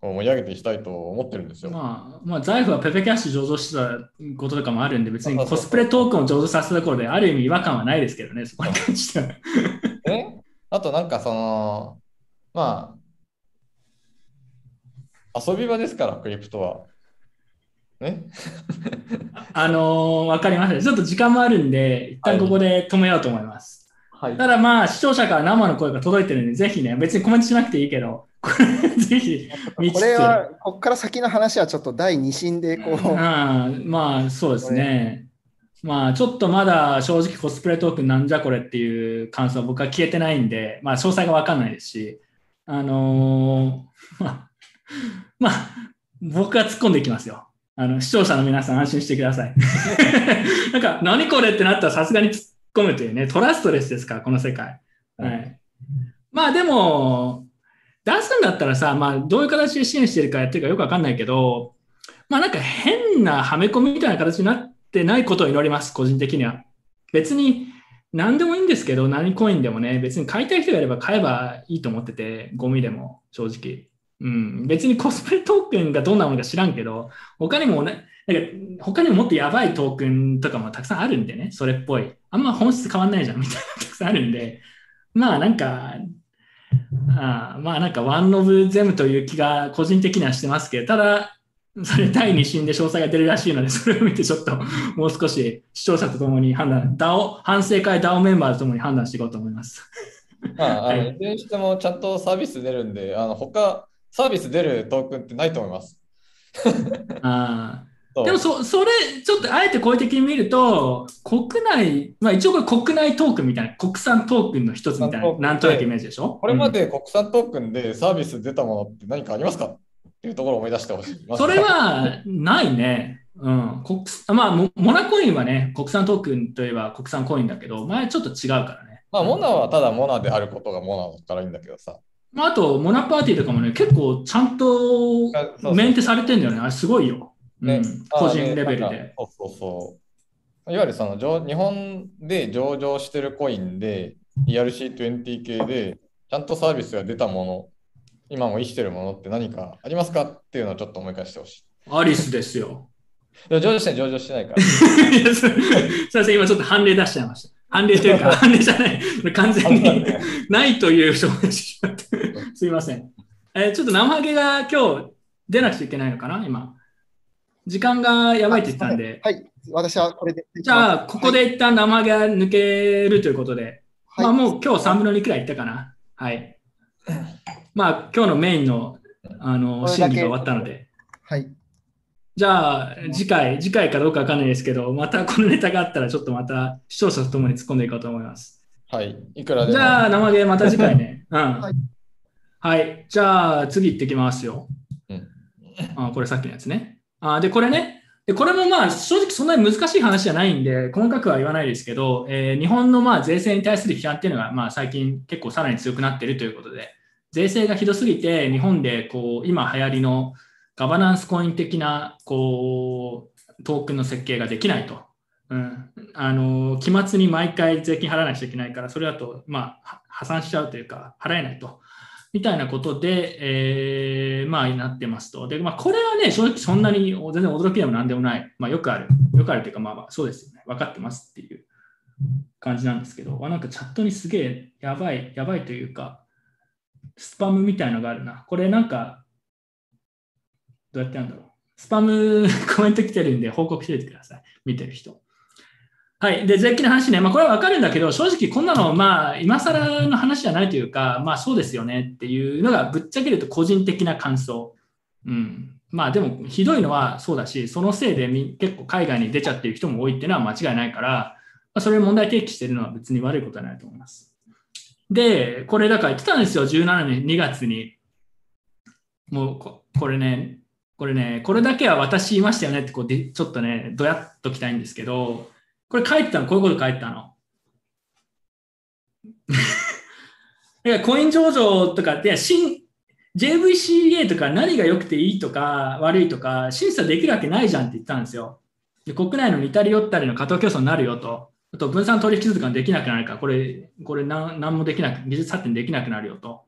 こう盛り上げていきたいと思ってるんですよ。まあ、まあ、財布はペペキャッシュ上場してたこととかもあるんで、別にコスプレトークンを上場させたところで、ある意味違和感はないですけどね、そこに関しては。ね、あとなんかその、まあ、遊び場ですから、クリプトは。ね？あのーわかりました。ちょっと時間もあるんで、一旦ここで止めようと思います。はいただまあ、視聴者から生の声が届いてるんで、ぜひね、別にコメントしなくていいけど、こ れぜひ見つつこれは、ここから先の話はちょっと第二審でこう、うんまあ、そうですね。まあ、ちょっとまだ正直コスプレトークンなんじゃこれっていう感想は僕は消えてないんで、まあ、詳細がわかんないですし、あのーまあ、まあ、僕は突っ込んでいきますよ。あの視聴者の皆さん安心してください。なんか、何これってなったらさすがに突っ込むというね、トラストレスですから、この世界。はい。まあでも、出すんだったらさ、まあどういう形で支援してるかやってるかよくわかんないけど、まあなんか変なはめ込みみたいな形になってないことを祈ります、個人的には。別に何でもいいんですけど、何コインでもね、別に買いたい人がいれば買えばいいと思ってて、ゴミでも正直。うん、別にコスプレトークンがどんなものか知らんけど、他にもね、なんか他にももっとやばいトークンとかもたくさんあるんでね、それっぽい。あんま本質変わんないじゃんみたいなたくさんあるんで、まあなんか、あまあなんかワンオブゼムという気が個人的にはしてますけど、ただ、それ第2審で詳細が出るらしいので、それを見てちょっともう少し視聴者とともに判断、DAO、反省会 DAO メンバーとともに判断していこうと思います。まあ、あの、はい。いずれにしてもちゃんとサービス出るんで、あの、他、サービス出るトークンってないと思います。あでもそ、それ、ちょっとあえて好意的に見ると、国内、まあ一応これ国内トークンみたいな、国産トークンの一つみたいな、なんとなくイメージでしょ？これまうん。で国産トークンでサービス出たものって何かありますか？っていうところを思い出してほしい。それはないね。うん。国まあ、モモナコインはね、国産トークンといえば国産コインだけど、前ちょっと違うからね。まあ、モナはただモナであることがモナだからいいんだけどさ。まあ、あと、モナパーティーとかもね、結構ちゃんとメンテされてんだよね。あれすごいよ。ねうん、個人レベルで。そうそうそう。いわゆるその上日本で上場してるコインで ERC20 系でちゃんとサービスが出たもの、今も生きてるものって何かありますか？っていうのをちょっと思い返してほしアリスですよ。い。でも上場してない、上場してないから。す すいません、今ちょっと判例出しちゃいました。判例というか、判例じゃない。完全にないという証明してしまって。すいません。えーちょっと生ハゲが今日出なくちゃいけないのかな？今。時間がやばいって言ったんで。はい、私はこれで。じゃあ、ここで一旦生ハゲが抜けるということで。はい、まあもう今日3分の2くらいいったかな。はい。まあ今日のメインのあの審議が終わったので。はい。じゃあ、次回、次回かどうかわかんないですけど、またこのネタがあったら、ちょっとまた視聴者と共に突っ込んでいこうと思います。はい。いくらでも。じゃあ、生ゲーまた次回ね。うん。はいはい。じゃあ、次行ってきますよ。うんあこれさっきのやつね。あで、これね。で、これもまあ、正直そんなに難しい話じゃないんで、細かくは言わないですけど、えー日本のまあ税制に対する批判っていうのが、まあ最近結構さらに強くなっているということで、税制がひどすぎて、日本でこう、今流行りのガバナンスコイン的な、こう、トークンの設計ができないと。うん。あの、期末に毎回税金払わなくちゃいけないから、それだと、まあ、破産しちゃうというか、払えないと。みたいなことで、えーまあ、なってますと。で、まあ、これはね、正直そんなに全然驚きでもなんでもない。まあ、よくある。よくあるというか、まあ、そうですよね。分かってますっていう感じなんですけど、あなんかチャットにすげえやばい、やばいというか、スパムみたいのがあるな。これなんか、どうやってやるんだろう。スパムコメント来てるんで報告しておいてください。見てる人。はい。で、税金の話ね。まあ、これはわかるんだけど、正直こんなの、まあ、今更の話じゃないというか、まあ、そうですよねっていうのが、ぶっちゃけると個人的な感想。うん。まあ、でも、ひどいのはそうだし、そのせいで結構海外に出ちゃってる人も多いっていうのは間違いないから、まあ、それを問題提起してるのは別に悪いことはないと思います。で、これだから言ってたんですよ、17年2月に。もうこ、これね、これね、これだけは私言いましたよねってこうで、ちょっとね、どやっときたいんですけど、これ書いてたの、こういうこと書いてたの。いや、コイン上場とかって、新 JVCA とか何が良くていいとか悪いとか審査できるわけないじゃんって言ったんですよ。で国内の似たり寄ったりの過当競争になるよと。あと分散取引通貨できなくなるから、これ、これ何何もできなく、技術発展できなくなるよと。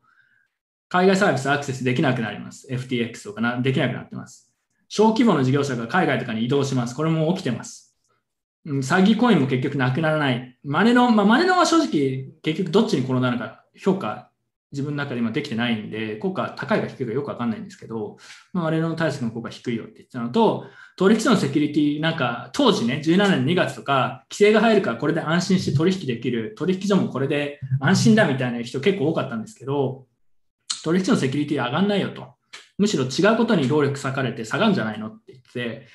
海外サービスアクセスできなくなります。FTX とかなできなくなってます。小規模の事業者が海外とかに移動します。これも起きてます。詐欺コインも結局なくならない。マネの、まあ、マネのは正直結局どっちに転んだのか評価自分の中で今できてないんで、効果高いか低いかよくわかんないんですけど、まあ、マネの対策の効果低いよって言ってたのと、取引所のセキュリティ、なんか当時ね、17年2月とか、規制が入るからこれで安心して取引できる、取引所もこれで安心だみたいな人結構多かったんですけど、取引所のセキュリティ上がんないよと。むしろ違うことに労力割かれて下がるんじゃないのって言って、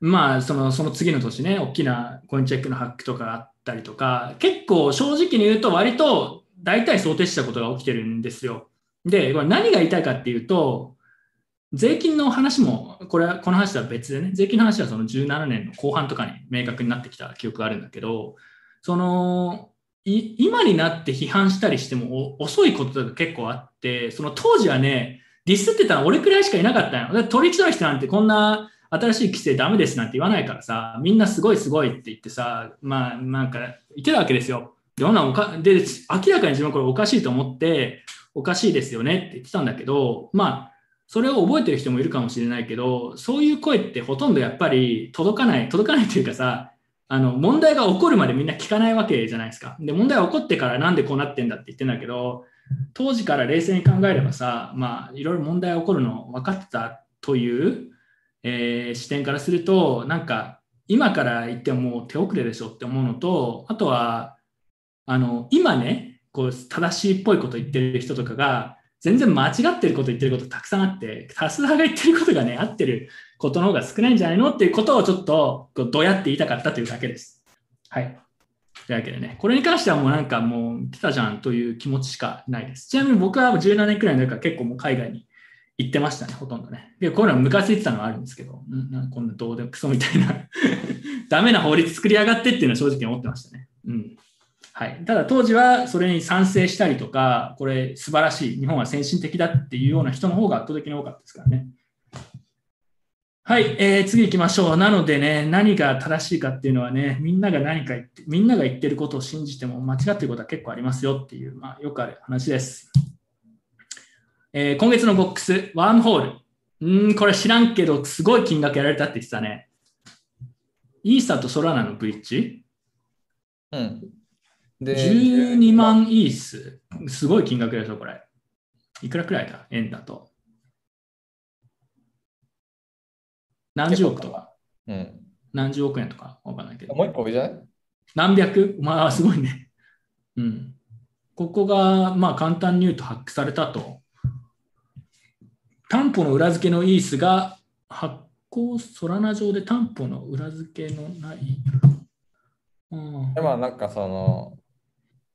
まあ、そのその次の年ね、大きなコインチェックのハックとかあったりとか、結構正直に言うと、割と大体想定したことが起きてるんですよ。で、これ何が言いたいかっていうと、税金の話も、これはこの話とは別でね、税金の話はその17年の後半とかに明確になってきた記憶があるんだけど、その、今になって批判したりしても遅いことが結構あって、その当時はね、ディスってたの俺くらいしかいなかったの。だって取引所の人なんてこんな新しい規制ダメですなんて言わないからさ、みんなすごいすごいって言ってさ、まあなんか言ってたわけですよ。で、ほなおかで明らかに自分これおかしいと思って、おかしいですよねって言ってたんだけど、まあ、それを覚えてる人もいるかもしれないけど、そういう声ってほとんどやっぱり届かない、届かないというかさ、あの問題が起こるまでみんな聞かないわけじゃないですか。で、問題が起こってからなんでこうなってんだって言ってんだけど、当時から冷静に考えればさ、まあ、いろいろ問題が起こるの分かってたという、えー視点からすると、なんか、今から言っても手遅れでしょって思うのと、あとは、あの、今ね、こう、正しいっぽいこと言ってる人とかが、全然間違ってること言ってることたくさんあって、多数派が言ってることがね、合ってることの方が少ないんじゃないのっていうことをちょっとこうどうやって言いたかったというだけです。はい。というわけでね、これに関してはもうなんかもう来たじゃんという気持ちしかないです。ちなみに僕は17年くらいの時から結構もう海外に行ってましたね、ほとんどね。で、こういうのはムカついてたのはあるんですけど、んなんこんなどうでもクソみたいな、ダメな法律作りやがってっていうのは正直思ってましたね。うん。はい。ただ当時はそれに賛成したりとか、これ素晴らしい、日本は先進的だっていうような人の方が圧倒的に多かったですからね。はい、えー次行きましょう。なのでね、何が正しいかっていうのはね、みんなが何か言って、みんなが言ってることを信じても間違ってることは結構ありますよっていう、まあ、よくある話です。えー今月のボックス、ワームホール。うん、これ知らんけど、すごい金額やられたって言ってたね。イーサとソラナのブリッジ？うん。で、12万イース。すごい金額でしょ、これ。いくらくらいだ？円だと。何十億とか、うん。何十億円とか？わかんないけど。もう一個上じゃない？何百？まあ、すごいね。うん。ここが、まあ、簡単に言うとハックされたと。担保の裏付けのイースが発行ソラナ上で担保の裏付けのない。うんで、まあなんかその、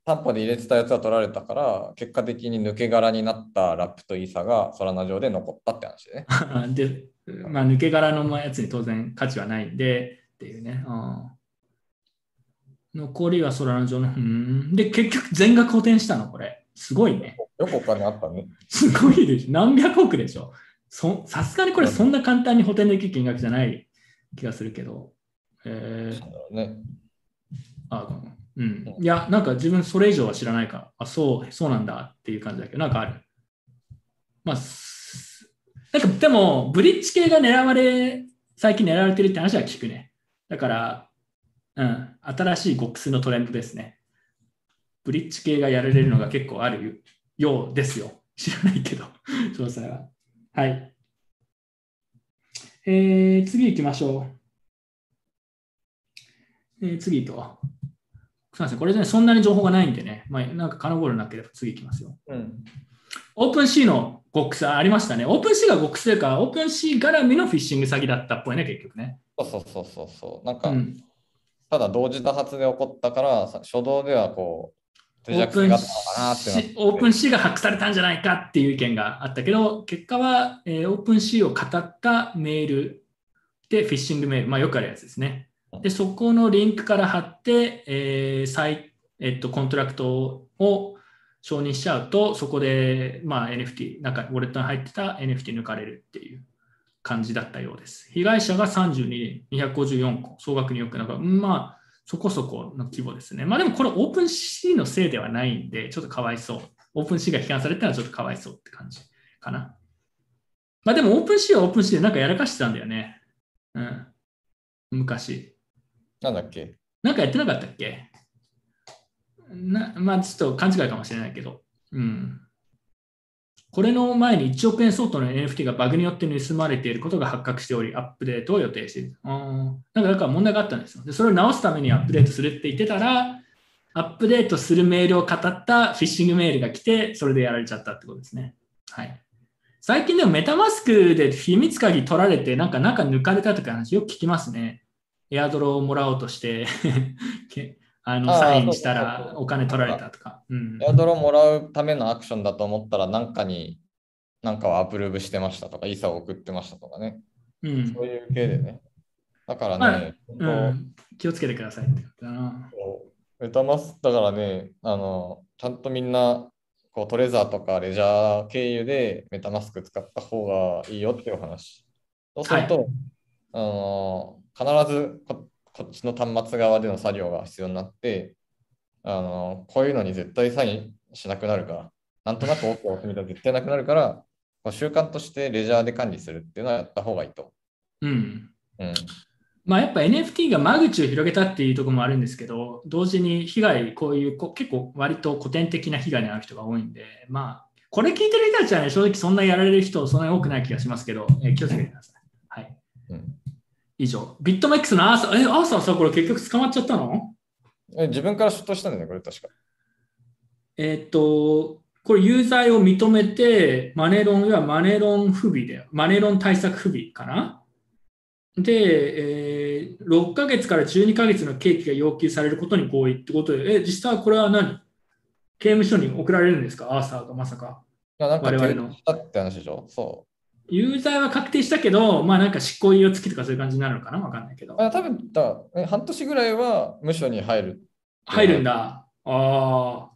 担保で入れてたやつは取られたから、結果的に抜け殻になったラップとイーサがソラナ上で残ったって話でね。で、まあ、抜け殻のやつに当然価値はないんで、っていうね。うん残りはソラナ上の。うんで、結局全額補填したの、これ。すごいね。よくお金あったね。すごいでしょ。何百億でしょ。そさすがにこれそんな簡単に補填できる金額じゃない気がするけど。えーなんだろうね。あうん。いや、なんか自分それ以上は知らないか、あ、そう、そうなんだっていう感じだけど、なんかある。まあ、なんかでも、ブリッジ系が狙われ、最近狙われてるって話は聞くね。だから、うん、新しいゴックスのトレンドですね。ブリッジ系がやられるのが結構あるようですよ。知らないけど、詳細は。はい。えー、次行きましょう。えー次と。すみません、これで、ね、そんなに情報がないんでね、まあ、なんかカナゴールドなければ次行きますよ。うん。オープンシーのゴックスありましたね。オープンシーがゴックスというか、オープンシー絡みのフィッシング詐欺だったっぽいね、結局ね。そうそうそうそうそう。なんか、うん、ただ同時多発で起こったから、さ初動ではこう、オ脆弱ープンシ性があったのかなってなってーオープンシーがハックされたんじゃないかっていう意見があったけど、結果は、えーオープンシーを騙ったメールでフィッシングメール、まあ、よくあるやつですね。で、そこのリンクから貼って、えー再えっと、コントラクトを承認しちゃうと、そこで、まあ、NFT、なんかウォレットに入ってた NFT 抜かれるっていう感じだったようです。被害者が32人、254個、総額2億円だか、まあ、そこそこの規模ですね。まあでもこれ OpenSea のせいではないんで、ちょっとかわいそう。 OpenSea が批判されたのはちょっとかわいそうって感じかな。まあでも OpenSea は OpenSea でなんかやらかしてたんだよね。うん。昔。なんだっけ？なんかやってなかったっけ？なまあちょっと勘違いかもしれないけど。うん。これの前に1億円相当の NFT がバグによって盗まれていることが発覚しており、アップデートを予定している。うんなんかだから問題があったんですよ。で、それを直すためにアップデートするって言ってたら、アップデートするメールを語ったフィッシングメールが来て、それでやられちゃったってことですね。はい。最近でもメタマスクで秘密鍵取られて、なんか中抜かれたとか話よく聞きますね。エアドロをもらおうとして けあのサインしたらお金取られたとか。うんエアドロもらうためのアクションだと思ったら、なんかに、なんかをアプローブしてましたとか、イーサを送ってましたとかね。うんそういう系でね。だからまあね、う本ん、気をつけてくださいってことだな。当メタマスだからね、あの、ちゃんとみんな、こうトレザーとかレジャー経由でメタマスク使った方がいいよっていうお話。そうすると、あの必ずここっちの端末側での作業が必要になって、あのこういうのに絶対サインしなくなるから、なんとなく OK を押すみたいな絶対なくなるから、こう習慣としてレジャーで管理するっていうのはやった方がいいと。うん。うん。まあやっぱ NFT が間口を広げたっていうところもあるんですけど、同時に被害、こういうこ結構割と古典的な被害に遭う人が多いんで、まあ、これ聞いてる人たちはね、正直そんなやられる人、そんなに多くない気がしますけど、えー気をつけてください。はい。うん以上。ビットマックスのアーサー、え、アーサーさ、これ結局捕まっちゃったの？え自分から出頭したんだよね、これ確か。えーっと、これ有罪を認めて、マネロンはマネロン不備で、マネロン対策不備かな？で、えー6ヶ月から12ヶ月の刑期が要求されることに合意ってことで、え、実際はこれは何？刑務所に送られるんですか？アーサーがまさか。いやなんか我々の。って話でしょ？そ有罪は確定したけど、まあなんか執行猶予付きとかそういう感じになるのかな？わかんないけどう。。あ多分だえ半年ぐらいは無所に入る。入るんだ。ああ。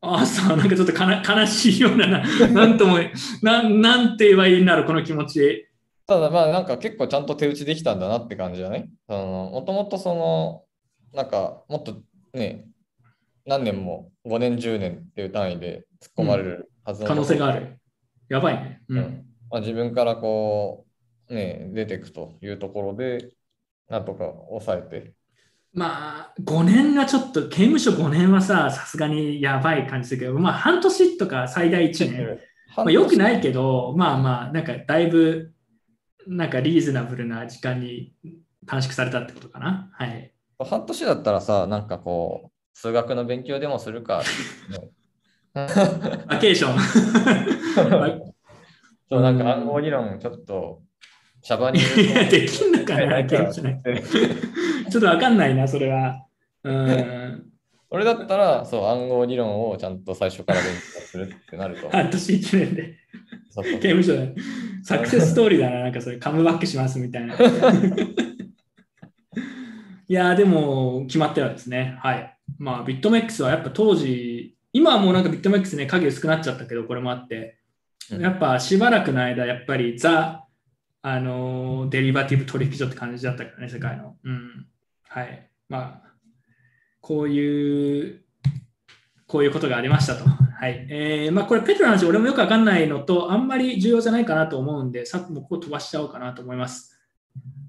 アーサーなんかちょっとかな悲しいようなな、なんとも、なんなんて言えばいいんだろう、この気持ち。ただまあなんか結構ちゃんと手打ちできたんだなって感じだね。もともとその、なんかもっとね、何年も5年、10年っていう単位で突っ込まれるはずの可能性がある。やばいね。ううんん。まあ、自分からこう、ね、出ていくというところで、なんとか抑えて。まあ、5年はちょっと、刑務所5年はさ、さすがにやばい感じするけど、まあ、半年とか最大1年。まあ、よくないけど、まあまあ、なんかだいぶ、なんかリーズナブルな時間に短縮されたってことかな。はい。半年だったらさ、なんかこう、数学の勉強でもするか。ね バケーション。そうなんか暗号理論ちょっとシャバにできんのかな。ちょっとわかんないな、それは。うん。俺だったらそう暗号理論をちゃんと最初から勉強するってなると。半年1年で。そうそう刑務所で。サクセスストーリーだな、なんかそれ、カムバックしますみたいな。いやー、でも、決まってるんですね。はい。まあ、ビットメックスはやっぱ当時、今はもうなんかビットメックスね、影薄くなっちゃったけど、これもあって、うんやっぱしばらくの間、やっぱりザ、あのーデリバティブ取引所って感じだったからね、世界の。うん。はい。まあ、こういう、こういうことがありましたと。はい。えーまあ、これ、ペトロの話、俺もよくわかんないのと、あんまり重要じゃないかなと思うんで、さっきもここ飛ばしちゃおうかなと思います。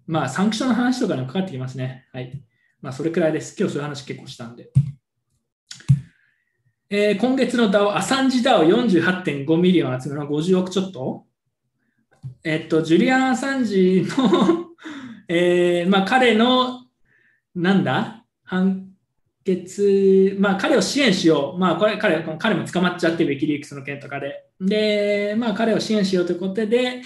まあ、サンクションの話とかにもかかってきますね。はい。まあ、それくらいです。今日そういう話結構したんで。えー今月の DAO、アサンジ DAO48.5 million 集めるのは50億ちょっとえっと、ジュリアン・アサンジの、えーまあ、彼の、なんだ？判決、まあ、彼を支援しよう。まあ、これ、彼、彼も捕まっちゃって、ウィキリークスの件とかで。で、まあ、彼を支援しようということで、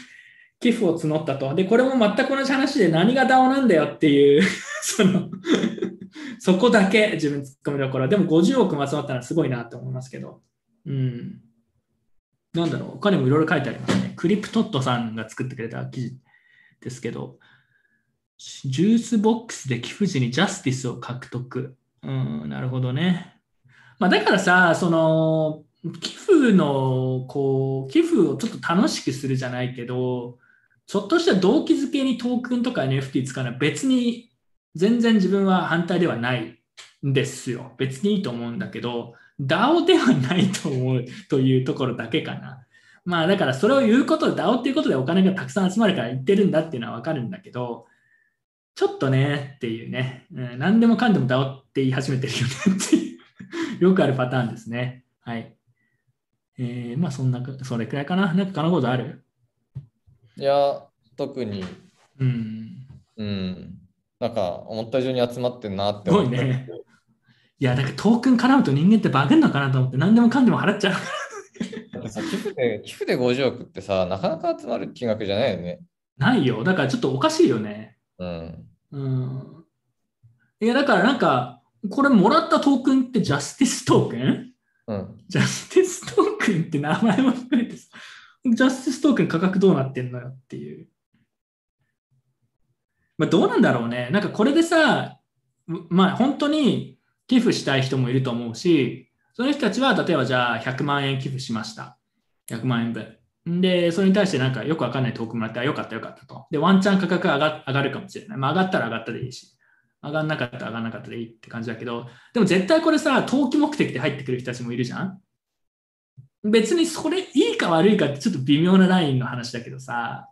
寄付を募ったと。で、これも全く同じ話で何が DAO なんだよっていう、その、そこだけ自分突っ込みどころ。でも50億も集まったのはすごいなと思いますけど。うん。なんだろう、他にもいろいろ書いてありますね。クリプトットさんが作ってくれた記事ですけど、ジュースボックスで寄付時にジャスティスを獲得。うん、なるほどね。まあ、だからさ、その、寄付の、こう、寄付をちょっと楽しくするじゃないけど、ちょっとした動機づけにトークンとか NFT 使うのは別に全然自分は反対ではないんですよ。別にいいと思うんだけど、DAO ではないと思うというところだけかな。まあだからそれを言うことで DAO っていうことでお金がたくさん集まるから言ってるんだっていうのはわかるんだけど、ちょっとねっていうね、うん、何でもかんでも DAO って言い始めてるよねっていう、よくあるパターンですね。はい。えー、まあそんな、それくらいかな。なんか金ことある？いや、特に、うん。うん、なんか思った以上に集まってんなって思ったいね。いや、だからトークン絡むと人間ってバグんのかなと思って何でもかんでも払っちゃう。寄付で寄付で50億ってさ、なかなか集まる金額じゃないよね。ないよ。だからちょっとおかしいよね。うん。うん。いや、だからなんか、これもらったトークンってジャスティストークン？うん。ジャスティストークンって名前も含めてさ、ジャスティストークン価格どうなってんのよっていう。まあ、どうなんだろうね。なんかこれでさ、まあ本当に寄付したい人もいると思うし、その人たちは例えばじゃあ100万円寄付しました。100万円分。で、それに対してなんかよくわかんないトークもらって、あよかったよかったと。で、ワンチャン価格上が上がるかもしれない。まあ上がったら上がったでいいし、上がんなかったら上がんなかったでいいって感じだけど、でも絶対これさ、投機目的で入ってくる人たちもいるじゃん別にそれいいか悪いかってちょっと微妙なラインの話だけどさ、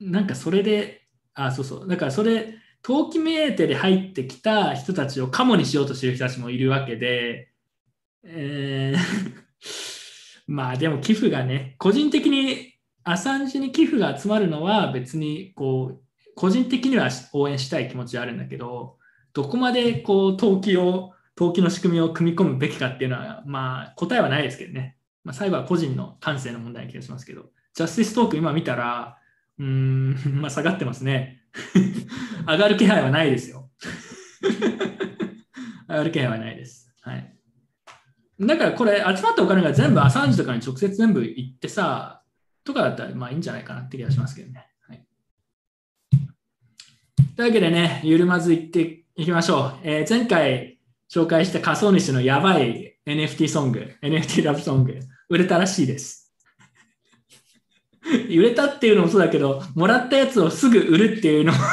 なんかそれで、あ、そうそう。だからそれ、投機目当てで入ってきた人たちをカモにしようとしてる人たちもいるわけで、えー まあでも寄付がね、個人的にアサンジに寄付が集まるのは別にこう、個人的には応援したい気持ちはあるんだけど、どこまでこう投機を投機の仕組みを組み込むべきかっていうのは、まあ、答えはないですけどね。まあ、最後は個人の感性の問題な気がしますけど、ジャスティストーク今見たら、うん、まあ、下がってますね。上がる気配はないですよ。上がる気配はないです。はい。だからこれ、集まったお金が全部アサンジとかに直接全部行ってさ、とかだったらまあいいんじゃないかなって気がしますけどね。はい、というわけでね、ゆるまずいっていきましょう。えー前回紹介した仮想主のやばい NFT ソング、NFT ラブソング、売れたらしいです。売れたっていうのもそうだけど、もらったやつをすぐ売るっていうのも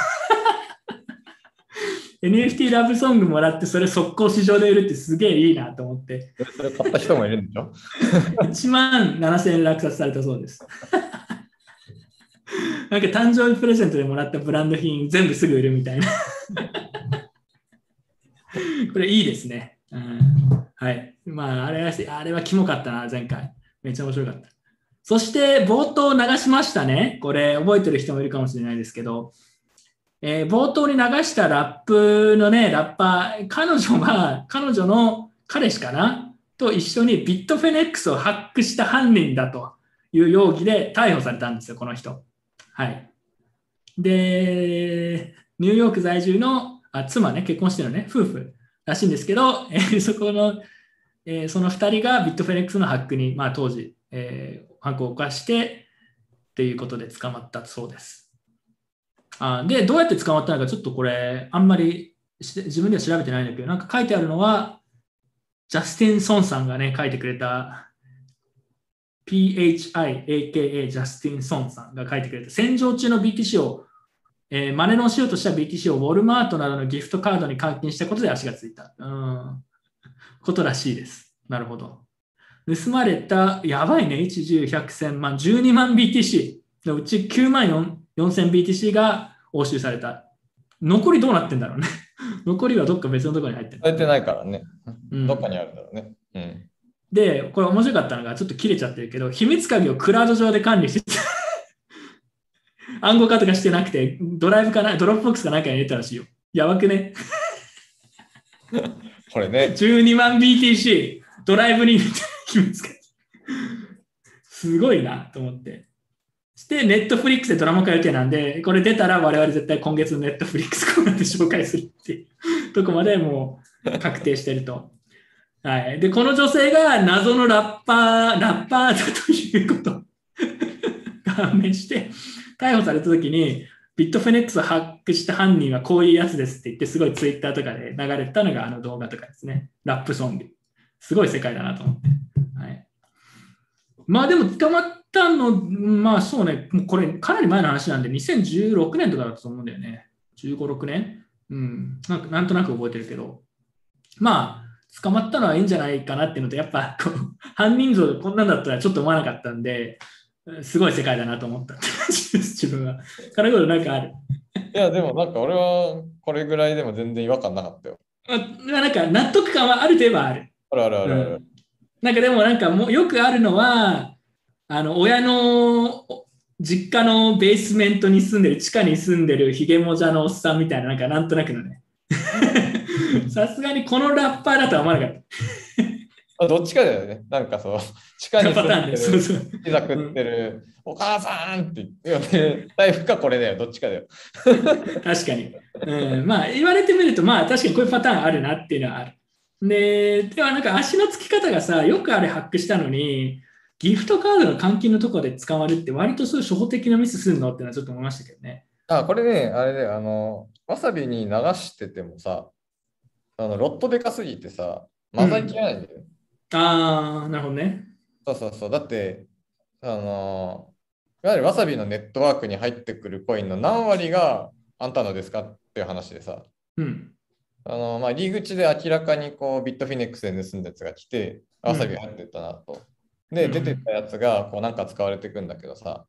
NFT ラブソングもらってそれ速攻市場で売るってすげえいいなと思って。それ買った人もいるんでしょ？1万7000円落札されたそうです。なんか誕生日プレゼントでもらったブランド品全部すぐ売るみたいな。これいいですね。うん、はい。まあ、あれは、あれはキモかったな、前回。めっちゃ面白かった。そして、冒頭流しましたね。これ、覚えてる人もいるかもしれないですけど、えー冒頭に流したラップのね、ラッパー、彼女は、彼女の彼氏かな？と一緒にビットフェネックスをハックした犯人だという容疑で逮捕されたんですよ、この人。はい。で、ニューヨーク在住のあ妻ね、結婚してるね、夫婦らしいんですけど、えーそこの、えーその2人がビットフェネックスのハックに、まあ、当時、えー犯行を犯してっていうことで捕まったそうです。あで、どうやって捕まったのか、ちょっとこれ、あんまり自分では調べてないんだけど、なんか書いてあるのは、ジャスティン・ソンさんがね、書いてくれた PHI、AKA ジャスティン・ソンさんが書いてくれた戦場中の BTC を、えー真似のしようとした BTC をウォルマートなどのギフトカードに換金したことで足がついた。うん。ことらしいです。なるほど。盗まれた、やばいね、1、10、100、1000万、12万 BTC のうち9万4000 BTC が押収された。残りどうなってんだろうね。残りはどっか別のところに入ってる。されてないからね。うんどっかにあるんだろうね。うん。で、これ面白かったのが、ちょっと切れちゃってるけど、秘密鍵をクラウド上で管理してた 暗号化とかしてなくて、ドライブかな、 Dropbox かなんかに入れたらしいよ。やばくね。これね、12万 BTC、ドライブに入れてすごいなと思って。して、ネットフリックスでドラマ化予定なんで、これ出たら我々絶対今月のネットフリックスこうやって紹介するっていうとこまでもう確定してると。はい。で、この女性が謎のラッパー、ラッパーだということが判明して、逮捕された時に、ビットフェネックスをハックした犯人はこういうやつですって言って、すごいツイッターとかで流れたのがあの動画とかですね。ラップソング。すごい世界だなと思って。はい。まあでも捕まったの、まあそうね、もうこれかなり前の話なんで、2016年とかだったと思うんだよね。15、6年うん。なんかなんとなく覚えてるけど。まあ、捕まったのはいいんじゃないかなっていうのと、やっぱこう 犯人像でこんなんだったらちょっと思わなかったんで、すごい世界だなと思った自分は。金子なんかある。いや、でもなんか俺はこれぐらいでも全然違和感なかったよ。まあ、なんか納得感はあるといえばある。あるあるあるある。なんかでもなんかもうよくあるのは、あの親のお実家のベースメントに住んでる、地下に住んでるヒゲモジャのおっさんみたいな、なんかなんとなくのね。さすがにこのラッパーだとは思わなかっあどっちかだよね。なんかそう、地下た。に住んでる、そう。ピザ食ってる、お母さんって言って、財布かこれだよ、どっちかだよ。確かに。うん、まあ言われてみると、まあ確かにこういうパターンあるなっていうのはある。で、ではなんか足のつき方がさ、よくあれハックしたのに、ギフトカードの換金のところで捕まるって割とそういう初歩的なミスするのってのはちょっと思いましたけどね。あ、これね、あれだよ、あの、わさびに流しててもさ、あのロットでかすぎてさ、混ざりきらないんだよ。あー、なるほどね。そうそうそう。だって、あの、いわゆるわさびのネットワークに入ってくるコインの何割があんたのですかっていう話でさ、うん。あの、まあ、入り口で明らかにこうビットフィネックスで盗んだやつが来て、わさびが入ってったなと。で、うん。出てったやつがこうなんか使われていくんだけどさ、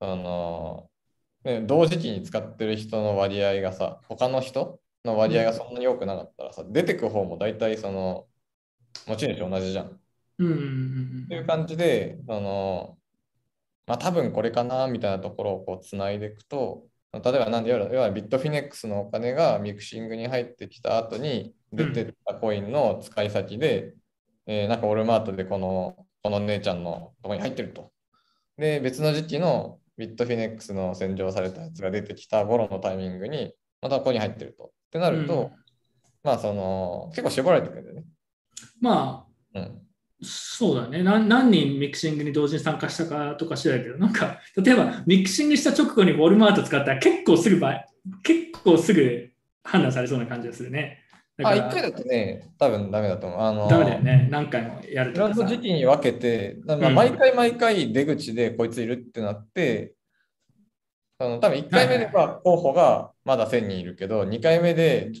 あの、ね、同時期に使ってる人の割合がさ、他の人の割合がそんなに多くなかったらさ、出てく方も大体その、持ち主同じじゃん。うんっていう感じで、あの、まあ多分これかなみたいなところをこうつないでいくと、例えばなんで、要は要は Bitfinex のお金がミクシングに入ってきた後に出てったコインの使い先で、えーなんかウォルマートでこの、この姉ちゃんのとこに入ってると。で、別の時期の Bitfinex の洗浄されたやつが出てきた頃のタイミングに、またここに入ってると。ってなると、うんまあその、結構絞られてくるんだよね。まあ、うん。そうだね何。何人ミクシングに同時に参加したかとか知らないけど、なんか、例えばミクシングした直後にウォルマート使ったら結構すぐば結構すぐ判断されそうな感じがするね。だあ、から1回だとね、多分ダメだと思う。あのダメだよね。何回もやるとかさ。時期に分けて、毎回毎回出口でこいついるってなって、あの多分1回目では候補がまだ1000人いるけど、2回目で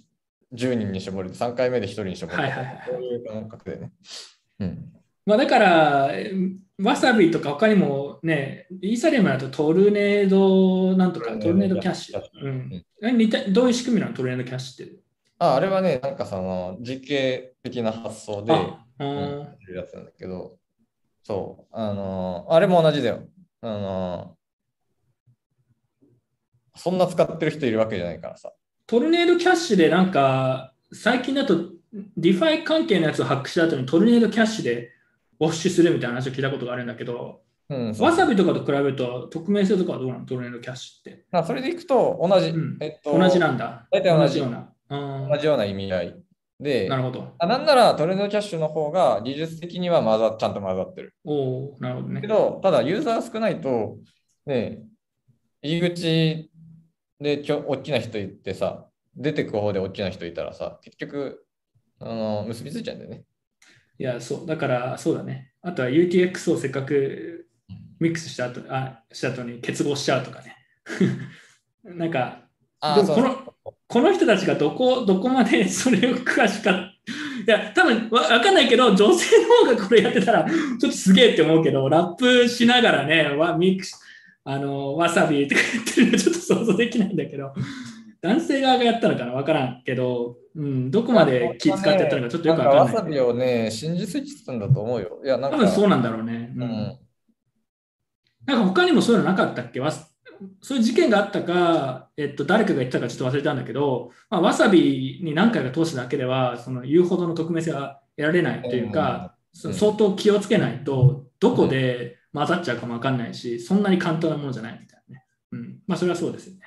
10人に絞れて、3回目で1人に絞れて、はいはいはいそういう感覚でね。うん。まあだから、わさびとか他にもね、イーサリアムだとトルネードなんとか、トルネードキャッシュ。うんえ似たどういう仕組みなの？トルネードキャッシュって。ああれはね、なんかその時系列的な発想で、あううんやつなんだけど、そう、あのあれも同じだよ。あのそんな使ってる人いるわけじゃないからさ。 Tornado Cash でなんか、最近だと DeFi 関係のやつをハックした後に Tornado Cash で wash するみたいな話を聞いたことがあるんだけど、うん、わさびとかと比べると匿名性とかはどうなの？ Tornado Cash って。まあそれでいくと同じ、うんえっと、同じなんだ。大体同じような。うん同じような意味合いで、なるほど。あなんならトレードキャッシュの方が技術的には混ざちゃんと混ざってる。おおなるほどねけ。ど、ただユーザー少ないと、ね、入り口できょ大きな人いてさ、出てく方で大きな人いたらさ、結局、あの結びついちゃうんだよね。いや、そう、だから、そうだね。あとは UTX をせっかくミックスした後あした後に結合しちゃうとかね。なんか、でもこのこの人たちがどこどこまで それを詳しかいや、多分わわかんないけど、女性の方がこれやってたら、ちょっとすげえって思うけど、ラップしながらね、わミックス、あの、わさびとか言ってるのちょっと想像できないんだけど、男性側がやったのかなわからんけど、うん、どこまで気使ってやったのかちょっとよくわかんない。わさびをね、信じすぎてたんだと思うよ。いや、なんか、多分そうなんだろうね。うんうんなんか他にもそういうのなかったっけ？わそういう事件があったか、えっと、誰かが言ってたかちょっと忘れたんだけど、まあ、わさびに何回か通すだけでは、その言うほどの匿名性は得られないというか、そ相当気をつけないと、どこで混ざっちゃうかもわかんないし、そんなに簡単なものじゃないみたいなね。うん。まあ、それはそうですよね。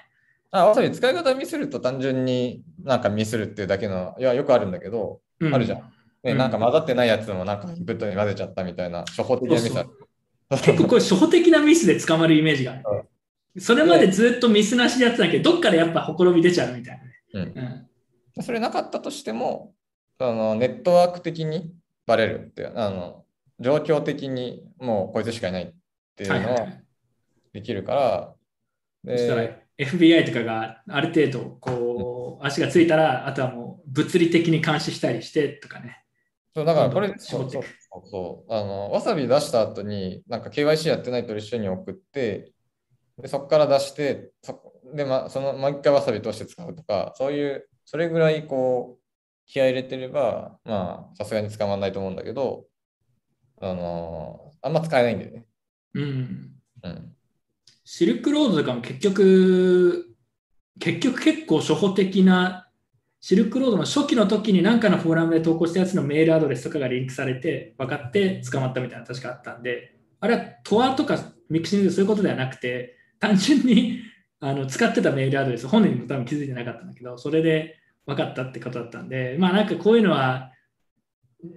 あわさび使い方ミスると単純になんかミスるっていうだけの、いや、よくあるんだけど、うん、あるじゃん。ね、うんなんか混ざってないやつもなんかインプットに混ぜちゃったみたいな、初歩的なミスある。結構これ初歩的なミスで捕まるイメージがある。それまでずっとミスなしでやってたけど、どっかでやっぱほころび出ちゃうみたいなね。うんそれなかったとしても、あのネットワーク的にバレるっていう、あの状況的にもうこいつしかいないっていうのははいはいはい。できるから、そしたらで FBI とかがある程度こう足がついたら、あとはもう物理的に監視したりしてとかね。そうだからこれそうそうそうあの、わさび出した後に、なんか KYC やってないと一緒に送って、でそこから出して、そで、まあ、そのもう一回わさび通して使うとか、そういう、それぐらいこう、気合い入れてれば、まあ、さすがに捕まらないと思うんだけど、あのあんま使えないんだよね。うん。うん。シルクロードとかも結局、結局結構初歩的な、Silk Road の初期の時に何かのフォーラムで投稿したやつのメールアドレスとかがリンクされて分かって捕まったみたいな確かあったんで、あれは Tor とかミクシングそういうことではなくて、単純にあの使ってたメールアドレス、本人も多分気づいてなかったんだけど、それで分かったってことだったんで、まあなんかこういうのは、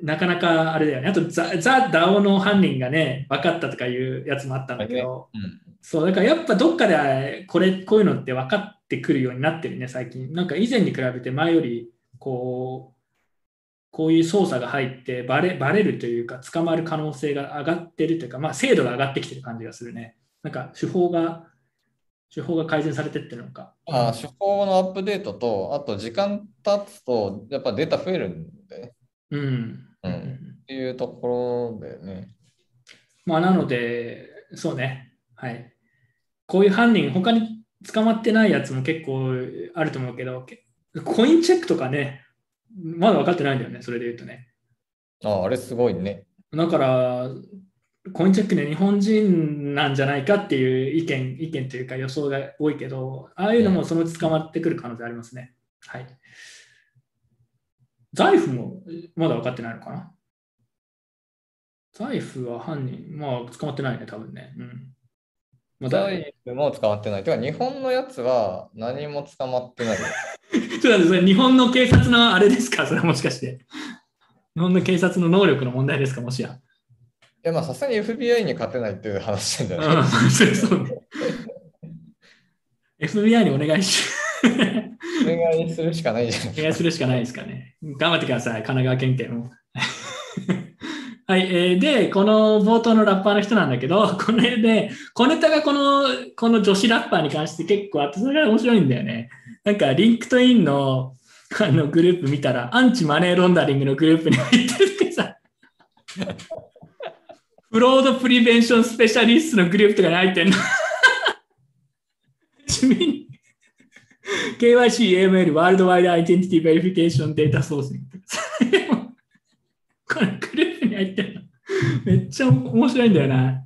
なかなかあれだよね。あと The、The DAO の犯人がね、分かったとかいうやつもあったんだけど、うんそう、だからやっぱどっかでこれ、こういうのって分かってくるようになってるね、最近。なんか以前に比べて前より、こう、こういう操作が入ってバレ、バレるというか、捕まる可能性が上がってるというか、まあ精度が上がってきてる感じがするね。なんか手法が、手法が改善されてってるのか。まあ、手法のアップデートと、あと時間経つと、やっぱデータ増えるんでね。うん。うんっていうところだよね。まあ、なので、そうね。はい。こういう犯人、他に捕まってないやつも結構あると思うけど、けコインチェックとかね、まだ分かってないんだよね、それで言うとね。ああれすごいね。だから、コインチェックで日本人なんじゃないかっていう意見、意見というか予想が多いけど、ああいうのもそのうち捕まってくる可能性ありますね。はい。財布もまだ分かってないのかな？財布は犯人、まあ捕まってないね、多分ね。うん。まだ財布も捕まってない。てか、日本のやつは何も捕まってない。ちょっと待ってそれ日本の警察のあれですか？それはもしかして。日本の警察の能力の問題ですか？もしや。いや、まあ、さすがに FBI に勝てないっていう話なんじゃない？うん、そうそうね。FBI にお願いし、お願いするしかないじゃないお願いするしかないですかね。頑張ってください、神奈川県警も。はい、えーで、この冒頭のラッパーの人なんだけど、これで、小ネタがこの、この女子ラッパーに関して結構あって、それが面白いんだよね。なんか、 LinkedIn のあのグループ見たら、 anti-money laundering のグループに入ってるってさ、 fraud prevention specialist のグループとかに入ってんの。地味に KYC、AML、 worldwide identity verification data source に。このグループに入ってるの。めっちゃ面白いんだよな。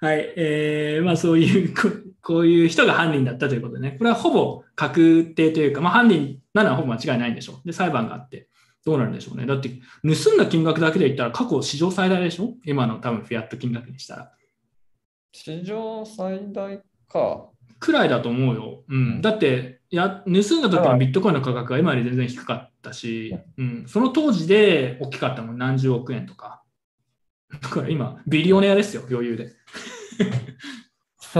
はい、えー、まあそういうこ、こういう人が犯人だったということでね、これはほぼ確定というか、まあ犯人なのはほぼ間違いないんでしょう。で、裁判があって、どうなるんでしょうね。だって、盗んだ金額だけで言ったら過去史上最大でしょ？今の多分フィアット金額にしたら。史上最大か。くらいだと思うよ。うん、だってや、盗んだ時のビットコインの価格は今より全然低かったし、うん、その当時で大きかったもん、何十億円とか。だから今、ビリオネアですよ、余裕で。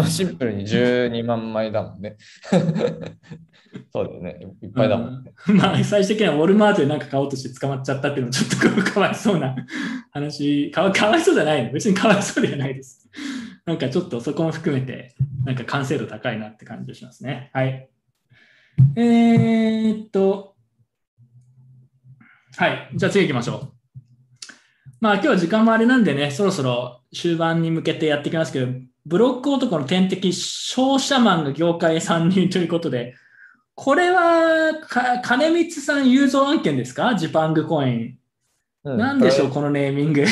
シンプルに12万枚だもんね。そうだよね。いっぱいだもんね。うんまあ、最終的にはウォルマートで何か買おうとして捕まっちゃったっていうのはちょっとかわいそうな話かわ、かわいそうじゃないの。別にかわいそうではないです。なんかちょっとそこも含めて、なんか完成度高いなって感じがしますね。はい。えー、っと、はい。じゃあ次行きましょう。まあ今日は時間もあれなんでね、そろそろ終盤に向けてやっていきますけど、ブロック男の天敵、商社マンが業界へ参入ということで、これはか金光さん雄三案件ですか？ジパングコイン。うなんでしょう、このネーミング。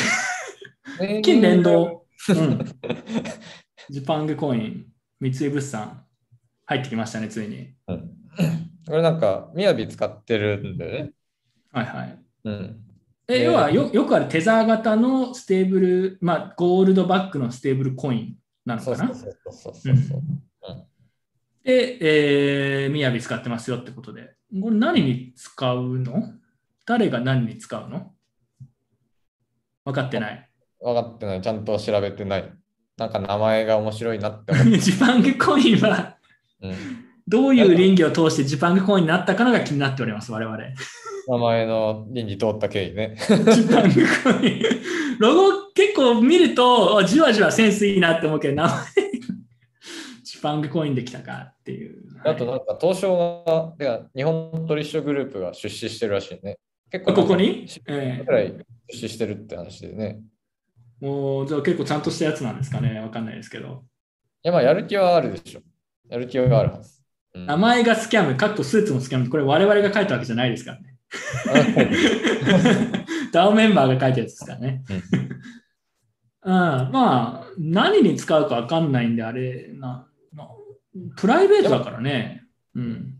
れ金連。動。うん。ジパングコイン、三井物産、入ってきましたね、ついに。うんこれなんか、みやび使ってるんだよね。はいはい。うん。え、ね要はよよくあるテザー型のステーブル、まあ、 gold-backed のステーブルコインなのかな？そうそうそうそうそうそう。で、えー、みやび使ってますよってことで。これ何に使うの？誰が何に使うの？分かってない。分かってない。ちゃんと調べてない。なんか名前が面白いなって思って。ジパングコインはうん、どういう倫理を通してジパングコインになったかのが気になっております、我々。名前の倫理通った経緯ね。ジパングコイン。ロゴ結構見ると、あじわじわセンスいいなって思うけど、名前、ジパングコインできたかっていう。あとなんか東証が、てか日本取引所グループが出資してるらしいね。結構ここに？10えい出資してるって話でね。えもう、じゃあ結構ちゃんとしたやつなんですかね？わかんないですけど。いやまあやる気はあるでしょ。やる気はあるはず。うん名前がスキャム、かっこスーツもスキャム、これ我々が書いたわけじゃないですからね。ダオメンバーが書いたやつですからね。うん、まあ、何に使うかわかんないんで、あれなな、プライベートだからね。うん。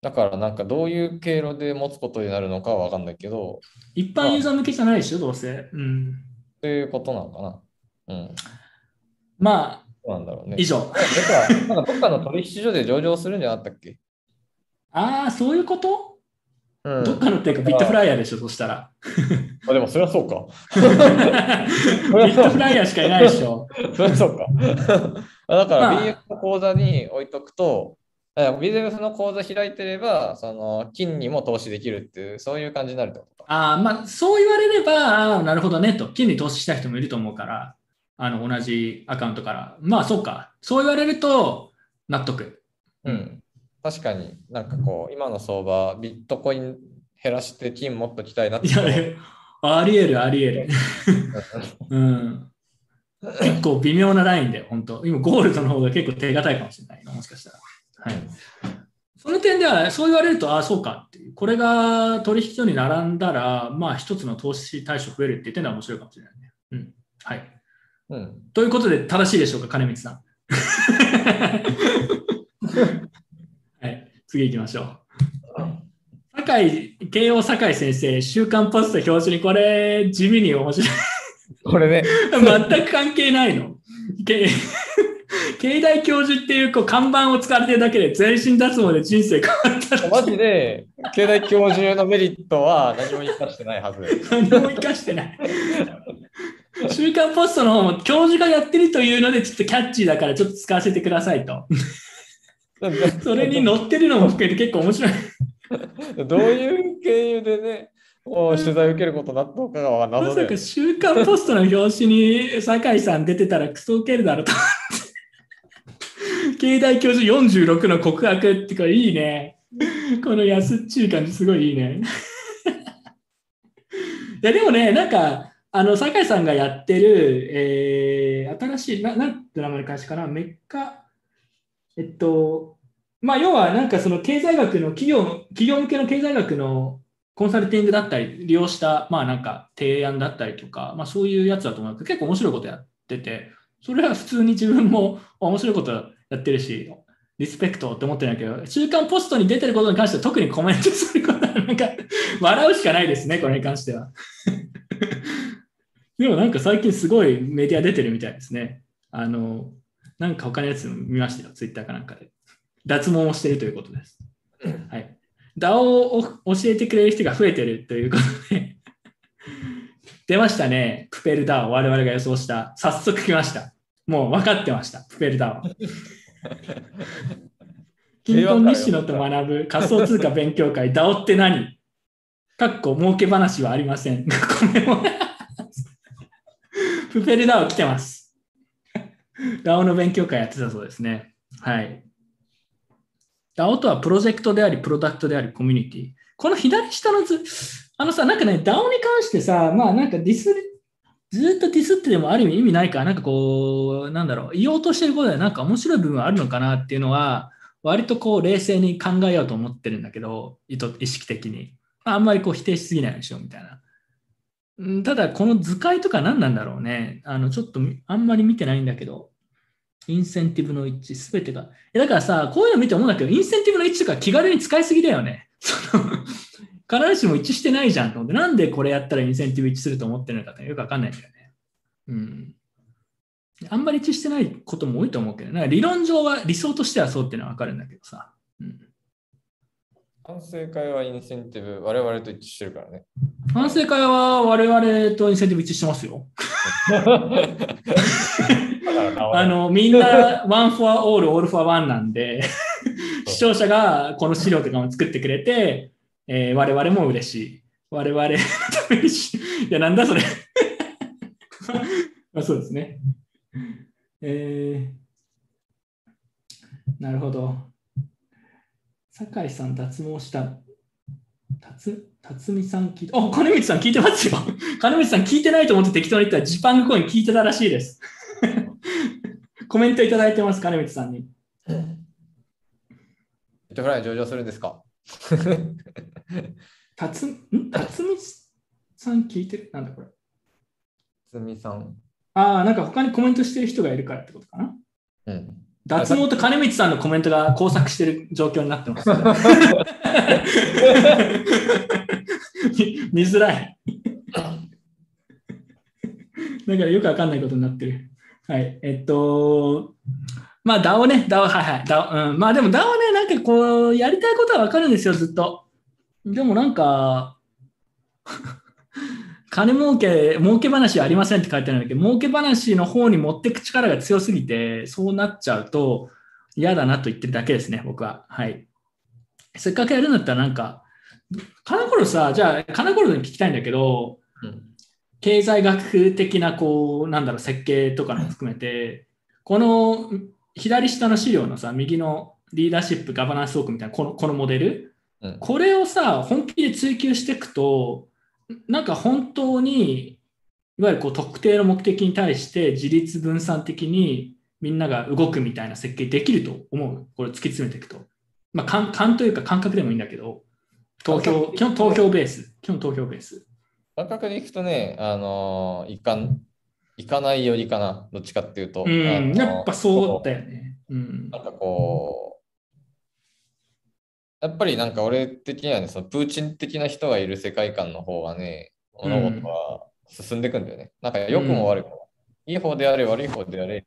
だからなんかどういう経路で持つことになるのかは分かんないけど、一般ユーザー向けじゃないでしょ、どうせ。うん。そういうことなのかな。うん。まあ、なんだろうね。以上。なんかどっかの取引所で上場するんじゃなかったっけ？ああ、そういうこと、うん。どっかのっていうか、ビットフライヤーでしょ、そしたら。あでもそれは そうか。ビットフライヤーしかいないでしょ。それはそうか。あだからまあ BF の口座に置いとくと、あ BF の口座開いてれば、その金にも投資できるっていう、そういう感じになるってことか。ああ、まあ、そう言われれば、なるほどねと。金に投資した人もいると思うから、あの、同じアカウントから。まあ、そうか。そう言われると、納得。うん。確かになんかこう、今の相場、ビットコイン減らして金もっときたいなっていや、あり得る、あり得る。うん。結構微妙なラインで、本当今、ゴールドの方が結構手堅いかもしれないな、もしかしたら。はい。その点では、そう言われると、ああ、そうかっていう。これが取引所に並んだら、まあ、一つの投資対象増えるって言ってるのは面白いかもしれないね。うん。はい。うん。ということで、正しいでしょうか、金光さん。はい。次行きましょう。酒井、慶応酒井先生、週刊ポスト表紙にこれ、地味に面白い。これね、全く関係ないの。け経大教授っていうこう看板を使われてるだけで全身脱毛で人生変わったらマジで、経済教授のメリットは何も生かしてないはず。何も生かしてない。週刊ポストの方も教授がやってるというのでちょっとキャッチーだからちょっと使わせてくださいと。それに載ってるのも含めて結構面白い。どういう経由でね、取材を受けることになったのかがま謎で。さか週刊ポストの表紙に酒井さん出てたらクソ受けるだろうと。経大教授46の告白ってかいいね。この安っちい感じすごいいいね。いやでもね、なんか、あの、酒井さんがやってる、えー、新しい、ななんて名前の会社かな、メッカ、えっと、まあ、要はなんかその経済学の企業の、企業向けの経済学のコンサルティングだったり、利用した、まあなんか提案だったりとか、まあそういうやつだと思うけど、結構面白いことやってて、それは普通に自分もあ面白いことやってるし、リスペクトって思ってないけど、週刊ポストに出てることに関しては特にコメントすることはなんか 笑うしかないですね、これに関しては。でもなんか最近すごいメディア出てるみたいですね。あの、なんか他のやつ見ましたよ、ツイッターかなんかで。脱毛もしてるということです。はい。DAO を教えてくれる人が増えてるということで、出ましたね、プペル DAO、我々が予想した。早速来ました。もう分かってました、プペル DAO。キントン西野と学ぶ仮想通貨勉強会、DAO って何？かっこ儲け話はありません。これもプペル DAO 来てます。DAO の勉強会やってたそうですね。はい。DAO とはプロジェクトであり、プロダクトであり、コミュニティ。この左下の図、あのさ、なんかね、DAO に関してさ、まあなんかディス、ずっとディスってでもある意味意味ないから、なんかこう、なんだろう、言おうとしてることでなんか面白い部分はあるのかなっていうのは、割とこう冷静に考えようと思ってるんだけど、意図意識的に。あんまりこう否定しすぎないでしょ、みたいな。ただ、この図解とか何なんだろうね。あの、ちょっとあんまり見てないんだけど、インセンティブの一致、すべてが。えだからさ、こういうの見て思うんだけど、インセンティブの一致とか気軽に使いすぎだよね。必ずしも一致してないじゃんと思って、なんでこれやったらインセンティブ一致すると思ってるのかってよくわかんないんだよね。うん。あんまり一致してないことも多いと思うけど、なんか理論上は理想としてはそうっていうのはわかるんだけどさ。うん。反省会はインセンティブ、我々と一致してるからね。反省会は我々とインセンティブ一致してますよ。あの、みんな one for all, all for one なんで、視聴者がこの資料とかも作ってくれて、えー我々も嬉しい。我々のためにし、いや、なんだそれ。まあ、そうですね。えーなるほど。酒井さん、脱毛した。辰辰巳さん聞いて、あ、金光さん聞いてますよ。金光さん聞いてないと思って適当に言ったらジパングコイン聞いてたらしいです。コメントいただいてます、金光さんに。ビットフライ上場するんですか？たつ、ん？辰巳さん聞いてる？なんだこれ。つみさん。ああ、なんか他にコメントしてる人がいるからってことかな。うん。脱毛と金光さんのコメントが交錯してる状況になってます。見見づらい。だからよくわかんないことになってる。はい。えっと、まあ DAO ね、DAO、はいはい。DAO、うん、まあでも DAO ね、なんかこう、やりたいことはわかるんですよ、ずっと。でもなんか、金儲け、儲け話ありませんって書いてあるんだけど、儲け話の方に持っていく力が強すぎて、そうなっちゃうと嫌だなと言ってるだけですね、僕は。はい。せっかくやるんだったらなんか、金頃さ、じゃあ、金頃に聞きたいんだけど、うん経済学的な、こう、なんだろう、設計とかも含めて、この左下の資料のさ、右のリーダーシップ、ガバナンスウォークみたいな、このこのモデル、うんこれをさ、本気で追求していくと、なんか本当に、いわゆるこう特定の目的に対して自立分散的にみんなが動くみたいな設計できると思う。これ突き詰めていくと。まあ、感感というか感覚でもいいんだけど、投票、基本投票ベース。基本投票ベース。感覚でいくとね、あのー、いかん、いかないよりかな、どっちかっていうと。うん、あのーやっぱそうだよね。うんなんかこう、やっぱりなんか俺的にはね、そのプーチン的な人がいる世界観の方がね、物事は進んでいくんだよね。なんか良くも悪くも、いい方であれ悪い方であれ、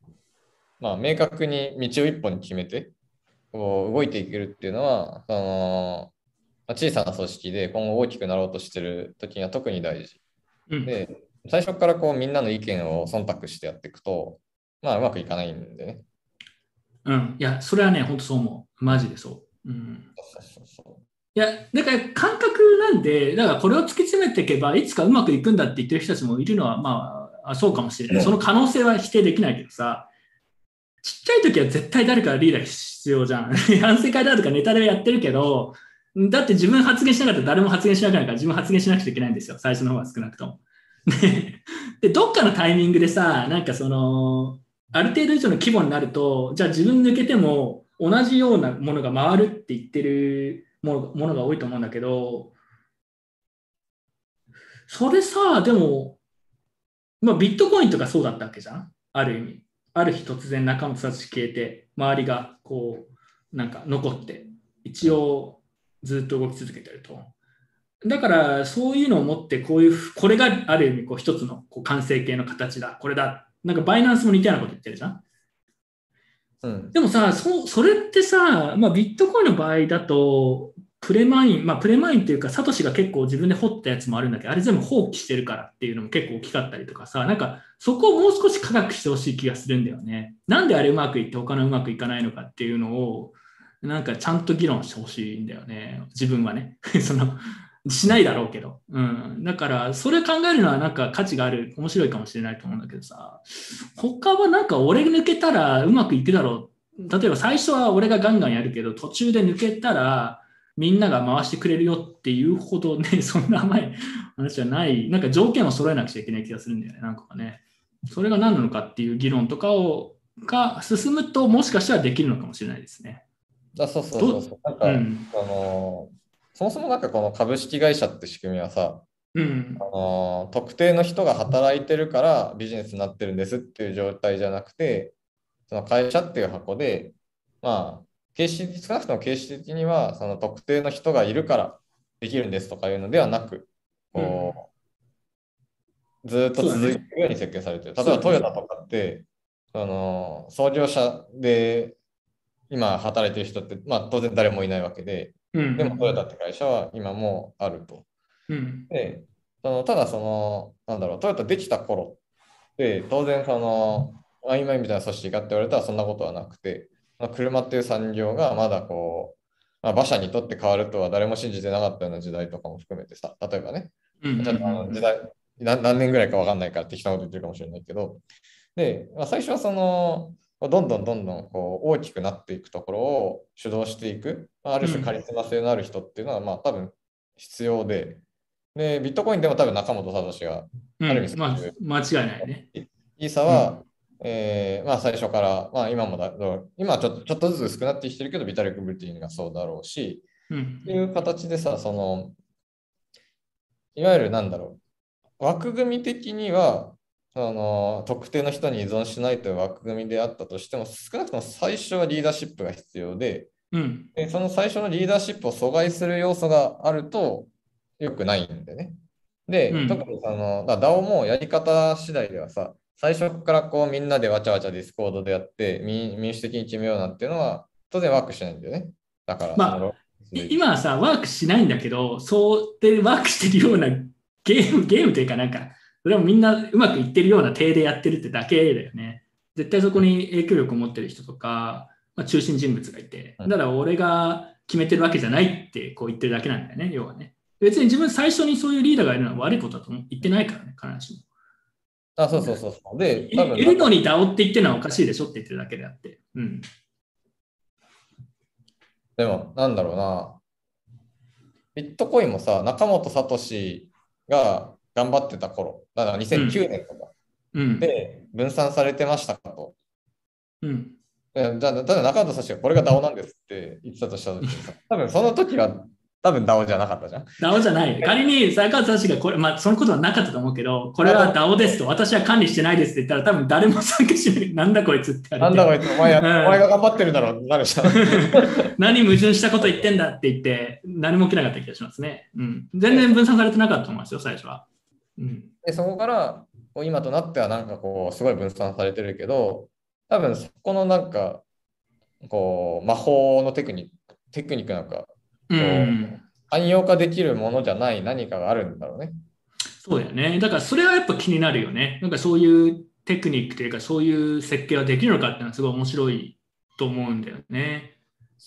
まあ明確に道を一本に決めて、こう動いていけるっていうのは、そのまあ小さな組織で今後大きくなろうとしてる時には特に大事。うんで、最初からこうみんなの意見を忖度してやっていくと、まあうまくいかないんでね。うん。いや、それはね、本当そう思う。マジでそう。うん。いや、だから感覚なんで、だからこれを突き詰めていけば、いつかうまくいくんだって言ってる人たちもいるのは、まあ、あそうかもしれない。その可能性は否定できないけどさ、ちっちゃい時は絶対誰かリーダー必要じゃん。反省会だとかネタでやってるけど、だって自分発言しなかったら誰も発言しなくなるから自分発言しなくちゃいけないんですよ。最初の方は少なくとも。で で、どっかのタイミングでさ、なんかその、ある程度以上の規模になると、じゃあ自分抜けても同じようなものが回るって言ってるものが多いと思うんだけど、それさ、でも、まあ、ビットコインとかそうだったわけじゃん？ある意味。ある日突然仲間たち消えて、周りがこう、なんか残って、一応ずっと動き続けてると。だから、そういうのを持って、こういう、これがある意味、こう一つのこう完成形の形だ、これだ。なんかバイナンスも似たようなこと言ってるじゃん？うん。でもさ、そそれってさ、まあ、ビットコインの場合だと、プレマイン、まあ、プレマインっていうか、サトシが結構自分で掘ったやつもあるんだけど、あれ全部放棄してるからっていうのも結構大きかったりとかさ、なんかそこをもう少し科学してほしい気がするんだよね。なんであれうまくいって他のうまくいかないのかっていうのを、なんかちゃんと議論してほしいんだよね。自分はね。その、しないだろうけど。うん。だから、それ考えるのはなんか価値がある、面白いかもしれないと思うんだけどさ、他はなんか俺抜けたらうまくいくだろう例えば最初は俺がガンガンやるけど、途中で抜けたらみんなが回してくれるよっていうほどね、そんな甘い 話じゃない、なんか条件を揃えなくちゃいけない気がするんだよね、なんかね。それが何なのかっていう議論とかをが進むと、もしかしたらできるのかもしれないですね。あそうそうそうそう。なんか、うん。あのそもそもなんかこの株式会社って仕組みはさ、うんあ。の特定の人が働いてるからビジネスになってるんですっていう状態じゃなくて、その会社っていう箱で、まあ、形式少なくとも形式的にはその特定の人がいるからできるんですとかいうのではなく、こうずーっと続いていくように設計されてる。例えばトヨタとかって、あの創業者で今働いてる人って、まあ、当然誰もいないわけで、うん。でもトヨタって会社は今もあると。うん。で、そのただその、なんだろう、トヨタできた頃って、当然その、あ今みたいな組織かって言われたらそんなことはなくて、まあ、車っていう産業がまだこう、まあ、馬車にとって変わるとは誰も信じてなかったような時代とかも含めてさ、例えばね、うん。ちょっとあの時代な何年ぐらいか分かんないから適当なこと言ってるかもしれないけど、で、まあ、最初はその、どんどんどんどんこう大きくなっていくところを主導していく、まあある種カリスマ性のある人っていうのは、まあ多分必要で、で、ビットコインでも多分中本聡が、うん。ある意味まあ、間違いないね。イーサは、えーまあ最初から、まあ今もだ、今はちょっとちょっとずつ薄くなってきてるけど、ビタリック・ブルティンがそうだろうし、うん。っていう形でさ、その、いわゆるなんだろう、枠組み的には、あの特定の人に依存しないという枠組みであったとしても、少なくとも最初はリーダーシップが必要で、うん。でその最初のリーダーシップを阻害する要素があると良くないんでね。で、うん特にその、だ DAO もやり方次第ではさ、最初からこうみんなでわちゃわちゃ Discord でやって民民主的に決めようなんていうのは当然ワークしないんだよね。だから、まあ今はさ、ワークしないんだけど、そうでワークしてるようなゲーム、ゲームというかなんか、それもみんなうまくいってるような体でやってるってだけだよね。絶対そこに影響力を持ってる人とか、まあ、中心人物がいて、うんだから俺が決めてるわけじゃないってこう言ってるだけなんだよね、要はね。別に自分最初にそういうリーダーがいるのは悪いことだと言ってないからね、必ずしも。あ、そうそうそうそう。で、い多分いるのに DAO って言ってるのはおかしいでしょって言ってるだけであって。うん。でも、なんだろうな。ビットコインもさ、中本聡が頑張ってた頃、だから2009年とかうん。で分散されてましたかと。うん。えじゃあ、例えば中畑さんがこれが DAO なんですって言ってたとした時にさ、多分その時は多分 DAO じゃなかったじゃん。DAO じゃない。仮に坂田氏がこれ、まあ、そのことはなかったと思うけど、これは DAO ですと、私は管理してないですって言ったら、多分誰も参加しない。なんだこいつって。なんだこいつ、お前や、うんお前が頑張ってるだろう、なるじゃん。何矛盾したこと言ってんだって言って、何も起きなかった気がしますね。うん。全然分散されてなかったと思いますよ、最初は。うん。で、そこから、こう今となってはなんかこう、すごい分散されてるけど、多分そこのなんか、こう、魔法のテクニック、テクニックなんか、うん。汎用化できるものじゃない何かがあるんだろうね。そうだよね。だからそれはやっぱ気になるよね。なんかそういうテクニックというか、そういう設計はできるのかっていうのはすごい面白いと思うんだよね。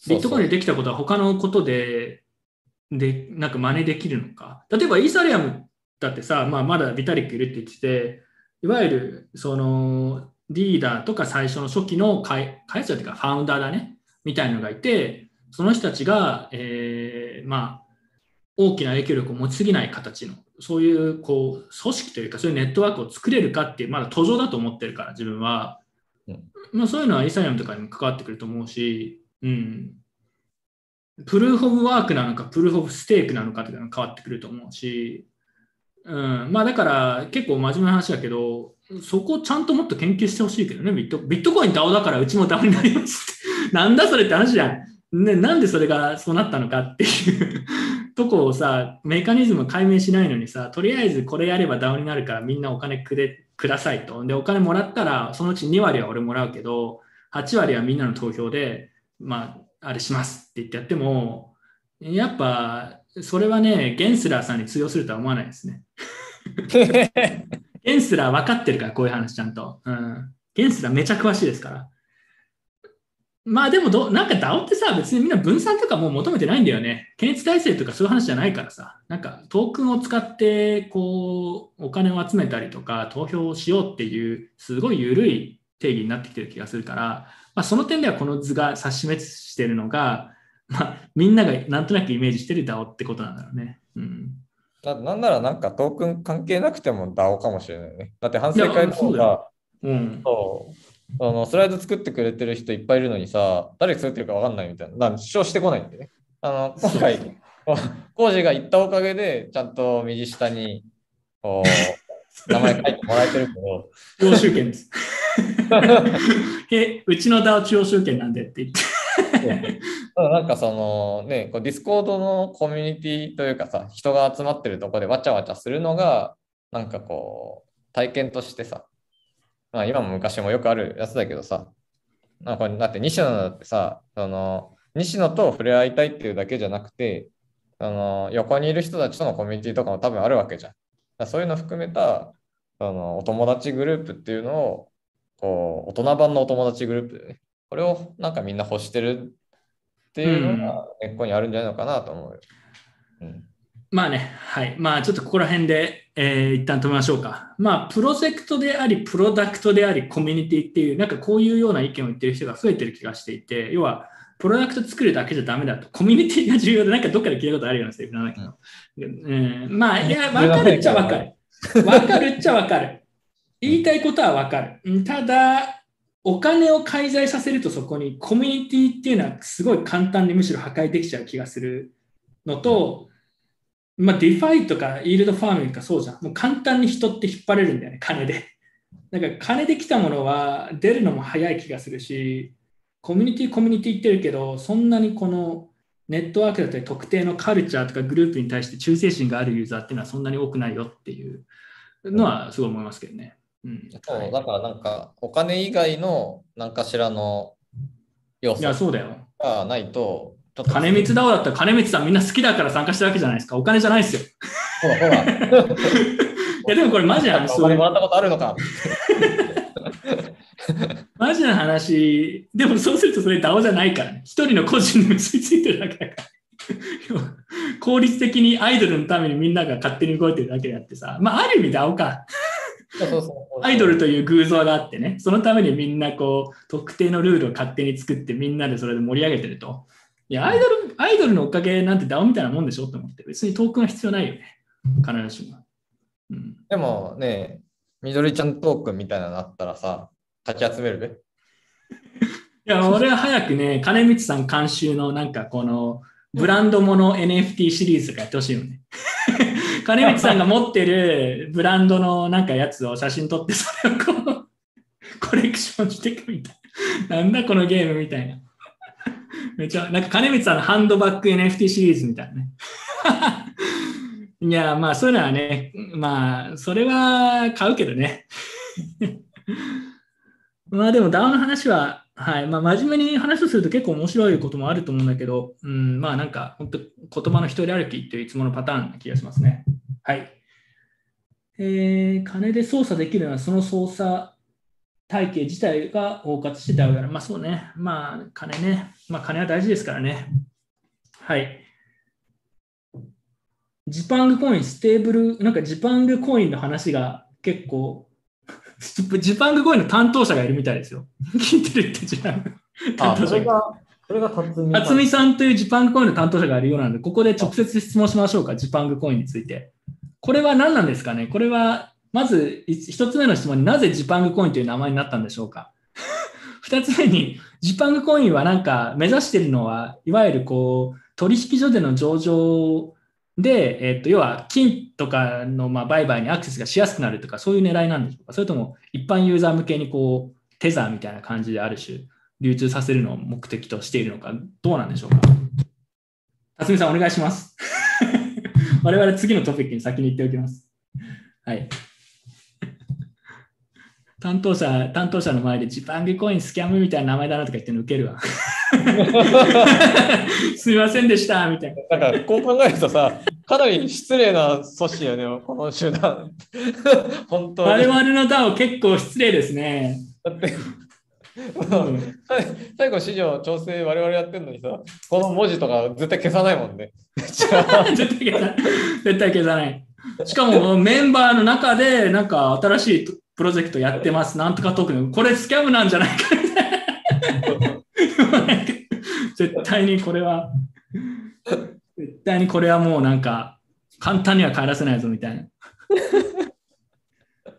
ビットコインでできたことは他のことで、で、なんか真似できるのか。例えばイーサリアムだってさ、まあ、まだビタリックいるって言ってて、いわゆるそのリーダーとか最初の初期の開開発者というかファウンダーだね、みたいなのがいて、その人たちが、えーまあ、大きな影響力を持ちすぎない形の、そういうこう組織というか、そういうネットワークを作れるかっていう、まだ途上だと思ってるから、自分は。うんまあ、そういうのはイーサリアムとかにも関わってくると思うし、うん。プルーフ・オブ・ワークなのか、プルーフ・オブ・ステークなのかっていうのが変わってくると思うし、うん、まあだから結構真面目な話だけど、そこちゃんともっと研究してほしいけどね、ビットビットコイン DAO だからうちも DAO になりますって。なんだそれって話じゃん。ね、なんでそれがそうなったのかっていうとこをさ、メカニズム解明しないのにさ、とりあえずこれやれば DAO になるからみんなお金くれくださいと。で、お金もらったら、そのうち2割は俺もらうけど、8割はみんなの投票で、まあ、あれしますって言ってやっても、やっぱ、それはね、ゲンスラーさんに通用するとは思わないですね。ゲンスラー分かってるから、こういう話ちゃんと。うん。ゲンスラーめちゃ詳しいですから。まあでもど、なんか DAO ってさ、別にみんな分散とかもう求めてないんだよね。検閲体制とかそういう話じゃないからさ。なんかトークンを使って、こう、お金を集めたりとか、投票をしようっていう、すごい緩い定義になってきてる気がするから、まあ、その点ではこの図が指し示してるのが、まあ、みんながなんとなくイメージしてる DAO ってことなんだろうね。うん。ななんならなんかトークン関係なくても DAO かもしれないね。だって反省会とそうだよか、うん。そうあのスライド作ってくれてる人いっぱいいるのにさ、誰が作ってるか分かんないみたいな。なんか主張してこないんでね。あの今回、こうコージが言ったおかげで、ちゃんと右下にこう名前書いてもらえてるけど、中央集権です。え、うちの DAO 中央集権なんでって言って。ただなんかそのね、こう Discord のコミュニティというかさ、人が集まってるとこでわちゃわちゃするのが、なんかこう、体験としてさ、まあ今も昔もよくあるやつだけどさ、なんかだって西野だってさ、その西野と触れ合いたいっていうだけじゃなくて、その横にいる人たちとのコミュニティとかも多分あるわけじゃん。だそういうの含めたそのお友達グループっていうのを、こう大人版のお友達グループでね、これをなんかみんな欲してるっていうのが根っこにあるんじゃないのかなと思うよ。うんまあね、はい。まあちょっとここら辺で、えー一旦止めましょうか。まあプロジェクトであり、プロダクトであり、コミュニティっていう、なんかこういうような意見を言ってる人が増えてる気がしていて、要は、プロダクト作るだけじゃダメだと。コミュニティが重要で、なんかどっかで聞いたことあるようなセリフなんだけど。うん、まあ、いや、わかるっちゃわかる。わかるっちゃわかる。言いたいことはわかる。うんただ、お金を介在させるとそこにコミュニティっていうのはすごい簡単にむしろ破壊できちゃう気がするのと、まあ、 DeFi とか yield farming とかそうじゃん。もう簡単に人って引っ張れるんだよね、金で。だから金で来たものは出るのも早い気がするし、コミュニティコミュニティ言ってるけど、そんなにこのネットワークだったり特定のカルチャーとかグループに対して忠誠心があるユーザーっていうのはそんなに多くないよっていうのはすごい思いますけどね。うん、そうだからなんかお金以外の何かしらの要いや、素そうだよ。がないと、金光だおだったら金光さんみんな好きだから参加してるわけじゃないですか。お金じゃないですよ。ほらほら。いや、でもこれマジな話。お金もらったことあるのか。マジな話、でもそうするとそれ DAO じゃないからね。一人の個人に結びついてるだけだから。効率的にアイドルのためにみんなが勝手に動いてるだけであってさ、まあ、ある意味 DAO か。そうそうそうアイドルという偶像があってね、そのためにみんなこう、特定のルールを勝手に作ってみんなでそれで盛り上げてると。いや、アイドル、アイドルのおかげなんて DAO みたいなもんでしょって思って、別にトークンは必要ないよね。必ずしも。うん。でもね、みどりちゃんトークンみたいなのあったらさ、かき集める？べ。や、俺は早くね、金光さん監修のなんかこのブランドもの NFT シリーズとかやってほしいよね。金光さんが持ってるブランドのなんかやつを写真撮って、それをこう、コレクションしていくみたいな。なんだこのゲームみたいな。めちゃ、なんか金光さんのハンドバッグ NFT シリーズみたいなね。いや、まあそういうのはね、まあ、それは買うけどね。まあでも DAO の話は、はい、まあ真面目に話をすると結構面白いこともあると思うんだけど、うん、まあなんか本当言葉の一人歩きっていういつものパターンな気がしますね。はい。えー、金で操作できるのはその操作体系自体が包括してたわけだ。まあそうね。まあ金ね。まあ金は大事ですからね。はい。ジパングコイン、ステーブル、なんかジパングコインの話が結構、ジパングコインの担当者がいるみたいですよ。聞いてるってジパング。担あ、当者が。それが、辰巳辰巳さんというジパングコインの担当者がいるようなので、ここで直接質問しましょうか、ジパングコインについて。これは何なんですかね？これは、まずい一つ目の質問になぜジパングコインという名前になったんでしょうか？二つ目に、ジパングコインはなんか目指しているのは、いわゆるこう、取引所での上場で、えっと、要は金とかのまあ売買にアクセスがしやすくなるとか、そういう狙いなんでしょうかそれとも一般ユーザー向けにこう、テザーみたいな感じである種、流通させるのを目的としているのか、どうなんでしょうか辰巳さん、お願いします。我々次のトピックに先に言っておきます。はい。担当者、担当者の前でジパングコインスキャムみたいな名前だなとか言ってるの受けるわ。すみませんでした、みたいな。なんかこう考えるとさ、かなり失礼な組織よね、この集団。本当に。我々の DAO 結構失礼ですね。だって、うん最後、市場調整我々やってるのにさ、この文字とか絶対消さないもんね。絶対消さない。絶対消さない。しかもメンバーの中で、なんか新しいプロジェクトやってます。なんとかトークン。これスキャムなんじゃないかみたいな。絶対にこれは、絶対にこれはもうなんか、簡単には帰らせないぞみたいな。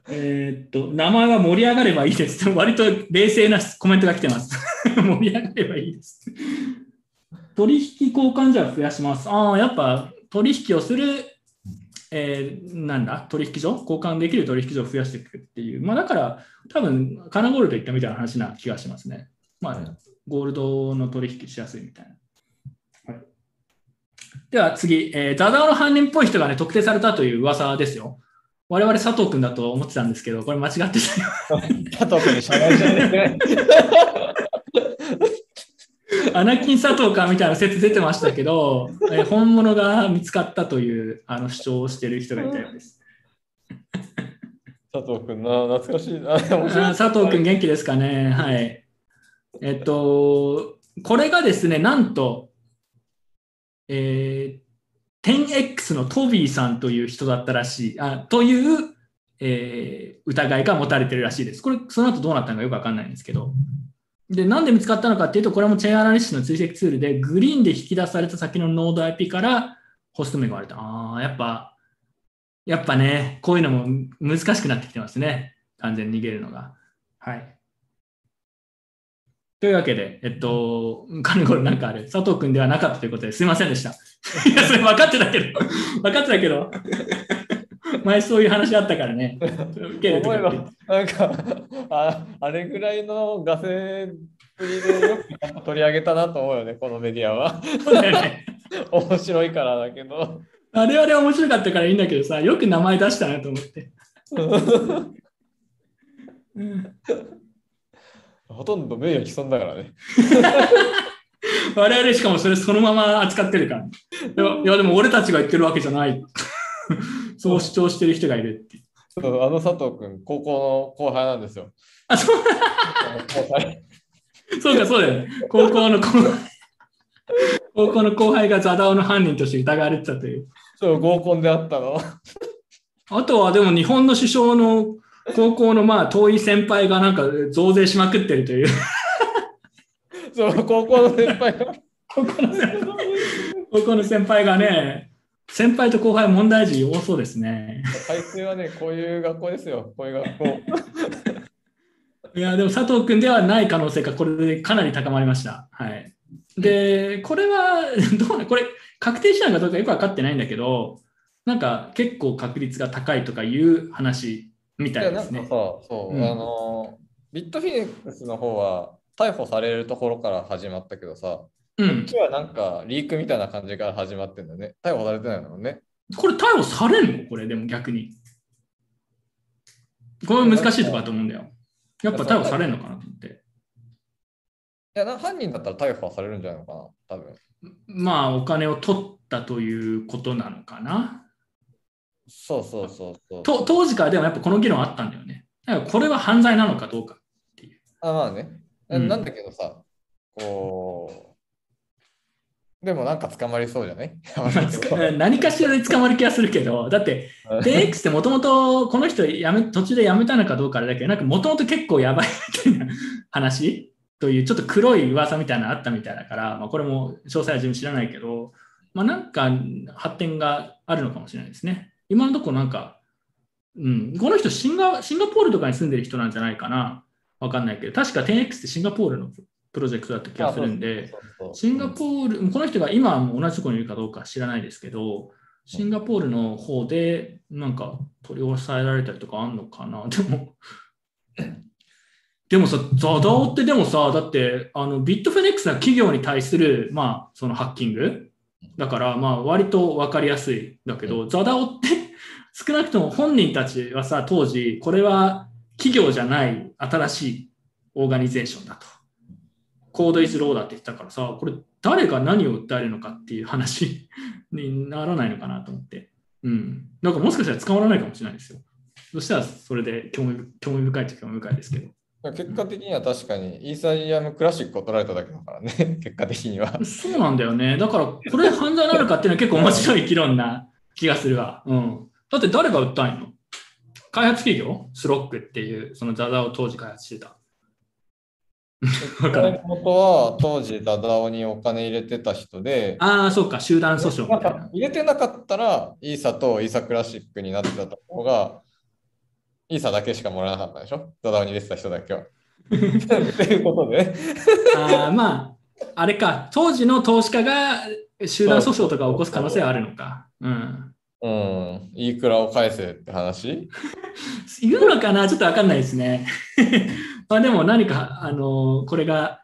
えっと、名前は盛り上がればいいです。割と冷静なコメントが来てます。盛り上がればいいです。取引交換じゃ増やします。ああ、やっぱ取引をする、えーなんだ、取引所？交換できる取引所を増やしていくっていう。まあだから、多分、カナゴールド言ったみたいな話な気がしますね。まあ、ゴールドの取引しやすいみたいな。はい、では次、えーザダオの犯人っぽい人がね、特定されたという噂ですよ。我々佐藤君だと思ってたんですけど、これ間違ってたよ。佐藤君に社外じゃねアナキン佐藤かみたいな説出てましたけど、えー本物が見つかったというあの主張をしている人がいたようです。佐藤君な、懐かしいな。佐藤君元気ですかね？はい。えっと、これがですね、なんと、えー 10X のトビーさんという人だったらしい、あという、えー疑いが持たれてるらしいです。これ、その後どうなったのかよくわかんないんですけど。で、なんで見つかったのかっていうと、これもチェーンアナリスの追跡ツールで、グリーンで引き出された先のノード IP からホスト名が割れた。ああ、やっぱ、やっぱね、こういうのも難しくなってきてますね。完全に逃げるのが。はい。というわけで、えっと、カルゴルなんかある。佐藤君ではなかったということですいませんでした。いや、それ分かってたけど、分かってたけど、前そういう話あったからね。受けると思えばかなんかあ、あれぐらいの画勢ぶりでよく取り上げたなと思うよね、このメディアは。ね。面白いからだけど。あれあれ面白かったからいいんだけどさ、よく名前出したなと思って。うんほとんど名誉毀損だからね。我々しかもそれそのまま扱ってるから。いやでも俺たちが言ってるわけじゃない。そう主張してる人がいるって。そうあの佐藤君、高校の後輩なんですよ。あ、そう後輩 そうか、そうだよね。高校の後輩。高校の後輩がザダオの犯人として疑われてたという。そう合コンであったの。あとはでも日本の首相の高校のまあ遠い先輩がなんか増税しまくってるという。そう、高校の先輩が。高校の先輩がね、先輩と後輩問題児多そうですね。改正はね、こういう学校ですよ。こういう学校。いや、でも佐藤君ではない可能性がこれでかなり高まりました。はい。で、これは、どうなこれ、確定したのかどうかよく分かってないんだけど、なんか結構確率が高いとかいう話みたいや、なんかさ、いですね。そう、うんあの、ビットフィニックスの方は逮捕されるところから始まったけどさ、うんこっち。はなんかリークみたいな感じから始まってんだよね。逮捕されてないのね。これ逮捕されんの？これ、でも逆に。これ難しいとこだと思うんだよ。やっぱ逮捕されんのかなと思って。いやな、犯人だったら逮捕はされるんじゃないのかな、多分。まあ、お金を取ったということなのかな。そうそうそうそう。と当時からでもやっぱこの議論あったんだよね。だからこれは犯罪なのかどうか。あ、まあね。うんなんだけどさ、こう、でもなんか捕まりそうじゃない？何かしらで捕まる気がするけど、だって、10X ってもともとこの人やめ途中で辞めたのかどうかあれだけど、なんかもともと結構やばいみたいな話？というちょっと黒い噂みたいなのあったみたいだから、まあ、これも詳細は自分知らないけど、まあ、なんか発展があるのかもしれないですね。今のところなんか、うん、この人シンガ、シンガポールとかに住んでる人なんじゃないかな？わかんないけど、確か 10X ってシンガポールのプロジェクトだった気がするんで、シンガポール、この人が今はもう同じところにいるかどうか知らないですけど、シンガポールの方でなんか取り押さえられたりとかあんのかな？でも、でもさ、 The DAO ってでもさ、だってあのビットフィネックスは企業に対する、まあ、そのハッキング？だから、まあ、割と分かりやすいんだけど、 The DAO って少なくとも本人たちはさ、当時、これは企業じゃない新しい organization だと。 Code is Law だって言ってたからさ、これ誰が何を訴えるのかっていう話にならないのかなと思って。うん。なんかもしかしたら捕まらないかもしれないですよ。そしたらそれで興味興味深いっちゃ興味深いですけど。結果的には確かにイーサリアムクラシックを取られただけだからね、結果的には。そうなんだよね。だから、これ犯罪なのかっていうのは結構面白い議論な気がするわ。うん。だって誰が訴えんの？開発企業？スロックっていう、そのザザを当時開発してた。わかんない元は当時ダダオにお金入れてた人で、ああ、そうか、集団訴訟みたいな。か入れてなかったらイーサとイーサクラシックになってたところが、イーサだけしかもらえなかったでしょ？ダダオに入れてた人だけは。っていうことで、あーまあ、あれか、当時の投資家が集団訴訟とかを起こす可能性はあるのか。うん。うん、いいくらを返せって話？言うのかな？ちょっとわかんないですね。まあでも何か、あのこれが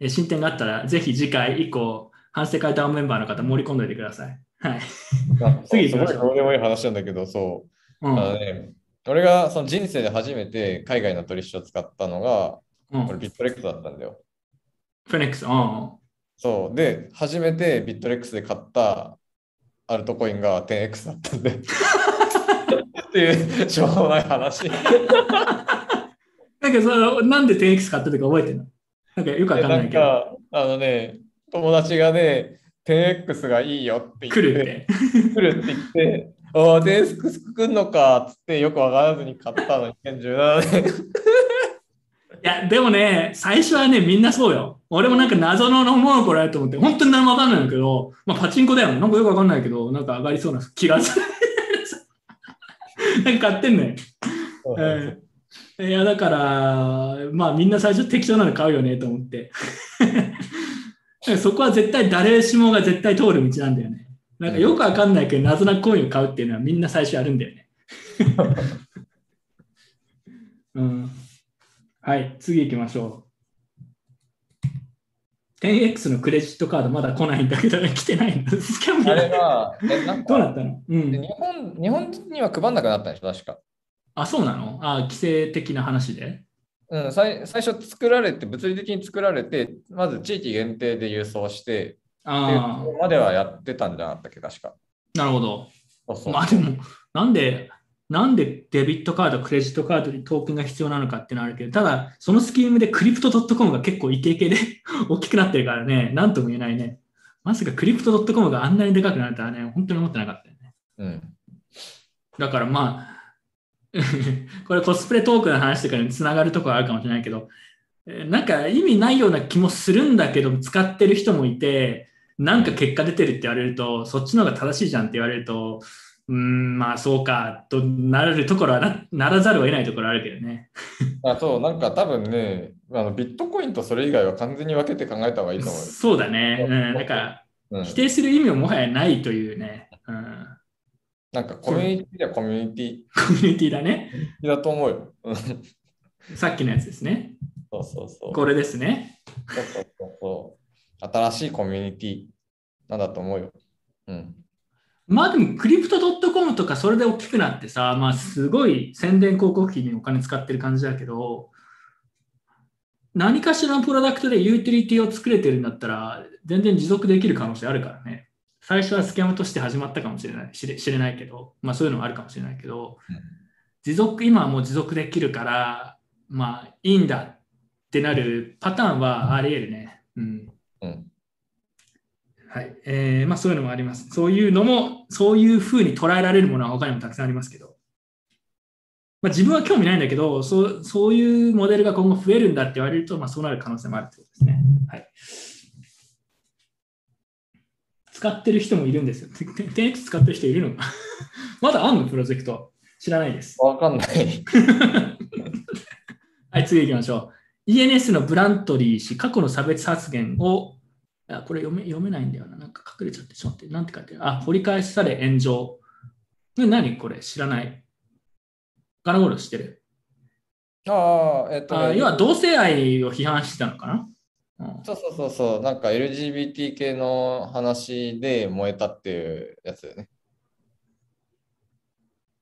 え進展があったら、ぜひ次回以降、反省会ダウンメンバーの方盛り込んでおいてください。はい。次すごいどうでもいい話なんだけど、そうう。ん。あのね、俺がその人生で初めて海外の取引所を使ったのが、うん、俺ビットレックスだったんだよ。フェネックス、うん。そう。で、初めてビットレックスで買ったアルトコインが 10X だったんで。っていうしょうもない話。なんかその、なんで 10X 買ったとか覚えてるの？なんかよくわでかんなけど。ないんか、あのね、友達がね、10X がいいよって言って、来るって。来るって言って、ああ、10X 来んのかっつってよくわからずに買ったの、2017年。いや、でもね、最初はね、みんなそうよ。俺もなんか謎のものこれと思って、本当に何もわかんないんだけど、まあパチンコだよね。なんかよくわかんないけど、なんか上がりそうな気がする。なんか買ってんのよ。うんいや、だから、まあみんな最初適当なの買うよねと思って。そこは絶対誰しもが絶対通る道なんだよね。なんかよくわかんないけど、謎なコインを買うっていうのはみんな最初やるんだよね。うん、はい、次行きましょう。10X のクレジットカードまだ来ないんだけど、来てないの？スキャンあれだが、えなんかどうなったの、うんで日本、日本には配んなくなったんでしょ、確か。あ、そうなの？あ、規制的な話で？うん、最最初作られて、物理的に作られて、まず地域限定で郵送して、あとこまではやってたんじゃなかったっけ、確か。あ、なるほど。そうそうまあでも、なんで、なんでデビットカード、クレジットカードにトークンが必要なのかっていうのはあるけど、ただ、そのスキームでクリプト .com が結構イケイケで 大きくなってるからね、なんとも言えないね。まさかクリプト .com があんなにでかくなるとはね、本当に思ってなかったよね。うん。だからまあ、これコスプレトークの話とかにつながるところはあるかもしれないけど、えーなんか意味ないような気もするんだけど、使ってる人もいて、なんか結果出てるって言われると、そっちの方が正しいじゃんって言われると、うーん、まあそうか、となるところはなならざるを得ないところあるけどね。あそう、なんか多分ね、あのビットコインとそれ以外は完全に分けて考えた方がいいと思うよ。そうだね。うん、だから、うん、否定する意味ももはやないというね、うん、なんかコミュニティはコミュニティコミュニティだね。だと思うよ。うんさっきのやつですね。そうそうそう。これですね。そうそうそうそう。新しいコミュニティなんだと思うよ。うん。まあでも、クリプト .com とかそれで大きくなってさ、まあすごい宣伝広告費にお金使ってる感じだけど、何かしらのプロダクトでユーティリティを作れてるんだったら、全然持続できる可能性あるからね。最初はスキャムとして始まったかもしれない、知れ知れないけど、まあそういうのもあるかもしれないけど、持続、今はもう持続できるから、まあいいんだってなるパターンはあり得るね。うん。うん。はい。えーまあそういうのもあります。そういうのも、そういうふうに捉えられるものは他にもたくさんありますけど。まあ自分は興味ないんだけど、そうそういうモデルが今後増えるんだって言われると、まあそうなる可能性もあるってことですね。はい。使ってる人もいるんですよ。て 10X 使ってる人いるの？か まだあんの？プロジェクト。知らないです。わかんない。はい、次行きましょう。ENS のブラントリー氏、過去の差別発言を、あこれ読め読めないんだよな。なんか隠れちゃってしまって。なんて書いてある？あ、掘り返され炎上。何？これ？知らない。ガナゴロ知ってるああ、えっと、ね、あ要は同性愛を批判してたのかな、うんそうそうそうそう、なんか LGBT 系の話で燃えたっていうやつだよね。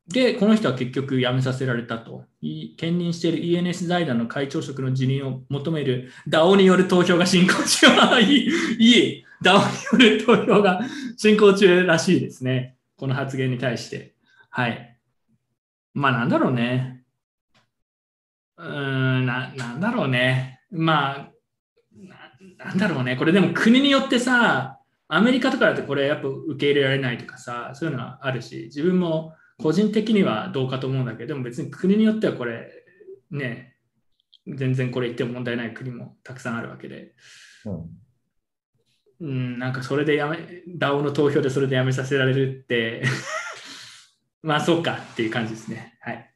で、この人は結局辞めさせられたと。い兼任している ENS 財団の会長職の辞任を求める DAO による投票が進行中。い、いい。DAO による投票が進行中らしいですね。この発言に対して。はい。まあなんだろうね。うーん、な、なんだろうね。まあ、ななんだろうね。これでも国によってさ、アメリカとかだとこれやっぱ受け入れられないとかさ、そういうのはあるし、自分も個人的にはどうかと思うんだけど、でも別に国によってはこれ、ね、全然これ言っても問題ない国もたくさんあるわけで、うん。うん、なんかそれでやめ、DAO の投票でそれでやめさせられるって、まあそうかっていう感じですね。はい。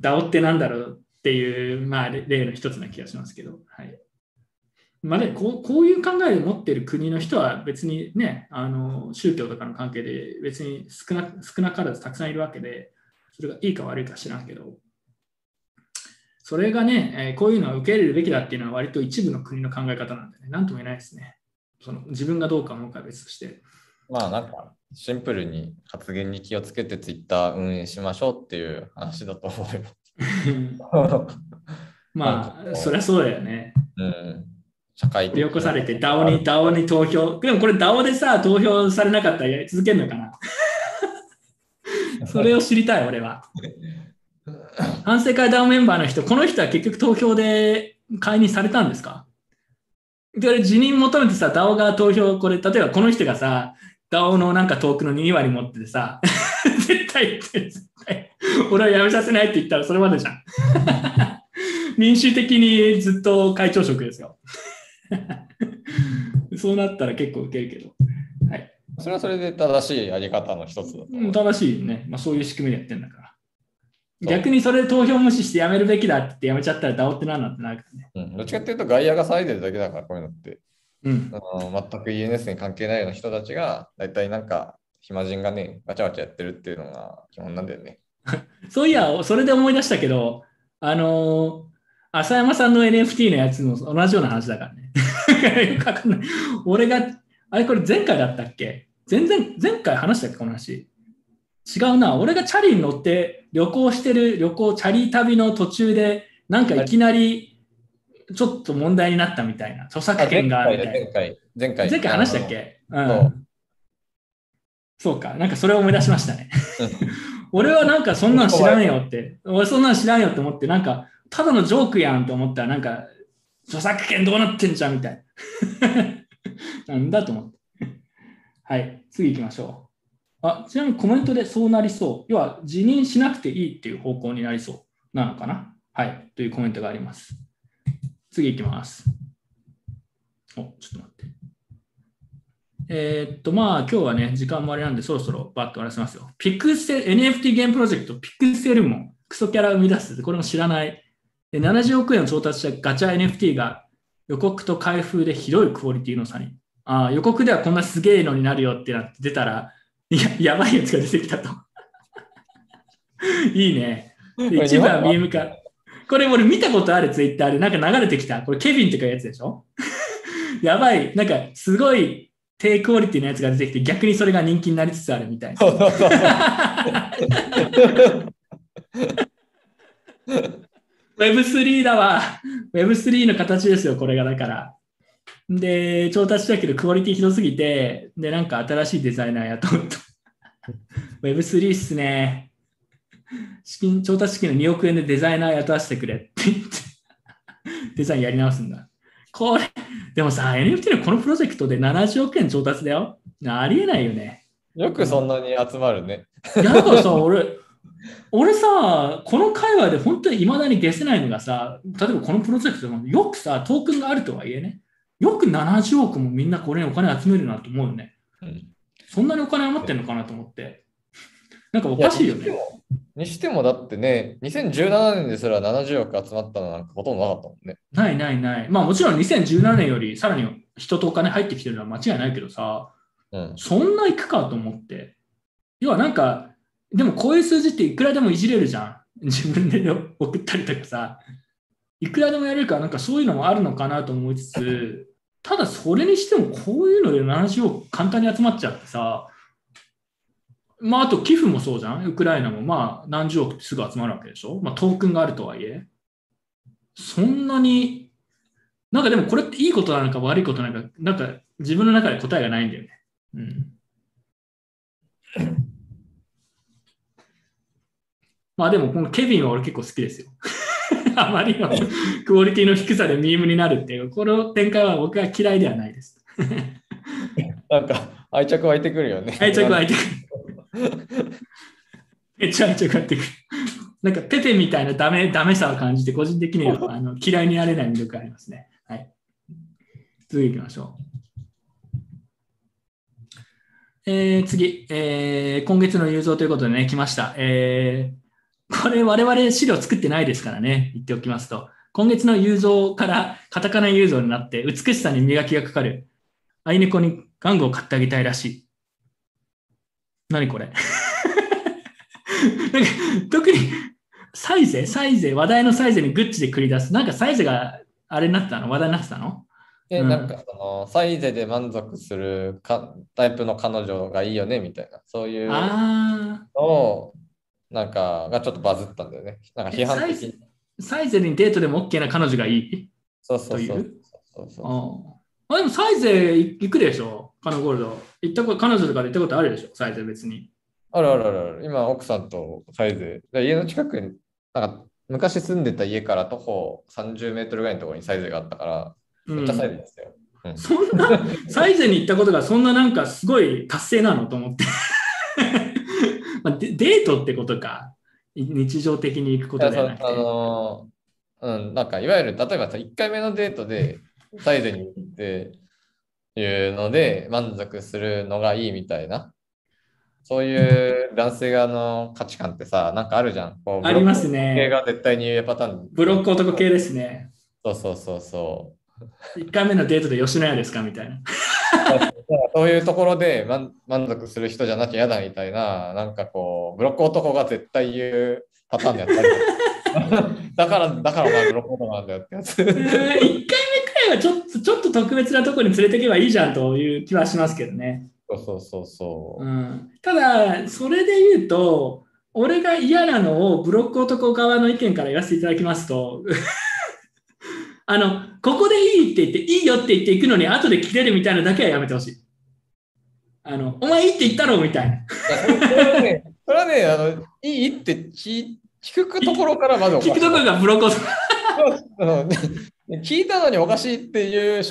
DAO ってなんだろうっていう、まあ例例の一つな気がしますけど、はい。まあね、こうこういう考えを持っている国の人は別にね、あの宗教とかの関係で別に少な少なからずたくさんいるわけで、それがいいか悪いか知らんけど、それがね、えーこういうのは受け入れるべきだっていうのは割と一部の国の考え方なんでね、なんとも言えないですね。その自分がどうか思うかは別として。まあなんかシンプルに発言に気をつけて Twitter 運営しましょうっていう話だと思うよ。まあ、そりゃそうだよね。うん。社会的で起こされて DAO に DAO に投票。でもこれ DAO でさ、投票されなかったらやり続けるのかな？それを知りたい、俺は。反省会 DAO メンバーの人、この人は結局投票で解任されたんですか？で、俺辞任求めてさ、DAO が投票、これ、例えばこの人がさ、DAO のなんかトークの2割持っててさ、絶対、絶対、俺は辞めさせないって言ったらそれまでじゃん。民主的にずっと会長職ですよ。そうなったら結構ウケるけど。はい。それはそれで正しいやり方の一つだと思う。うん正しいね。まあそういう仕組みでやってんだから。逆にそれで投票無視してやめるべきだって言ってやめちゃったら DAO って何なんてなるからね。うん、どっちかっていうと外野が騒いでるだけだから、こういうのって。うん。あの全く ENS に関係ないような人たちが、大体なんか暇人がね、ガチャガチャやってるっていうのが基本なんだよね。そういや、それで思い出したけど、あのー浅山さんの NFT のやつも同じような話だからね。よくわかんない。俺が、あれこれ前回だったっけ？全然、前回話したっけ？この話。違うな。俺がチャリに乗って旅行してる旅行、チャリ旅の途中で、なんかいきなりちょっと問題になったみたいな。著作権がみたいな。前回、前回。前回話したっけ？う。んそうか。なんかそれを思い出しましたね。うん 俺はなんかそんなの知らんよって。俺そんなの知らんよって思って、なんかただのジョークやんと思ったら、なんか著作権どうなってんじゃんみたいな。なんだと思って。はい。次行きましょう。あ、ちなみにコメントでそうなりそう。要は辞任しなくていいっていう方向になりそうなのかなはい。というコメントがあります。次行きます。お、ちょっと待って。えーっと、まあ、今日はね、時間もあれなんで、そろそろバッと終わらせますよ。ピクセル、NFT ゲームプロジェクト、ピクセルモン、クソキャラ生み出す。これも知らない。で70億円を調達したガチャ NFT が予告と開封でひどいクオリティの差に。あー予告ではこんなすげえのになるよってなって出たら、いや、やばいやつが出てきたと。いいね。一部は日本ミーム化。これ俺見たことあるツイッターでなんか流れてきた。これケビンってかやつでしょ？やばい。なんかすごい低クオリティのやつが出てきて逆にそれが人気になりつつあるみたいな。そうそうそう。Web3 だわ。Web3 の形ですよ、これがだから。で、調達したけどクオリティひどすぎて、で、なんか新しいデザイナー雇うと。Web3 っすね。資金、調達資金の2億円でデザイナー雇わせてくれって言って、デザインやり直すんだ。これ、でもさ、NFT のこのプロジェクトで70億円調達だよ。ありえないよね。よくそんなに集まるね。いやださ、俺、俺さ、この界隈で本当に未だに消せないのがさ、例えばこのプロジェクトでもよくさ、トークンがあるとはいえね、よく70億もみんなこれにお金集めるなと思うよね。うんそんなにお金余ってんのかなと思って。なんかおかしいよね。にしてもにしてもだってね、2017年ですら70億集まったのなんかほとんどなかったもんね。ないないない。まあもちろん2017年よりさらに人とお金入ってきてるのは間違いないけどさ、うん。そんないくかと思って。要はなんか、でもこういう数字っていくらでもいじれるじゃん。自分で送ったりとかさ。いくらでもやれるから、なんかそういうのもあるのかなと思いつつ、ただそれにしてもこういうので70億簡単に集まっちゃってさ、まああと寄付もそうじゃん。ウクライナもまあ何十億ってすぐ集まるわけでしょ。まあトークンがあるとはいえ。そんなに、なんかでもこれっていいことなのか悪いことなのか、なんか自分の中で答えがないんだよね。うんまあでも、このケビンは俺結構好きですよ。あまりのクオリティの低さでミームになるっていう、この展開は僕は嫌いではないです。なんか愛着湧いてくるよね。愛着湧いてくる。めっちゃ愛着湧いてくる。なんかペペみたいなダメダメさを感じて、個人的には あの嫌いになれない魅力がありますね。はい。次行きましょう。えー次、えー今月の雄三ということでね、来ました。えーこれ我々資料作ってないですからね、言っておきますと。今月の雄三からカタカナ雄三になって、美しさに磨きがかかる。愛猫に玩具を買ってあげたいらしい。何これ。なんか特にサイゼ、サイゼ、話題のサイゼにグッチで繰り出す。なんかサイゼがあれになってたの？話題になってたの？で、うん。なんかその、サイゼで満足するかタイプの彼女がいいよね？みたいな、そういうのあを、なんか、がちょっとバズったんだよね。なんか批判的サイゼにデートでも OK な彼女がいい？そうそうそうという？そうそうあでもサイゼ行くでしょ？カノゴールド。行ったこと彼女とかで行ったことあるでしょ？サイゼ別に。あるあるある。今、奥さんとサイゼ。で家の近くに、なんか、昔住んでた家から徒歩30メートルぐらいのところにサイゼがあったから、うんめっちゃサイゼですよ。そんな、サイゼに行ったことがそんななんかすごい達成なの？と思って。まあ、デデートってことか。日常的に行くことではなくて。あのーうん、なんかいわゆる例えばさ1回目のデートでサイズに行っていうので満足するのがいいみたいなそういう男性側の価値観ってさなんかあるじゃんこうあります系ね。が絶対に言うパターンブロック男系ですね。そうそうそうそ1回目のデートで吉野家ですか？みたいな。うそういうところで満満足する人じゃなきゃ嫌だみたいななんかこうブロック男が絶対言うパターンでやったり だからだからお前ブロック男なんだよってやつ。1回目くらいはちょっとちょっと特別なところに連れてけばいいじゃんという気はしますけどね。そうそうそうそう。うん、ただ、それで言うと、俺が嫌なのをブロック男側の意見から言わせていただきますと、あの、ここでいいって言って、いいよって言っていくのに、後で切れるみたいなのだけはやめてほしい。あの、お前いいって言ったろみたいな。それはね、あの、いいって聞聞くところからまず聞くところがブロック男。うん聞いたのにおかしいっていう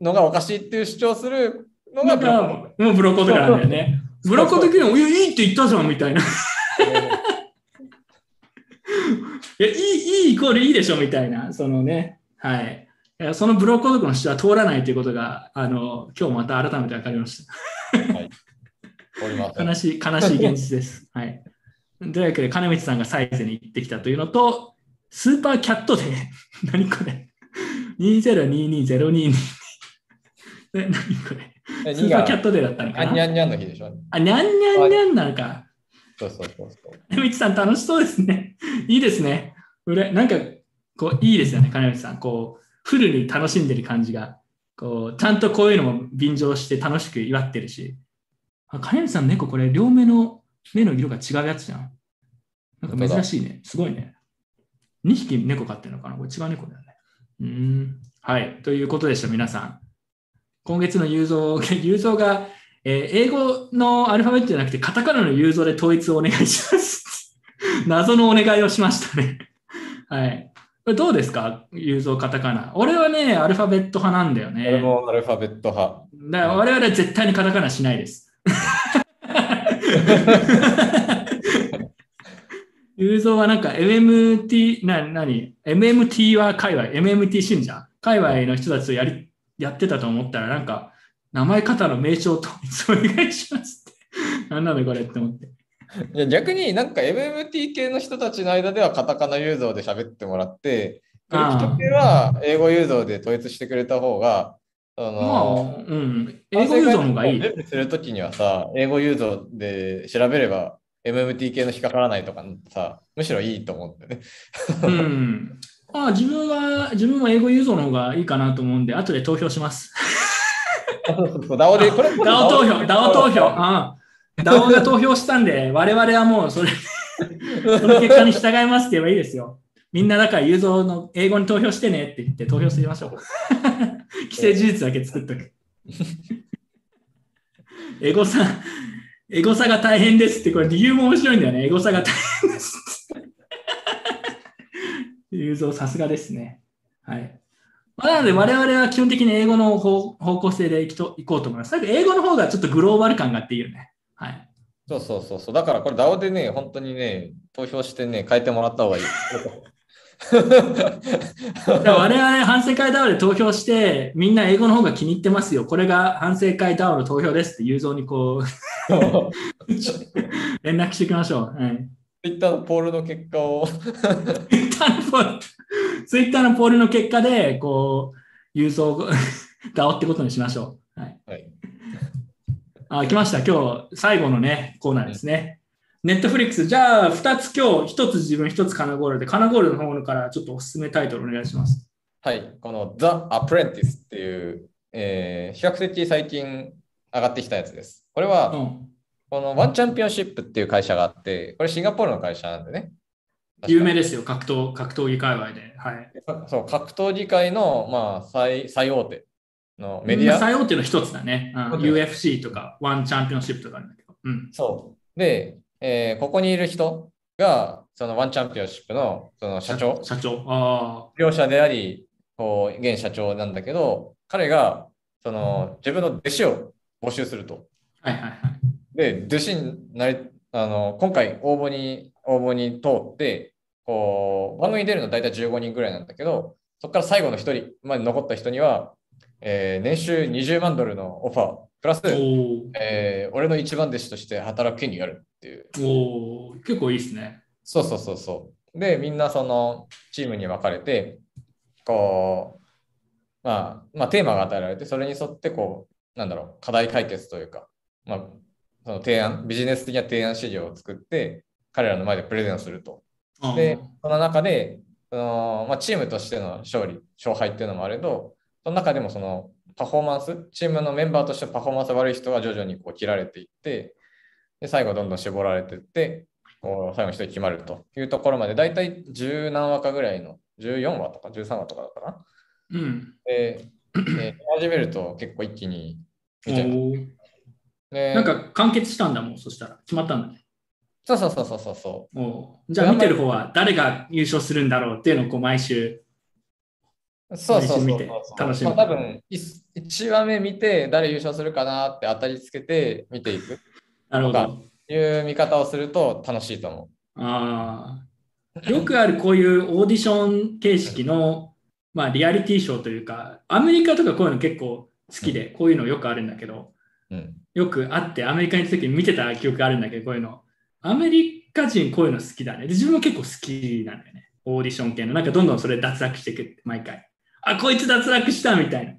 のがおかしいっていう主張するのがなんか、もうブロック男なんだよね。ブロック男にも、いいって言ったじゃんみたいな。いや、いい、いいイコールいいでしょみたいな、そのね、はい。そのブロック男の人は通らないということが、あの、今日また改めて分かりました。おります。悲しい、悲しい現実です。はい。というわけで、金光さんがサイズに行ってきたというのと、スーパーキャットで、何これ ?20220222。え何これ？えスーパーキャットデーだったのかな？あにゃんにゃんの日でしょ？あ、にゃんにゃんにゃんなのか。そうそうそうそう。金光さん楽しそうですね。いいですね。うれなんか、こう、いいですよね、金光さん。こう、フルに楽しんでる感じが。こう、ちゃんとこういうのも便乗して楽しく祝ってるし。あ金光さんの猫、これ、両目の目の色が違うやつじゃん。なんか珍しいね。すごいね。2匹猫飼ってるのかな？これ違う猫だよね。うーん。はい。ということでした、皆さん。今月の雄三、雄三が、えー英語のアルファベットじゃなくて、カタカナの雄三で統一をお願いします。謎のお願いをしましたね。はい。これどうですか？雄三カタカナ。俺はね、アルファベット派なんだよね。俺もアルファベット派。だから我々は絶対にカタカナしないです。雄三はなんか MMT、な、なに ?MMT は界隈、MMT 信者？界隈の人たちとやり、やってたと思ったら、なんか、名前方の名称とお願いしますって。なんなのこれって思って。いや逆になんか MMT 系の人たちの間ではカタカナユーゾーで喋ってもらって、クリプト系は英語ユーゾーで統一してくれた方が、あまあの、、うん。英語ユーザーの方がいい。準備するときにはさ、英語ユーゾーで調べれば MMT 系の引っかからないとかさ、むしろいいと思うんだよね。うん。まあ、自分は、自分は英語ユーザーの方がいいかなと思うんで、後で投票します。ダオで、これ、ダオ投票、ダオ投票。ああダオが投票したんで、我々はもうそれ、その結果に従いますって言えばいいですよ。みんなだから、ユーゾーの英語に投票してねって言って投票してみましょう。既成事実だけ作っとく。エゴサ、エゴサが大変ですって、これ理由も面白いんだよね。エゴサが大変ですって。ユーゾーさすがですね。はい。まあなので、我々は基本的に英語の方方向性でいきといこうと思います。英語の方がちょっとグローバル感があっていいよね。はい。そうそうそうそう。だからこれ DAO でね、本当にね、投票してね、変えてもらった方がいい。我々反省会 DAO で投票して、みんな英語の方が気に入ってますよ。これが反省会 DAO の投票ですって、雄三にこう、連絡していきましょう。はい。Twitter のポールの結果を Twitter のポール、Twitter のポールの結果で、こう、雄三 DAO ってことにしましょう。はい。はいあ、来ました。今日、最後のね、コーナーですね。ネットフリックス。じゃあ、2つ今日、1つ自分、1つカナゴールで、カナゴールの方からちょっとおすすめタイトルお願いします。はい、この The Apprentice っていう、えー比較的最近上がってきたやつです。これは、うん。このワンチャンピオンシップっていう会社があって、これシンガポールの会社なんでね。有名ですよ、格闘、格闘技界隈で。はい。そう、格闘技界の、まあ、最最大手のメディア。最大手の一つだね。うん UFC とか、ワンチャンピオンシップとかあるんだけど。うん。そう。で、えーここにいる人が、そのワンチャンピオンシップのその社長、社長。あ両者であり、こう現社長なんだけど、彼がその自分の弟子を募集すると。あ。はいはいはい。で、弟子になり、あの、今回応募に、応募に通って、こう、番組に出るの大体15人ぐらいなんだけど、そこから最後の1人まで残った人には、えー年収20万ドルのオファー、プラス、えー俺の一番弟子として働く権利があるっていう。おー結構いいですね。そうそうそうそう。で、みんなそのチームに分かれて、こう、まあ、まあ、テーマが与えられて、それに沿って、こう、なんだろう、課題解決というか、まあ、その提案、ビジネス的な提案資料を作って、彼らの前でプレゼンすると。で、その中で、そのまあ、チームとしての勝利、勝敗っていうのもあれど、その中でもそのパフォーマンス、チームのメンバーとしてパフォーマンス悪い人が徐々にこう切られていって、で最後どんどん絞られていって、こう最後の人に決まるというところまで、だいたい十何話かぐらいの、14話とか13話とかだったかな？うん。で、で始めると結構一気にお見ちゃう。ーでなんか完結したんだもん、そしたら。決まったんだね。そうそうそうそうそうじゃあ見てる方は誰が優勝するんだろうっていうのをこう毎週。そうそうそうそう毎週見て楽しむまあ、多分1話目見て誰優勝するかなって当たりつけて見ていく なるほど。いう見方をすると楽しいと思ああ。よくあるこういうオーディション形式の、まあ、リアリティショーというか、アメリカとかこういうの結構好きで、こういうのよくあるんだけど、うん。よくあって、アメリカに行った時に見てた記憶があるんだけど、こういうの。アメリカ人こういうの好きだね。で、自分も結構好きなんだよね。オーディション系の。なんかどんどんそれ脱落していく毎回。あ、こいつ脱落したみたいな。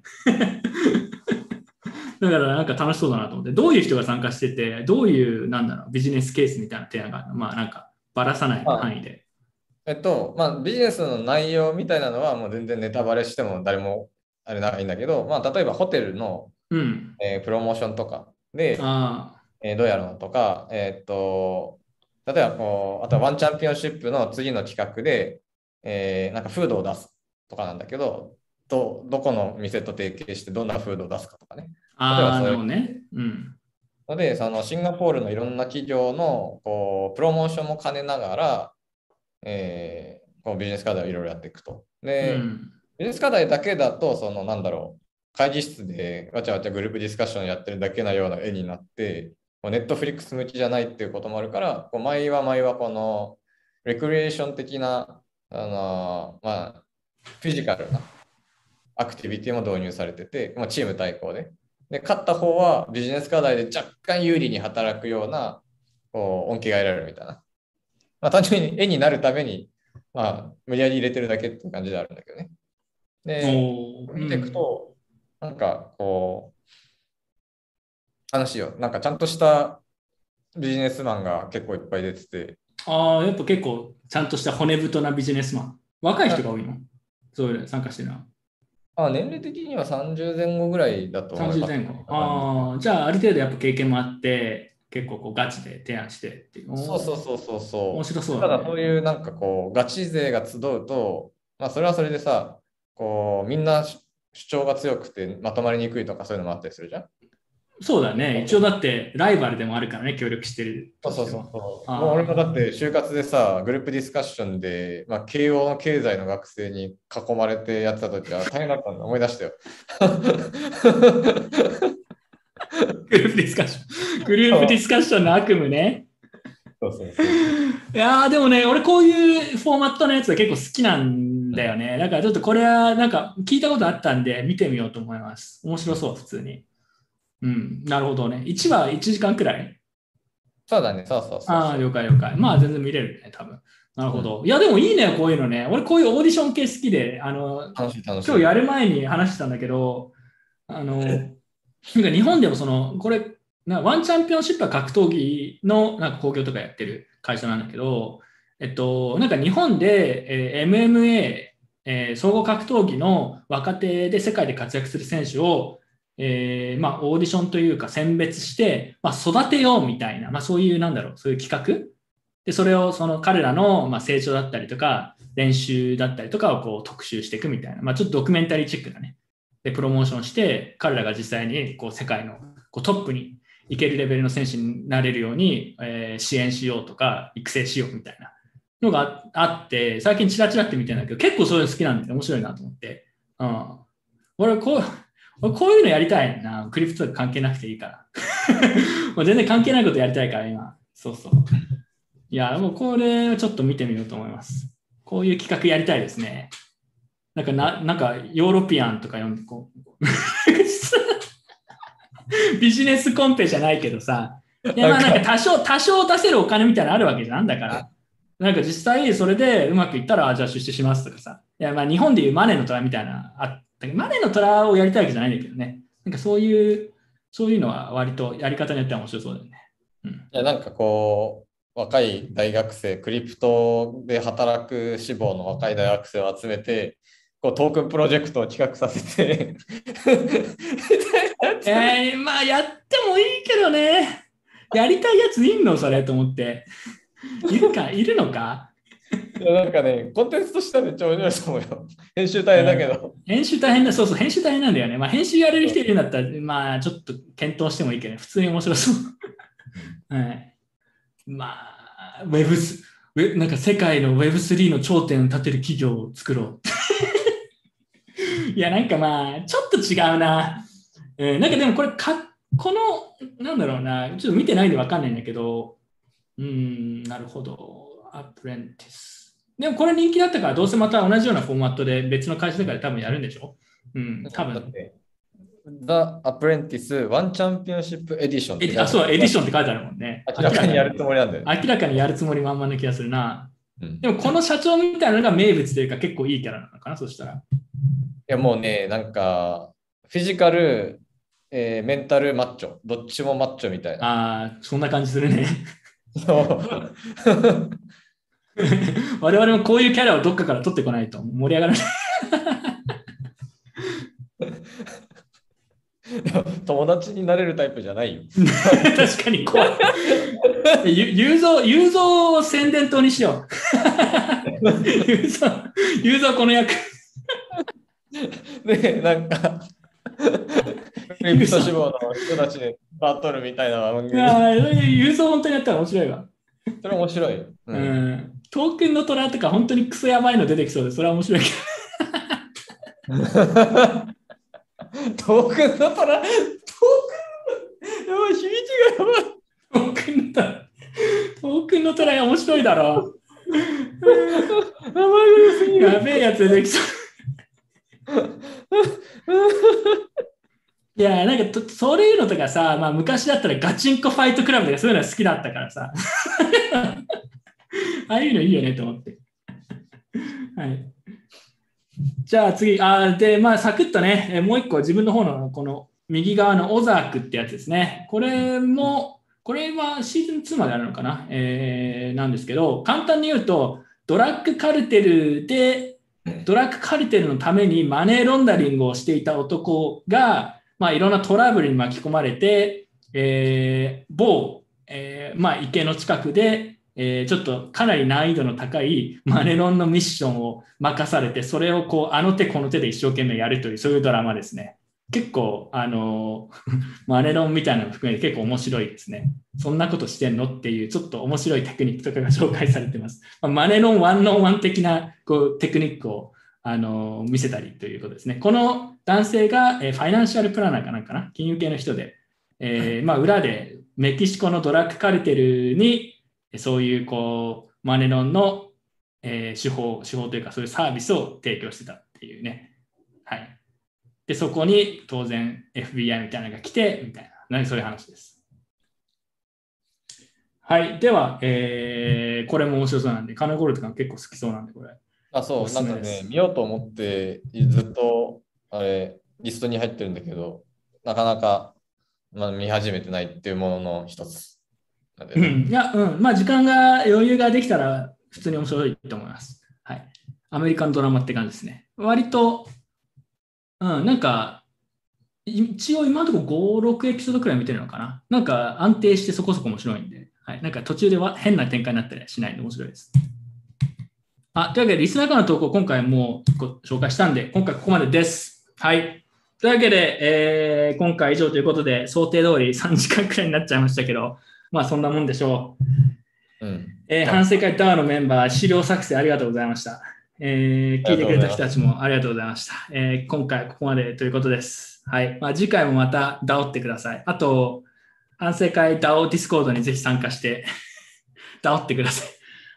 だからなんか楽しそうだなと思って、どういう人が参加してて、どういう、なんだろう、ビジネスケースみたいな提案があるの？まあなんか、ばらさない範囲で。えっと、まあ、ビジネスの内容みたいなのはもう全然ネタバレしても誰もあれないんだけど、まあ、例えばホテルの、うん。えープロモーションとかで、あえーどうやるのとか、えーっと、例えばこう、あとはワンチャンピオンシップの次の企画で、えーなんかフードを出すとかなんだけど、どどこの店と提携してどんなフードを出すかとかね。あ、あね。うん。ので、そのシンガポールのいろんな企業のこうプロモーションも兼ねながら、えーこうビジネス課題をいろいろやっていくと。で、うんビジネス課題だけだと、そのなんだろう、会議室でわちゃわちゃグループディスカッションやってるだけなような絵になって、ネットフリックス向きじゃないっていうこともあるから、こう毎は毎はこのレクリエーション的な、あのまあ、フィジカルなアクティビティも導入されてて、まあ、チーム対抗で。で、勝った方はビジネス課題で若干有利に働くようなこう恩恵が得られるみたいな。まあ、単純に絵になるために、まあ、無理やり入れてるだけっていう感じであるんだけどね。で、見ていくと、なんかこう、話よ、なんかちゃんとしたビジネスマンが結構いっぱい出てて、ああ、やっぱ結構ちゃんとした骨太なビジネスマン。若い人が多いの？そういうの参加してるの？は。あ年齢的には30前後ぐらいだと思います。30前後。ああ、じゃあある程度やっぱ経験もあって、結構こうガチで提案してっていう。そうそうそうそうそう。面白そうだ、ね。ただそういうなんかこうガチ勢が集うと、まあそれはそれでさ、こうみんな主主張が強くてまとまりにくいとかそういうのもあったりするじゃん。そうだね。一応だってライバルでもあるからね、協力してるそうそう。そうもう俺もだって就活でさ、グループディスカッションで、まあ、慶応の経済の学生に囲まれてやってた時は 大変だったんだ。思い出したよ。グループディスカッション。グループディスカッションの悪夢ね。そうそうそう。いやーでもね、俺こういうフォーマットのやつが結構好きなんだよね。だからちょっとこれはなんか聞いたことあったんで見てみようと思います。面白そう、普通に。うん、なるほどね。1話1時間くらい？そうだね、そうそうそう。ああ、了解了解。まあ全然見れるね、多分。なるほど。いや、でもいいね、こういうのね。俺こういうオーディション系好きで、あの。今日やる前に話してたんだけど、あの、なんか日本でもその、これ、なワンチャンピオンシップは格闘技のなんか興行とかやってる会社なんだけど、えっと、なんか日本で、えー MMA、えー総合格闘技の若手で世界で活躍する選手を、えーまあ、オーディションというか選別して、まあ、育てようみたいな、まあ、そういう、なんだろう、そういう企画？で、それをその彼らのま成長だったりとか、練習だったりとかをこう特集していくみたいな、ま、ちょっとドキュメンタリーチックなね、で、プロモーションして、彼らが実際にこう世界のこうトップに行けるレベルの選手になれるように、えー支援しようとか、育成しようみたいなのがあって、最近チラチラって見てるんだけど、結構そういうの好きなんで面白いなと思って。うん。俺こう、こういうのやりたいな。クリプト関係なくていいから。もう全然関係ないことやりたいから、今。そうそう。いや、もうこれをちょっと見てみようと思います。こういう企画やりたいですね。なんかな、なんかヨーロピアンとか読んで、こう。ビジネスコンペじゃないけどさ、いやまあなんか多少、多少出せるお金みたいなのあるわけじゃんだから。なんか実際それでうまくいったら、じゃあ出資しますとかさ。いやまあ日本でいうマネーの虎みたいな、あったけどマネーの虎をやりたいわけじゃないんだけどね。なんかそういう、そういうのは割とやり方によっては面白そうだよね。うん。いや、なんかこう、若い大学生、クリプトで働く志望の若い大学生を集めて、こうトークンプロジェクトを企画させて えー、まあやってもいいけどね。やりたいやついんの？それと思って。いるか？いるのか？なんかね、コンテンツとしてはめっちゃ面白いと思うよ。編集大変だけど。編集大変だ。そうそう、編集大変なんだよね。まあ編集やれる人いるんだったら、まあちょっと検討してもいいけど、普通に面白そう。はい。まあ、ウェブス、ウェなんか世界の Web3 の頂点を立てる企業を作ろう。いや、なんかまあ、ちょっと違うな。えーなんかでもこれか、この、なんだろうな、ちょっと見てないんでわかんないんだけど、うーん、なるほど。アプレンティス。でもこれ人気だったから、どうせまた同じようなフォーマットで別の会社とかで多分やるんでしょ？うん、多分。The Apprentice One Championship Edition ってエディあ、そう、エディションって書いてあるもんね。明らかにやるつもりなんだよね。明らかにやるつもり満々な気がするな。うんでもこの社長みたいなのが名物というか結構いいキャラなのかな、そしたら。いやもうね、なんか、フィジカル、えーメンタルマッチョ、どっちもマッチョみたいな。ああ、そんな感じするね。そう 我々もこういうキャラをどっかから取ってこないと盛り上がらない。友達になれるタイプじゃないよ。確かに怖い。ゆ雄三、雄三を宣伝塔にしよう。雄三、雄三この役。で、なんか、クリプト志望の人たちでバトルみたいな番組。ああ、雄三本当にやったら面白いわ。それ面白いよ。ううんん。トークンの虎とか本当にクソやばいの出てきそうで、それは面白いけトークンの虎、トークンの、やばい、響きがやばい。ど、トークンの虎。トークンの虎面白いだろ。やべえやつ出てきそう。いや、なんかと、そういうのとかさ、まあ、昔だったらガチンコファイトクラブとかそういうの好きだったからさ。ああいうのいいよねと思って。はい。じゃあ次、あで、まあ、サクッとね、もう一個自分の方のこの右側のオザークってやつですね。これも、これはシーズン2まであるのかな、えーなんですけど、簡単に言うと、ドラッグカルテルで、ドラッグカルテルのためにマネーロンダリングをしていた男が、まあ、いろんなトラブルに巻き込まれて、えー某、えーまあ、池の近くで、えーちょっとかなり難易度の高いマネロンのミッションを任されて、それをこうあの手この手で一生懸命やるという、そういうドラマですね。結構、あのー マネロンみたいなのも含めて結構面白いですね。そんなことしてんのっていう、ちょっと面白いテクニックとかが紹介されてます。まあマネロンワンノンワン的なこうテクニックを、あのー見せたりということですね。この男性が、えーファイナンシャルプランナーかなんかな、金融系の人で、えーまあ、裏でメキシコのドラッグカルテルにそういうこうマネロンの、えー手法、手法というかそういうサービスを提供してたっていうね。はい。で、そこに当然 FBI みたいなのが来て、みたいな、何そういう話です。はい。では、えーこれも面白そうなんで、カナゴールとか結構好きそうなんで、これ。あ、そう、おすなんかね、見ようと思って、ずっと、あれ、リストに入ってるんだけど、なかなか、まあ、見始めてないっていうものの一つ。うん、いや、うん、まあ時間が余裕ができたら普通に面白いと思います。はい。アメリカンドラマって感じですね。割と、うん、なんか、一応今のところ5、6エピソードくらい見てるのかな。なんか安定してそこそこ面白いんで、はい。なんか途中では変な展開になったりしないんで面白いです。あ、というわけで、リスナーからの投稿、今回もうご紹介したんで、今回ここまでです。はい。というわけで、えー今回以上ということで、想定通り3時間くらいになっちゃいましたけど、まあそんなもんでしょう。うん。えー反省会 DAO のメンバー、資料作成ありがとうございました。えー聞いてくれた人たちもありがとうございました。えー今回ここまでということです。はい。まあ、次回もまた DAO ってください。あと、反省会 DAO ディスコードにぜひ参加して、DAO ってください。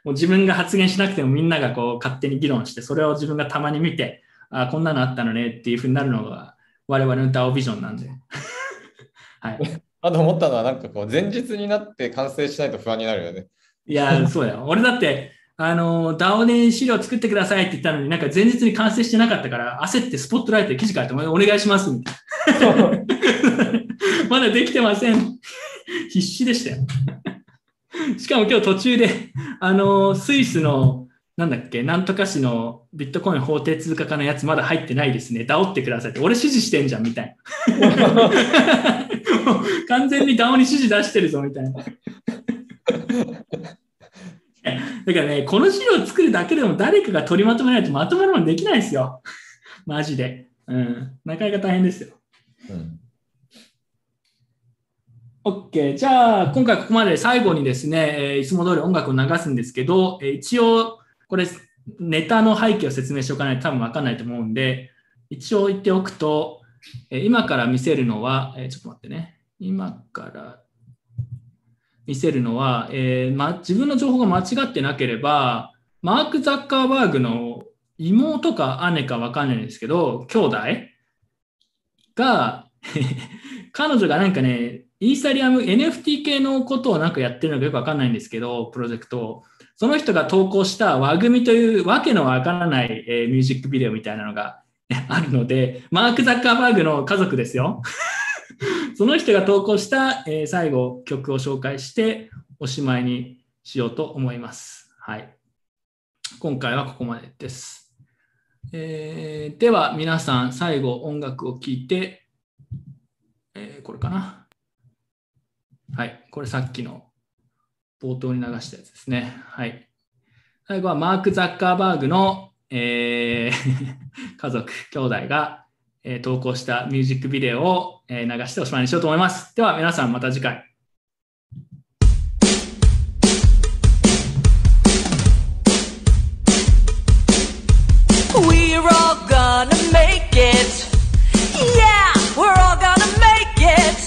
もう自分が発言しなくてもみんながこう勝手に議論して、それを自分がたまに見て、あこんなのあったのねっていうふうになるのが我々の DAO ビジョンなんで。はい。あと思ったのは、なんかこう、前日になって完成しないと不安になるよね。いや、そうだよ。俺だって、あの、DAO で資料作ってくださいって言ったのに、なんか前日に完成してなかったから、焦ってスポットライトで記事書いて、お願いしますみたいな。まだできてません。必死でしたよ。しかも今日途中で、あの、スイスの、なんだっけ、なんとか市のビットコイン法定通貨化のやつまだ入ってないですね。DAO ってくださいって。俺指示してんじゃん、みたいな。完全に DAO に指示出してるぞ、みたいな。だからね、この資料を作るだけでも誰かが取りまとめないとまとまるものできないですよ。マジで。うん。なかなか大変ですよ。うん。OK。じゃあ、今回ここまで最後にですね、えーいつも通り音楽を流すんですけど、えー一応、これ、ネタの背景を説明しておかないと多分わかんないと思うんで、一応言っておくと、えー今から見せるのは、えちょっと待ってね。今から見せるのは、えーま、自分の情報が間違ってなければ、マーク・ザッカーバーグの妹か姉かわかんないんですけど、兄弟が、彼女がなんかね、イーサリアム NFT 系のことをなんかやってるのかよくわかんないんですけど、プロジェクトを。その人が投稿した和組というわけのわからない、えーミュージックビデオみたいなのが あるので、マーク・ザッカーバーグの家族ですよ。その人が投稿した、えー最後曲を紹介しておしまいにしようと思います。はい。今回はここまでです。えーでは皆さん最後音楽を聴いて、えーこれかな。はい。これさっきの冒頭に流したやつですね。はい。最後はマーク・ザッカーバーグの、えー 家族、兄弟が、えー投稿したミュージックビデオを、えー流しておしまいにしようと思います。では皆さんまた次回。We're all gonna make it. Yeah, we're all gonna make it.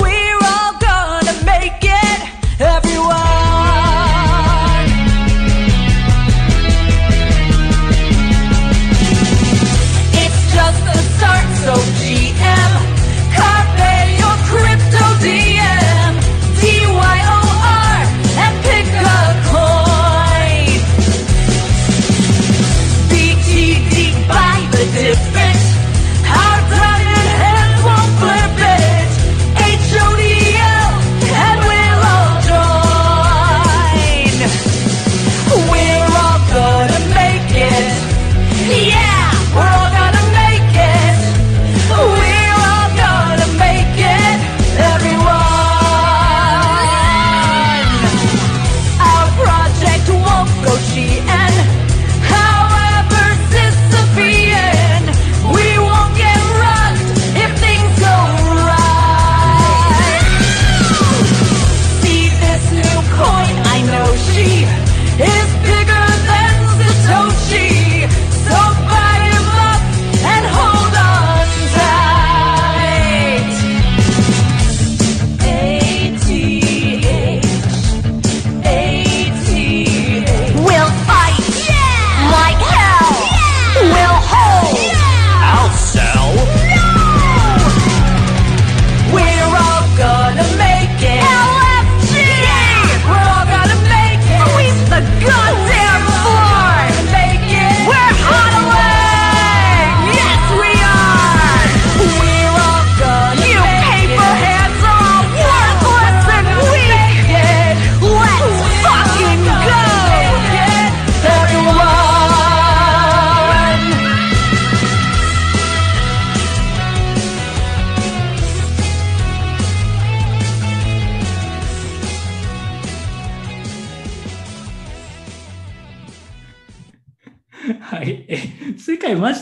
We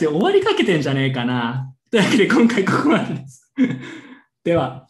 ジで終わりかけてんじゃねえかな。というわけで今回ここまでです。では。